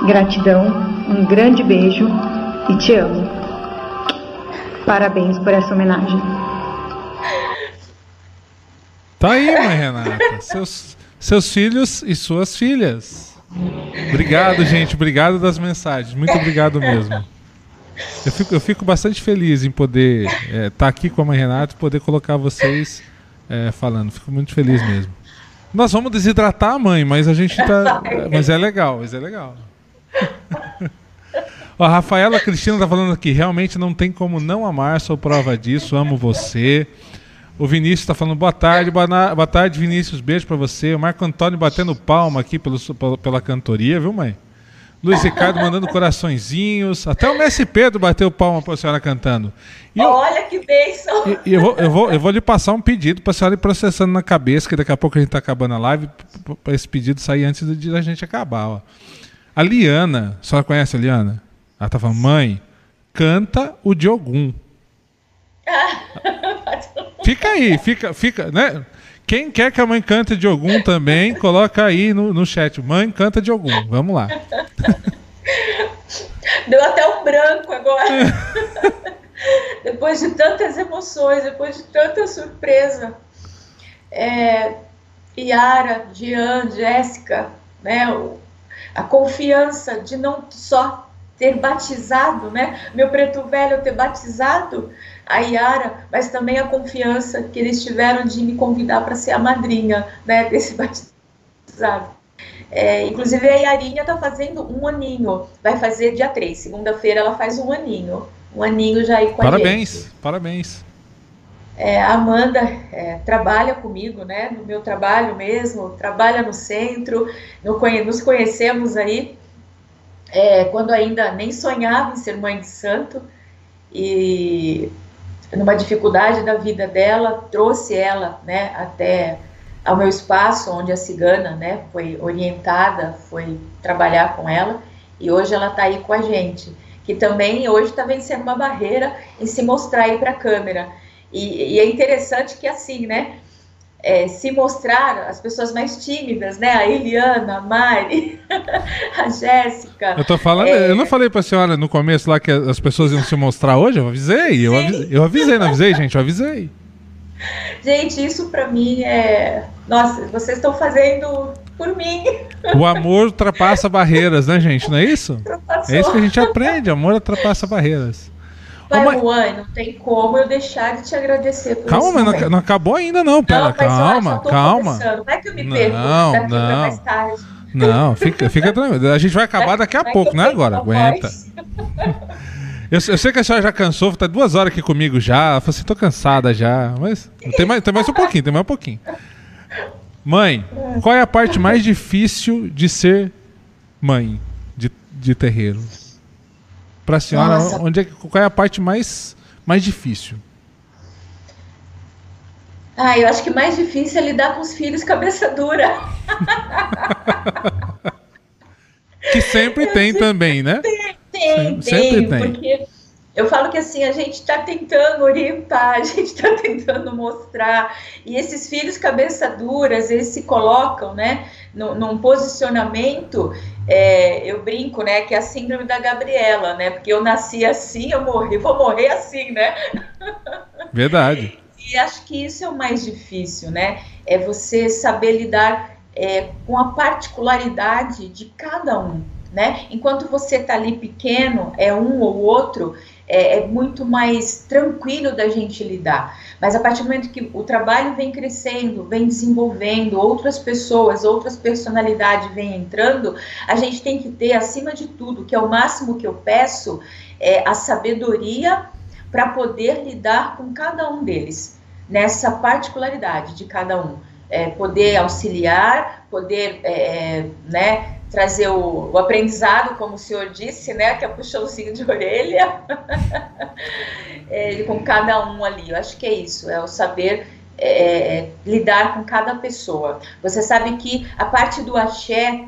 Gratidão, um grande beijo e te amo. Parabéns por essa homenagem. Tá aí, mãe Renata. Seus, *laughs* seus filhos e suas filhas. Obrigado, gente. Obrigado das mensagens. Muito obrigado mesmo. Eu fico, eu fico bastante feliz em poder estar é, tá aqui com a mãe Renata e poder colocar vocês é, falando. Fico muito feliz mesmo. Nós vamos desidratar a mãe, mas a gente tá. Mas é legal, mas é legal. *laughs* A Rafaela Cristina tá falando aqui, realmente não tem como não amar, sou prova disso, amo você. O Vinícius está falando boa tarde, boa, boa, tarde, Vinícius, beijo para você. O Marco Antônio batendo palma aqui pelo, pela cantoria, viu, mãe? Luiz Ricardo mandando coraçõezinhos. Até o Messi Pedro bateu palma para a senhora cantando. E Olha eu, que bênção! E, e eu, vou, eu, vou, eu vou lhe passar um pedido para a senhora ir processando na cabeça, que daqui a pouco a gente está acabando a live, para esse pedido sair antes de a gente acabar. Ó. A Liana, a senhora conhece a Liana? Ela tá falando, mãe, canta o Diogum. *laughs* *laughs* Fica aí, fica, fica, né? Quem quer que a mãe cante de algum também, coloca aí no, no chat. Mãe canta de algum. Vamos lá. *laughs* Deu até um branco agora. *laughs* depois de tantas emoções, depois de tanta surpresa. É, Yara, Jean, Jéssica, né? A confiança de não só ter batizado, né? Meu preto velho ter batizado a Yara, mas também a confiança que eles tiveram de me convidar para ser a madrinha né, *laughs* desse batizado. É, inclusive a Yarinha está fazendo um aninho, vai fazer dia 3, segunda-feira ela faz um aninho, um aninho já aí com parabéns, a gente. Parabéns, é, a Amanda é, trabalha comigo, né, no meu trabalho mesmo, trabalha no centro, nos conhecemos aí. É, quando ainda nem sonhava em ser mãe de santo, e numa dificuldade da vida dela, trouxe ela, né, até ao meu espaço, onde a cigana, né, foi orientada, foi trabalhar com ela, e hoje ela está aí com a gente, que também hoje está vencendo uma barreira em se mostrar aí para a câmera. E, e, é interessante que assim, né, é, se mostrar as pessoas mais tímidas, né? A Eliana, a Mari, *laughs* a Jéssica. Eu tô falando, é... eu não falei pra senhora no começo lá que as pessoas iam se mostrar hoje? Eu avisei, eu avisei, eu avisei, não avisei, gente, eu avisei. Gente, isso pra mim é. Nossa, vocês estão fazendo por mim. O amor ultrapassa barreiras, né, gente? Não é isso? É isso que a gente aprende, amor ultrapassa barreiras. Pai Juan, não tem como eu deixar de te agradecer por Calma, não, não, acabou ainda não, pera, não, calma, calma. Vai que eu me perco não, daqui não. mais tarde. Não, fica, fica tranquilo. A gente vai acabar daqui a pouco, né? Agora, aguenta. *laughs* Eu, eu, sei que a senhora já cansou, tá duas horas aqui comigo já. Eu falei assim, tô cansada já. Mas tem mais, tem mais um pouquinho, tem mais um pouquinho. Mãe, qual é a parte mais difícil de ser mãe de, de terreiro? Para a senhora, onde é, qual é a parte mais, mais difícil? Ah, eu acho que mais difícil é lidar com os filhos cabeça dura. *laughs* que sempre tem também, né? Tem, tem, sempre tem. Porque eu falo que assim, a gente está tentando orientar, a gente está *laughs* tentando mostrar. E esses filhos cabeça duras, eles se colocam, né, num posicionamento é, eu brinco, né, que é a síndrome da Gabriela, né, porque eu nasci assim, eu morri, vou morrer assim, né? *laughs* Verdade. E acho que isso é o mais difícil, né? É você saber lidar é, com a particularidade de cada um, né? Enquanto você tá ali pequeno, é um ou outro, é, é, muito mais tranquilo da gente lidar. Mas a partir do momento que o trabalho vem crescendo, vem desenvolvendo, outras pessoas, outras personalidades vêm entrando, a gente tem que ter, acima de tudo, que é o máximo que eu peço, é a sabedoria para poder lidar com cada um deles, nessa particularidade de cada um. É, poder auxiliar, poder é, né, trazer o, o, aprendizado, como o senhor disse, né, que é puxãozinho de *laughs* orelha, é, com cada um ali. Eu acho que é isso, é o saber é, lidar com cada pessoa. Você sabe que a parte do axé,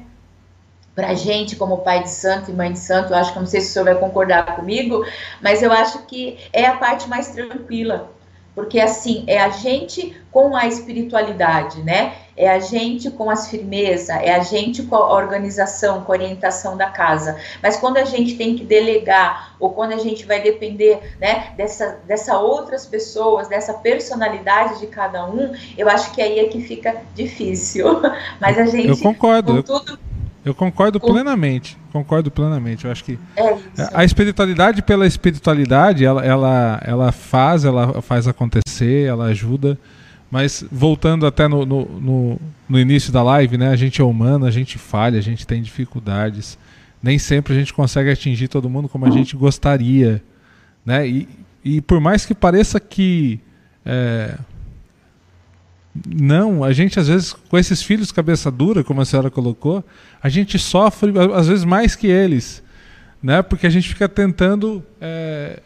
para gente, como pai de santo e mãe de santo, eu acho que não sei se o senhor vai concordar comigo, mas eu acho que é a parte mais tranquila porque assim é a gente com a espiritualidade, né? É a gente com as firmeza, é a gente com a organização, com a orientação da casa. Mas quando a gente tem que delegar ou quando a gente vai depender, né, dessa, dessa outras pessoas, dessa personalidade de cada um, eu acho que aí é que fica difícil. *laughs* Mas a gente eu concordo. Com tudo eu concordo plenamente. Concordo plenamente. Eu acho que é a espiritualidade pela espiritualidade, ela, ela, ela faz, ela faz acontecer, ela ajuda. Mas voltando até no, no, no, no início da live, né? A gente é humano, a gente falha, a gente tem dificuldades. Nem sempre a gente consegue atingir todo mundo como a gente gostaria, né? E, e por mais que pareça que é, não, a gente às vezes, com esses filhos cabeça dura, como a senhora colocou, a gente sofre às vezes mais que eles, né? Porque a gente fica tentando é,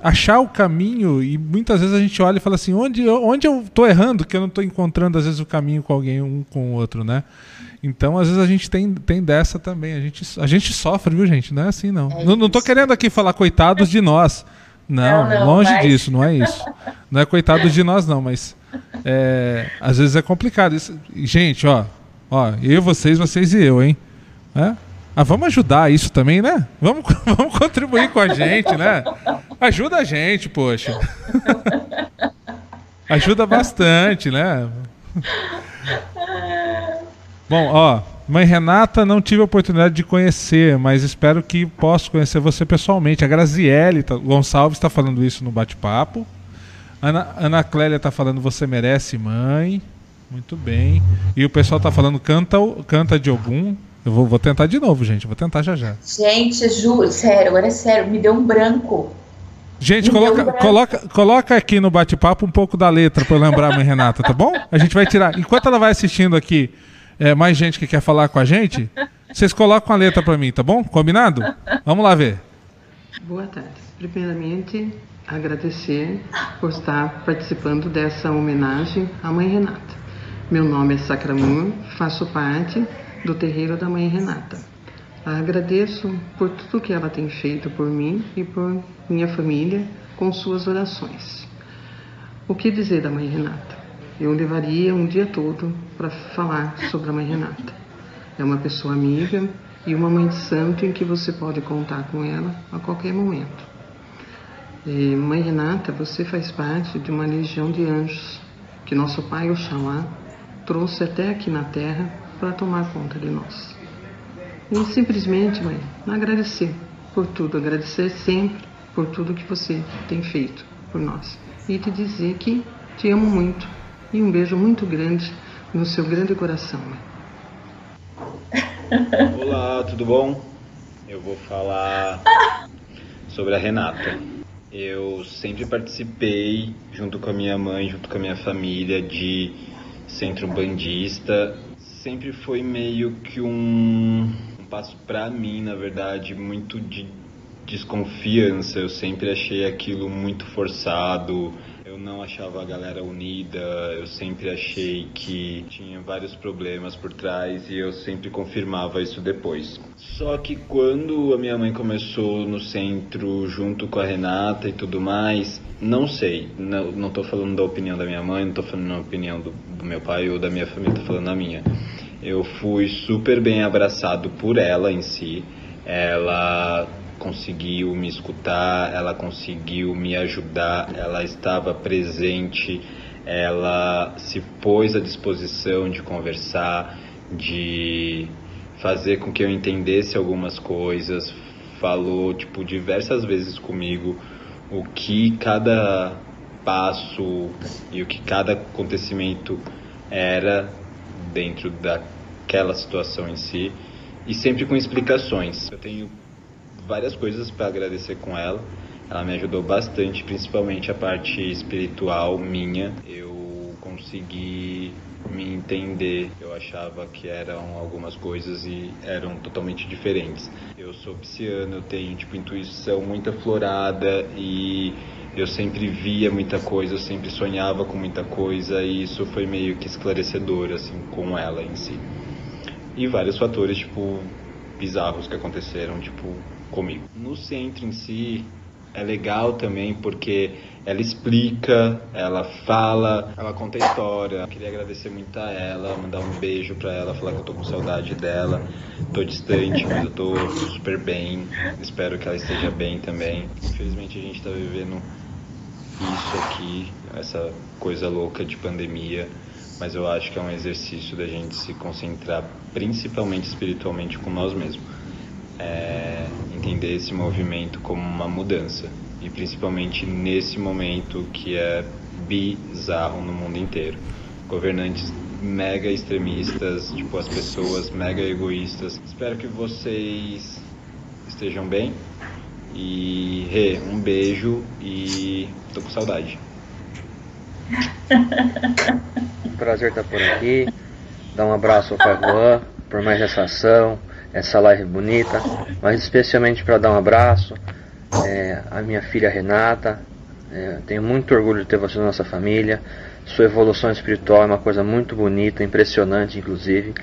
achar o caminho e muitas vezes a gente olha e fala assim, onde, onde eu estou errando que eu não estou encontrando às vezes o caminho com alguém, um com o outro, né? Então, às vezes a gente tem, tem dessa também. A gente, a gente sofre, viu, gente? Não é assim, não. É não, não tô querendo aqui falar coitados de nós. Não, não, não longe mas... disso, não é isso. *laughs* Não é coitado de nós, não, mas é, às vezes é complicado. Isso, gente, ó, ó, eu, vocês, vocês e eu, hein? É? Ah, vamos ajudar isso também, né? Vamos, *laughs* vamos contribuir com a gente, né? Ajuda a gente, poxa. Ajuda bastante, né? Bom, ó, mãe Renata, não tive a oportunidade de conhecer, mas espero que possa conhecer você pessoalmente. A Graziele tá, Gonçalves está falando isso no bate-papo. Ana, Ana Clélia está falando Você Merece Mãe. Muito bem. E o pessoal está falando Canta, canta de Ogum. Eu vou, vou tentar de novo, gente. Vou tentar já já. Gente, juro, sério, agora é sério, me deu um branco. Gente, coloca, coloca, coloca aqui no bate-papo um pouco da letra para eu lembrar a mãe Renata, tá bom? A gente vai tirar. Enquanto ela vai assistindo aqui, é, mais gente que quer falar com a gente, vocês colocam a letra para mim, tá bom? Combinado? Vamos lá ver. Boa tarde. Primeiramente, agradecer por estar participando dessa homenagem à Mãe Renata. Meu nome é Sacramur, faço parte do terreiro da Mãe Renata. Agradeço por tudo que ela tem feito por mim e por minha família com suas orações. O que dizer da Mãe Renata? Eu levaria um dia todo para falar sobre a Mãe Renata. É uma pessoa amiga e uma mãe de santo em que você pode contar com ela a qualquer momento. E, mãe Renata, você faz parte de uma legião de anjos que nosso pai Oxalá trouxe até aqui na terra para tomar conta de nós. E simplesmente, mãe, agradecer por tudo, agradecer sempre por tudo que você tem feito por nós. E te dizer que te amo muito e um beijo muito grande no seu grande coração, mãe. *laughs* Olá, tudo bom? Eu vou falar sobre a Renata. Eu sempre participei, junto com a minha mãe, junto com a minha família, de centro bandista. Sempre foi meio que um, um passo para mim, na verdade, muito de desconfiança. Eu sempre achei aquilo muito forçado, não achava a galera unida, eu sempre achei que tinha vários problemas por trás e eu sempre confirmava isso depois. Só que quando a minha mãe começou no centro junto com a Renata e tudo mais, não sei, não, não tô falando da opinião da minha mãe, não tô falando da opinião do, do meu pai ou da minha família, tô falando da minha. Eu fui super bem abraçado por ela em si. Ela conseguiu me escutar, ela conseguiu me ajudar, ela estava presente, ela se pôs à disposição de conversar, de fazer com que eu entendesse algumas coisas, falou tipo diversas vezes comigo o que cada passo e o que cada acontecimento era dentro daquela situação em si e sempre com explicações. Eu tenho várias coisas para agradecer com ela. Ela me ajudou bastante, principalmente a parte espiritual minha. Eu consegui me entender. Eu achava que eram algumas coisas e eram totalmente diferentes. Eu sou pisciano, eu tenho tipo intuição muito aflorada e eu sempre via muita coisa, eu sempre sonhava com muita coisa e isso foi meio que esclarecedor assim com ela em si. E vários fatores tipo bizarros que aconteceram, tipo comigo. No centro em si é legal também porque ela explica, ela fala, ela conta história. Eu queria agradecer muito a ela, mandar um beijo pra ela, falar que eu tô com saudade dela. Tô distante, mas eu tô super bem. Espero que ela esteja bem também. Infelizmente a gente tá vivendo isso aqui, essa coisa louca de pandemia, mas eu acho que é um exercício da gente se concentrar principalmente espiritualmente com nós mesmos é, entender esse movimento como uma mudança e principalmente nesse momento que é bizarro no mundo inteiro. Governantes mega extremistas, tipo as pessoas mega egoístas. Espero que vocês estejam bem e Rê, um beijo e tô com saudade. *laughs* Prazer estar por aqui. Dar um abraço ao Pai Juan por mais essa ação essa live bonita, mas especialmente para dar um abraço é, à minha filha Renata. É, tenho muito orgulho de ter você na nossa família. Sua evolução espiritual é uma coisa muito bonita, impressionante, inclusive.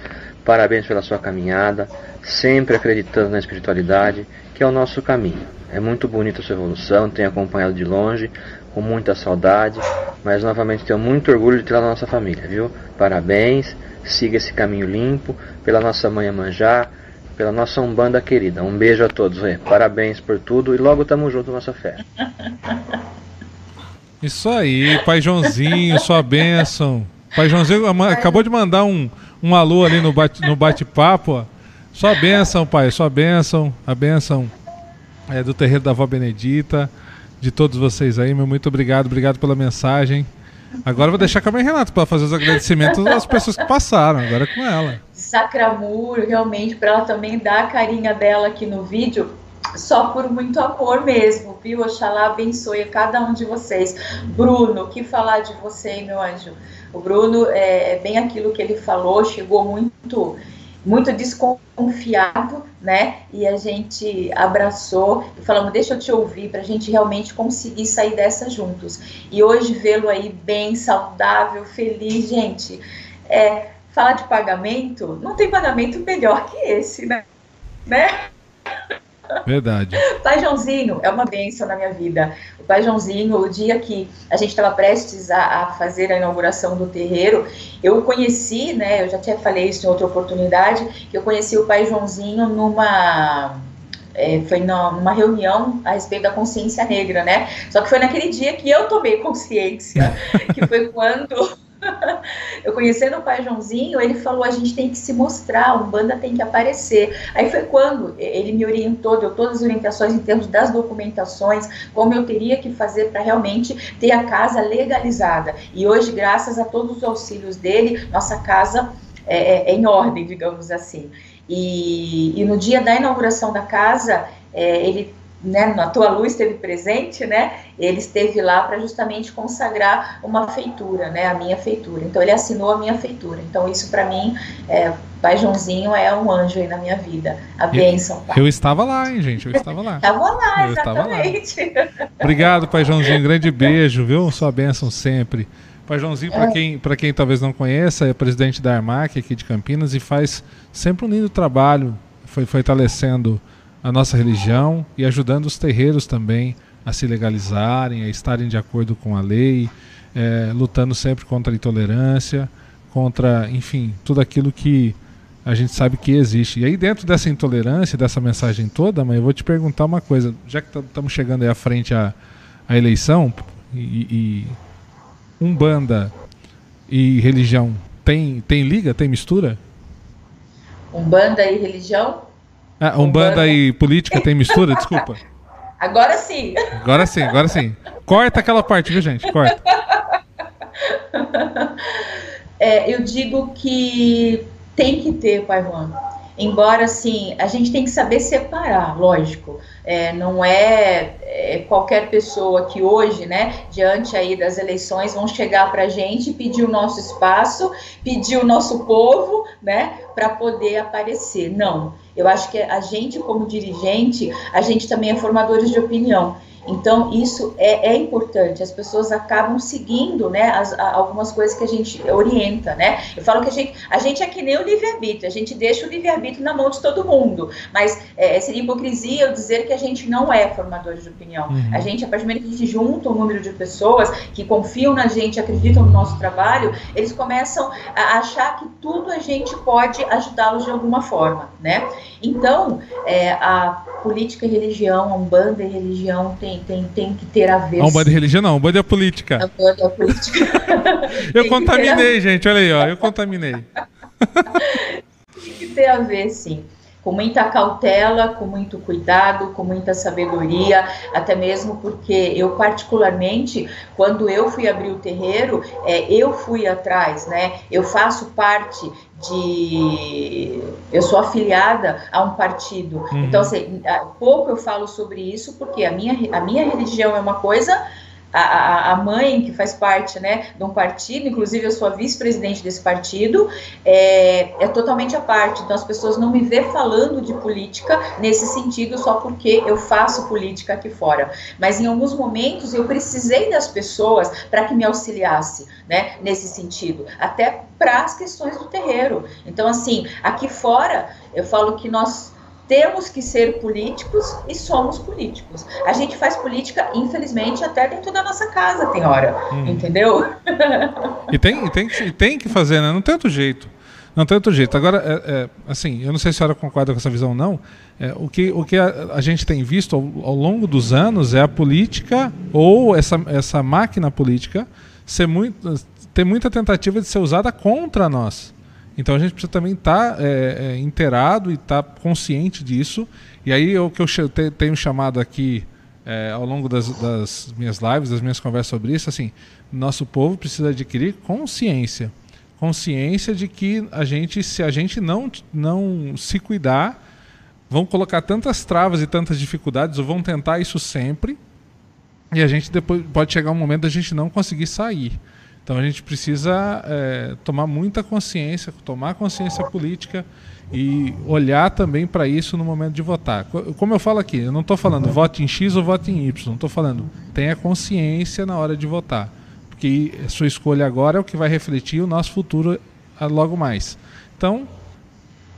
Parabéns pela sua caminhada, sempre acreditando na espiritualidade, que é o nosso caminho. É muito bonita a sua evolução, tenho acompanhado de longe, com muita saudade, mas novamente tenho muito orgulho de ter na nossa família, viu? Parabéns, siga esse caminho limpo, pela nossa mãe Manjá, pela nossa Umbanda querida. Um beijo a todos, Rê. Parabéns por tudo e logo tamo junto na nossa fé. *laughs* Isso aí, Pai Joãozinho, sua bênção. Pai Joãozinho acabou de mandar um, um alô ali no bate-papo. No bate -papo, sua bênção, Pai, sua bênção, a bênção é, do terreiro da Avó Benedita, de todos vocês aí, meu muito obrigado, obrigado pela mensagem. Agora vou deixar com a mãe Renata para fazer os agradecimentos das pessoas que passaram, agora é com ela. Sacramuro, realmente, para ela também dar a carinha dela aqui no vídeo, só por muito amor mesmo, viu? Oxalá abençoe a cada um de vocês. Bruno, que falar de você, meu anjo? O Bruno é, é bem aquilo que ele falou, chegou muito muito desconfiado, né? E a gente abraçou e falamos, deixa eu te ouvir, para a gente realmente conseguir sair dessa juntos. E hoje vê-lo aí bem, saudável, feliz, gente. É, falar de pagamento, não tem pagamento melhor que esse, né? né? Verdade. *laughs* Pai Joãozinho é uma bênção na minha vida. O Pai Joãozinho, o dia que a gente estava prestes a, a, fazer a inauguração do terreiro, eu conheci, né? Eu já tinha falei isso em outra oportunidade, que eu conheci o Pai Joãozinho numa é, foi numa reunião a respeito da consciência negra, né? Só que foi naquele dia que eu tomei consciência, *laughs* que foi quando eu conhecendo o pai Joãozinho, ele falou: a gente tem que se mostrar, a Umbanda tem que aparecer. Aí foi quando ele me orientou, deu todas as orientações em termos das documentações, como eu teria que fazer para realmente ter a casa legalizada. E hoje, graças a todos os auxílios dele, nossa casa é, é, é em ordem, digamos assim. E, e, no dia da inauguração da casa, é, ele né, na tua luz esteve presente, né? Ele esteve lá para justamente consagrar uma feitura, né? A minha feitura. Então ele assinou a minha feitura. Então isso para mim, é, Pai Joãozinho é um anjo aí na minha vida. A bênção. Pai. Eu estava lá, hein, gente? Eu estava lá. *laughs* estava lá, eu exatamente. Estava *laughs* lá. Obrigado, Pai Joãozinho. Grande beijo, viu? Sua bênção sempre. Pai Joãozinho, para é. quem, quem talvez não conheça, é presidente da Armac aqui de Campinas e faz sempre um lindo trabalho, foi fortalecendo a nossa religião e ajudando os terreiros também a se legalizarem, a estarem de acordo com a lei, é, lutando sempre contra a intolerância, contra, enfim, tudo aquilo que a gente sabe que existe. E aí, dentro dessa intolerância, dessa mensagem toda, mãe, eu vou te perguntar uma coisa. Já que estamos chegando aí à frente à, à eleição, e, e Umbanda e religião tem, tem liga, tem mistura? Umbanda e religião? Ah, Umbanda e política tem mistura? Desculpa. Agora sim. Agora sim, agora sim. Corta aquela parte, viu, gente? Corta. É, eu digo que tem que ter, Pai Juan. Embora, assim, a gente tem que saber separar, lógico. É, não é, é, qualquer pessoa que hoje, né, diante aí das eleições, vão chegar para a gente pedir o nosso espaço, pedir o nosso povo, né, para poder aparecer. Não. Eu acho que a gente, como dirigente, a gente também é formadores de opinião. Então, isso é, é, importante, as pessoas acabam seguindo, né, as, a, algumas coisas que a gente orienta, né, eu falo que a gente, a gente é que nem o livre-arbítrio, a gente deixa o livre-arbítrio na mão de todo mundo, mas é, seria hipocrisia eu dizer que a gente não é formador de opinião, uhum. a gente, a partir do momento que a gente junta um número de pessoas que confiam na gente, acreditam no nosso trabalho, eles começam a achar que tudo a gente pode ajudá-los de alguma forma, né, então, é, a política e religião, a Umbanda e religião tem, tem, tem que ter a ver. A Umbanda e religião não, a Umbanda é política. A Umbanda é política. *laughs* eu contaminei, gente, olha aí, ó, eu contaminei. *laughs* tem que ter a ver, sim com muita cautela, com muito cuidado, com muita sabedoria, até mesmo porque eu particularmente, quando eu fui abrir o terreiro, é, eu fui atrás, né? Eu faço parte de eu sou afiliada a um partido. Uhum. Então, assim, pouco eu falo sobre isso porque a minha, a minha religião é uma coisa, a, a, mãe, que faz parte né, de um partido, inclusive eu sou a vice-presidente desse partido, é, é totalmente à parte. Então as pessoas não me vê falando de política nesse sentido só porque eu faço política aqui fora. Mas em alguns momentos eu precisei das pessoas para que me auxiliasse né, nesse sentido, até para as questões do terreiro. Então, assim, aqui fora eu falo que nós temos que ser políticos e somos políticos. A gente faz política, infelizmente, até dentro da nossa casa tem hora, hum. entendeu? *laughs* E tem, tem, tem que fazer, né? Não tem outro jeito. Não tem outro jeito. Agora, é, é, assim, eu não sei se a senhora concorda com essa visão ou não. É, o que, o que a, a gente tem visto ao, ao, longo dos anos é a política, ou essa, essa máquina política, ser muito, ter muita tentativa de ser usada contra nós. Então a gente precisa também estar tá, é, é, inteirado e estar tá consciente disso. E aí o que eu tenho chamado aqui é, ao longo das, das, minhas lives, das minhas conversas sobre isso, assim, nosso povo precisa adquirir consciência. Consciência de que a gente, se a gente não, não se cuidar, vão colocar tantas travas e tantas dificuldades, ou vão tentar isso sempre, e a gente depois pode chegar um momento da gente não conseguir sair. Então a gente precisa é, tomar muita consciência, tomar consciência política e olhar também para isso no momento de votar. Como eu falo aqui, eu não estou falando vote em X ou vote em Y, estou falando tenha consciência na hora de votar, porque a sua escolha agora é o que vai refletir o nosso futuro logo mais. Então,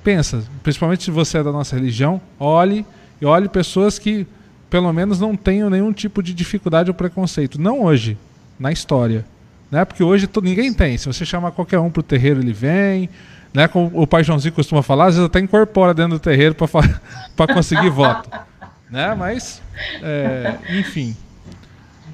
pensa, principalmente se você é da nossa religião, olhe e olhe pessoas que pelo menos não tenham nenhum tipo de dificuldade ou preconceito. Não hoje, na história. Né? Porque hoje ninguém tem. Se você chamar qualquer um para o terreiro, ele vem. Né? Como o pai Joãozinho costuma falar, às vezes até incorpora dentro do terreiro para *laughs* conseguir voto. Né? Mas, é, enfim,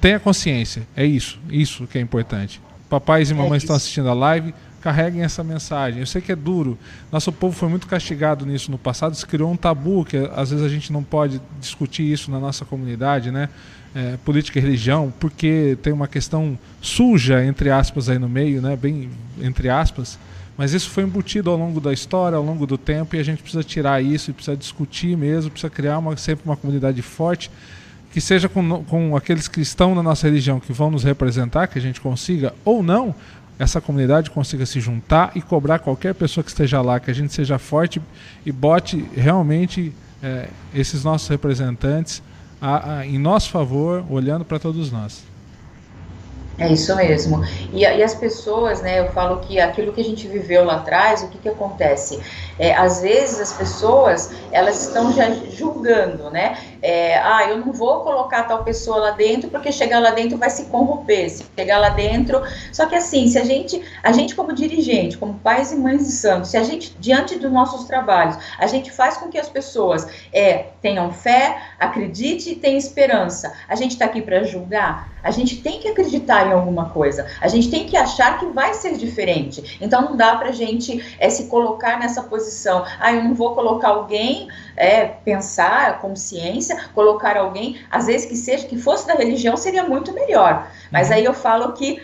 tenha consciência. É isso. Isso que é importante. Papais e mamães é estão assistindo a live carreguem essa mensagem. Eu sei que é duro. Nosso povo foi muito castigado nisso no passado. Se criou um tabu que às vezes a gente não pode discutir isso na nossa comunidade, né? É, política e religião, porque tem uma questão suja entre aspas aí no meio, né? Bem entre aspas. Mas isso foi embutido ao longo da história, ao longo do tempo, e a gente precisa tirar isso, precisa discutir mesmo, precisa criar uma, sempre uma comunidade forte, que seja com, com aqueles que estão na nossa religião, que vão nos representar, que a gente consiga, ou não, essa comunidade consiga se juntar e cobrar qualquer pessoa que esteja lá, que a gente seja forte e bote realmente é, esses nossos representantes a, a, em nosso favor, olhando para todos nós. É isso mesmo. E, e, as pessoas, né, eu falo que aquilo que a gente viveu lá atrás, o que, que acontece? É, às vezes as pessoas, elas estão já julgando, né? É, ah, eu não vou colocar tal pessoa lá dentro porque chegar lá dentro vai se corromper, se chegar lá dentro. Só que assim, se a gente, a gente como dirigente, como pais e mães de santos, se a gente, diante dos nossos trabalhos, a gente faz com que as pessoas é, tenham fé, acredite e tenham esperança. A gente está aqui para julgar? A gente tem que acreditar em alguma coisa. A gente tem que achar que vai ser diferente. Então não dá para a gente é, se colocar nessa posição. Ah, eu não vou colocar alguém, é, pensar consciência, colocar alguém, às vezes que seja, que fosse da religião, seria muito melhor. Mas uhum. aí eu falo que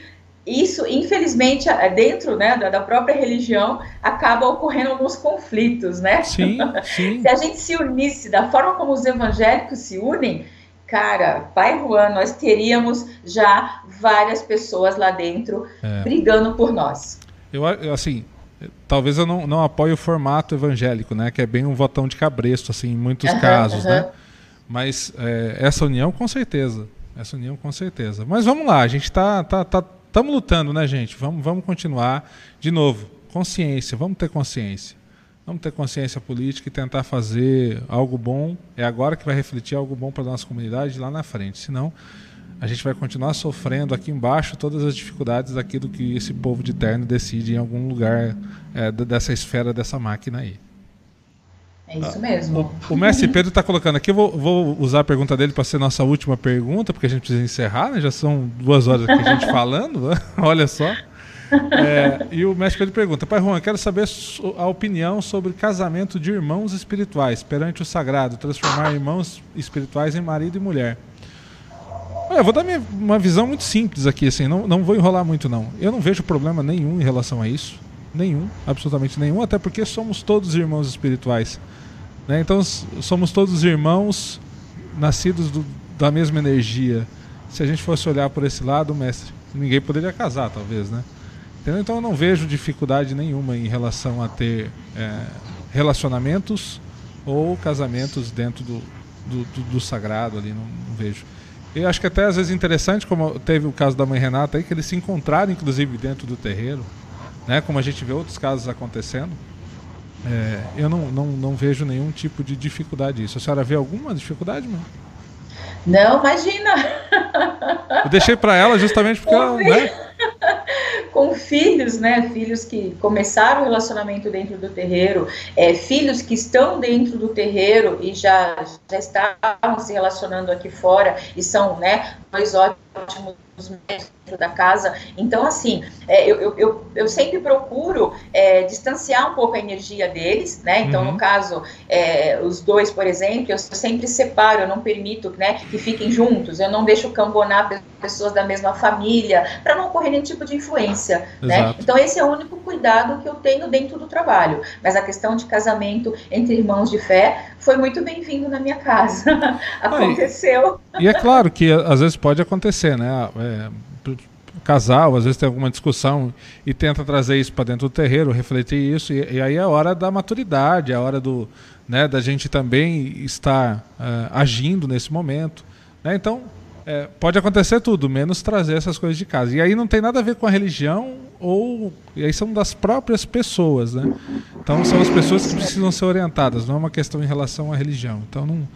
isso, infelizmente, é, dentro né, da, da, própria religião, acaba ocorrendo alguns conflitos, né? Sim, *laughs* sim. se a gente se unisse da forma como os evangélicos se unem, cara, Pai Juan, nós teríamos já várias pessoas lá dentro é. brigando por nós. Eu, assim, talvez eu não, não apoie o formato evangélico, né? Que é bem um votão de cabresto, assim, em muitos uhum, casos, uhum. né? Mas é, essa união, com certeza. Essa união, com certeza. Mas vamos lá, a gente está tá, tá, estamos lutando, né, gente? Vamos, vamos continuar. De novo, consciência, vamos ter consciência. Vamos ter consciência política e tentar fazer algo bom. É agora que vai refletir algo bom para a nossa comunidade lá na frente. Senão, a gente vai continuar sofrendo aqui embaixo todas as dificuldades daquilo que esse povo de terno decide em algum lugar é, dessa esfera dessa máquina aí. É isso mesmo. O, o mestre *laughs* Pedro está colocando aqui, eu vou, vou, usar a pergunta dele para ser nossa última pergunta, porque a gente precisa encerrar, né? Já são duas horas aqui a gente *laughs* falando, olha só. É, e o mestre Pedro pergunta: Pai Juan, quero saber a opinião sobre casamento de irmãos espirituais perante o sagrado, transformar irmãos espirituais em marido e mulher. Eu vou dar minha, uma visão muito simples aqui, assim, não, não vou enrolar muito não. Eu não vejo problema nenhum em relação a isso. Nenhum, absolutamente nenhum, até porque somos todos irmãos espirituais. Né? Então somos todos irmãos nascidos do, da mesma energia. Se a gente fosse olhar por esse lado, mestre, ninguém poderia casar, talvez, né? Entendeu? Então eu não vejo dificuldade nenhuma em relação a ter é, relacionamentos ou casamentos dentro do, do, do, do sagrado ali, não, não, vejo. Eu acho que até às vezes interessante, como teve o caso da mãe Renata aí, que eles se encontraram inclusive dentro do terreiro, né? Como a gente vê outros casos acontecendo. É, eu não, não, não vejo nenhum tipo de dificuldade nisso. A senhora vê alguma dificuldade, mano? Não, imagina. Eu deixei para ela justamente porque *laughs* ela, né? Com filhos, né? Filhos que começaram o relacionamento dentro do terreiro, é, filhos que estão dentro do terreiro e já, já estavam se relacionando aqui fora e são, né, dois ótimos médicos da casa. Então, assim, é, eu, eu, eu, sempre procuro é, distanciar um pouco a energia deles, né? Então, uhum. no caso, é, os dois, por exemplo, eu sempre separo, eu não permito né, que fiquem juntos, eu não deixo cambonar pessoas da mesma família, para não ocorrer nenhum tipo de influência, né? Então, esse é o único cuidado que eu tenho dentro do trabalho. Mas a questão de casamento entre irmãos de fé foi muito bem-vindo na minha casa. *laughs* Aconteceu. e, e, é claro que às vezes pode acontecer, né? É, casal, às vezes tem alguma discussão e tenta trazer isso para dentro do terreiro, refletir isso, e, e, aí é a hora da maturidade, é a hora do, né, da gente também estar uh, agindo nesse momento. Né? Então, é, pode acontecer tudo, menos trazer essas coisas de casa. E aí não tem nada a ver com a religião ou e aí são das próprias pessoas, né? Então são as pessoas que precisam ser orientadas, não é uma questão em relação à religião. Então não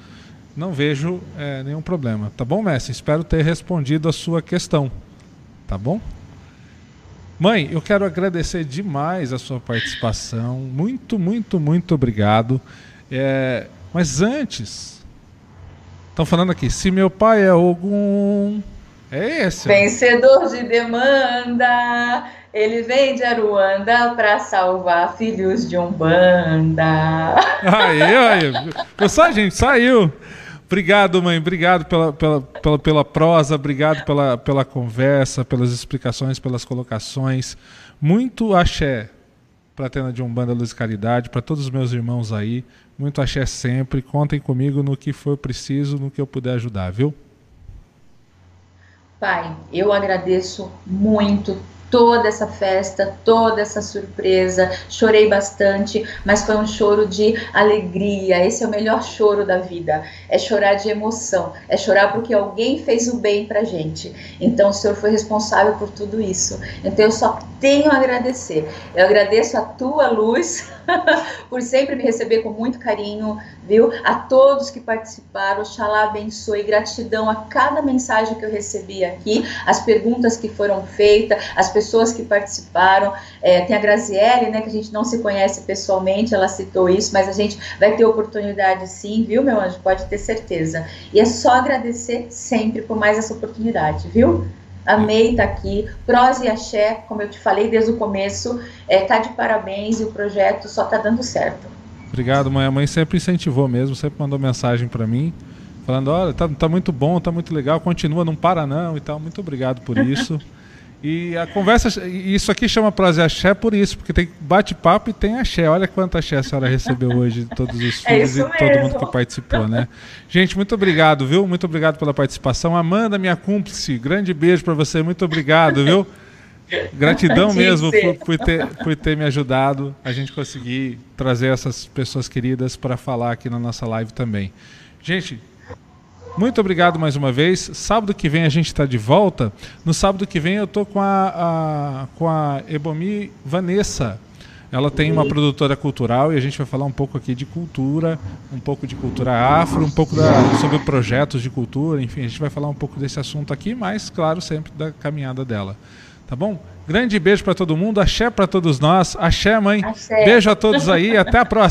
não vejo é, nenhum problema. Tá bom, mestre? Espero ter respondido a sua questão. Tá bom? Mãe, eu quero agradecer demais a sua participação. Muito, muito, muito obrigado. É, mas antes, estão falando aqui, se meu pai é algum. É esse. Vencedor de demanda. Ele vem de Aruanda para salvar filhos de Umbanda. Aí, aí. Pessoal, gente, saiu. Obrigado, mãe. Obrigado pela, pela, pela, pela prosa, obrigado pela, pela conversa, pelas explicações, pelas colocações. Muito axé para a Tena de Umbanda Luz e Caridade, para todos os meus irmãos aí. Muito axé sempre. Contem comigo no que for preciso, no que eu puder ajudar, viu? Pai, eu agradeço muito toda essa festa, toda essa surpresa. Chorei bastante, mas foi um choro de alegria. Esse é o melhor choro da vida. É chorar de emoção, é chorar porque alguém fez o bem pra gente. Então o Senhor foi responsável por tudo isso. Então eu só tenho a agradecer. Eu agradeço a tua luz *laughs* por sempre me receber com muito carinho, viu? A todos que participaram, Oxalá abençoe, gratidão a cada mensagem que eu recebi aqui, as perguntas que foram feitas, as pessoas que participaram. É, tem a Graziele, né, que a gente não se conhece pessoalmente, ela citou isso, mas a gente vai ter oportunidade sim, viu, meu anjo? Pode ter certeza. E é só agradecer sempre por mais essa oportunidade, viu? Amei estar tá aqui. Prós e Axé, como eu te falei desde o começo, é, tá de parabéns e o projeto só tá dando certo. Obrigado, mãe. A mãe sempre incentivou mesmo, sempre mandou mensagem para mim, falando: olha, tá, tá muito bom, tá muito legal, continua, não para não e tal. Muito obrigado por *laughs* isso. E a conversa, isso aqui chama prazer axé por isso, porque tem bate-papo e tem axé. Olha quanta axé a senhora recebeu hoje de *laughs* todos os é filhos é e todo mundo que participou, né? *laughs* Gente, muito obrigado, viu? Muito obrigado pela participação. Amanda, minha cúmplice, grande beijo para você, muito obrigado, viu? Gratidão mesmo por, por, ter, por ter me ajudado a gente conseguir trazer essas pessoas queridas para falar aqui na nossa live também. Gente, muito obrigado mais uma vez. Sábado que vem a gente está de volta. No sábado que vem eu estou com a, a, com a Ebomi Vanessa. Ela tem uma produtora cultural e a gente vai falar um pouco aqui de cultura, um pouco de cultura afro, um pouco da, sobre projetos de cultura, enfim, a gente vai falar um pouco desse assunto aqui, mas, claro, sempre da caminhada dela. Tá bom? Grande beijo para todo mundo, axé para todos nós, axé, mãe. Axé. Beijo a todos aí, até a próxima.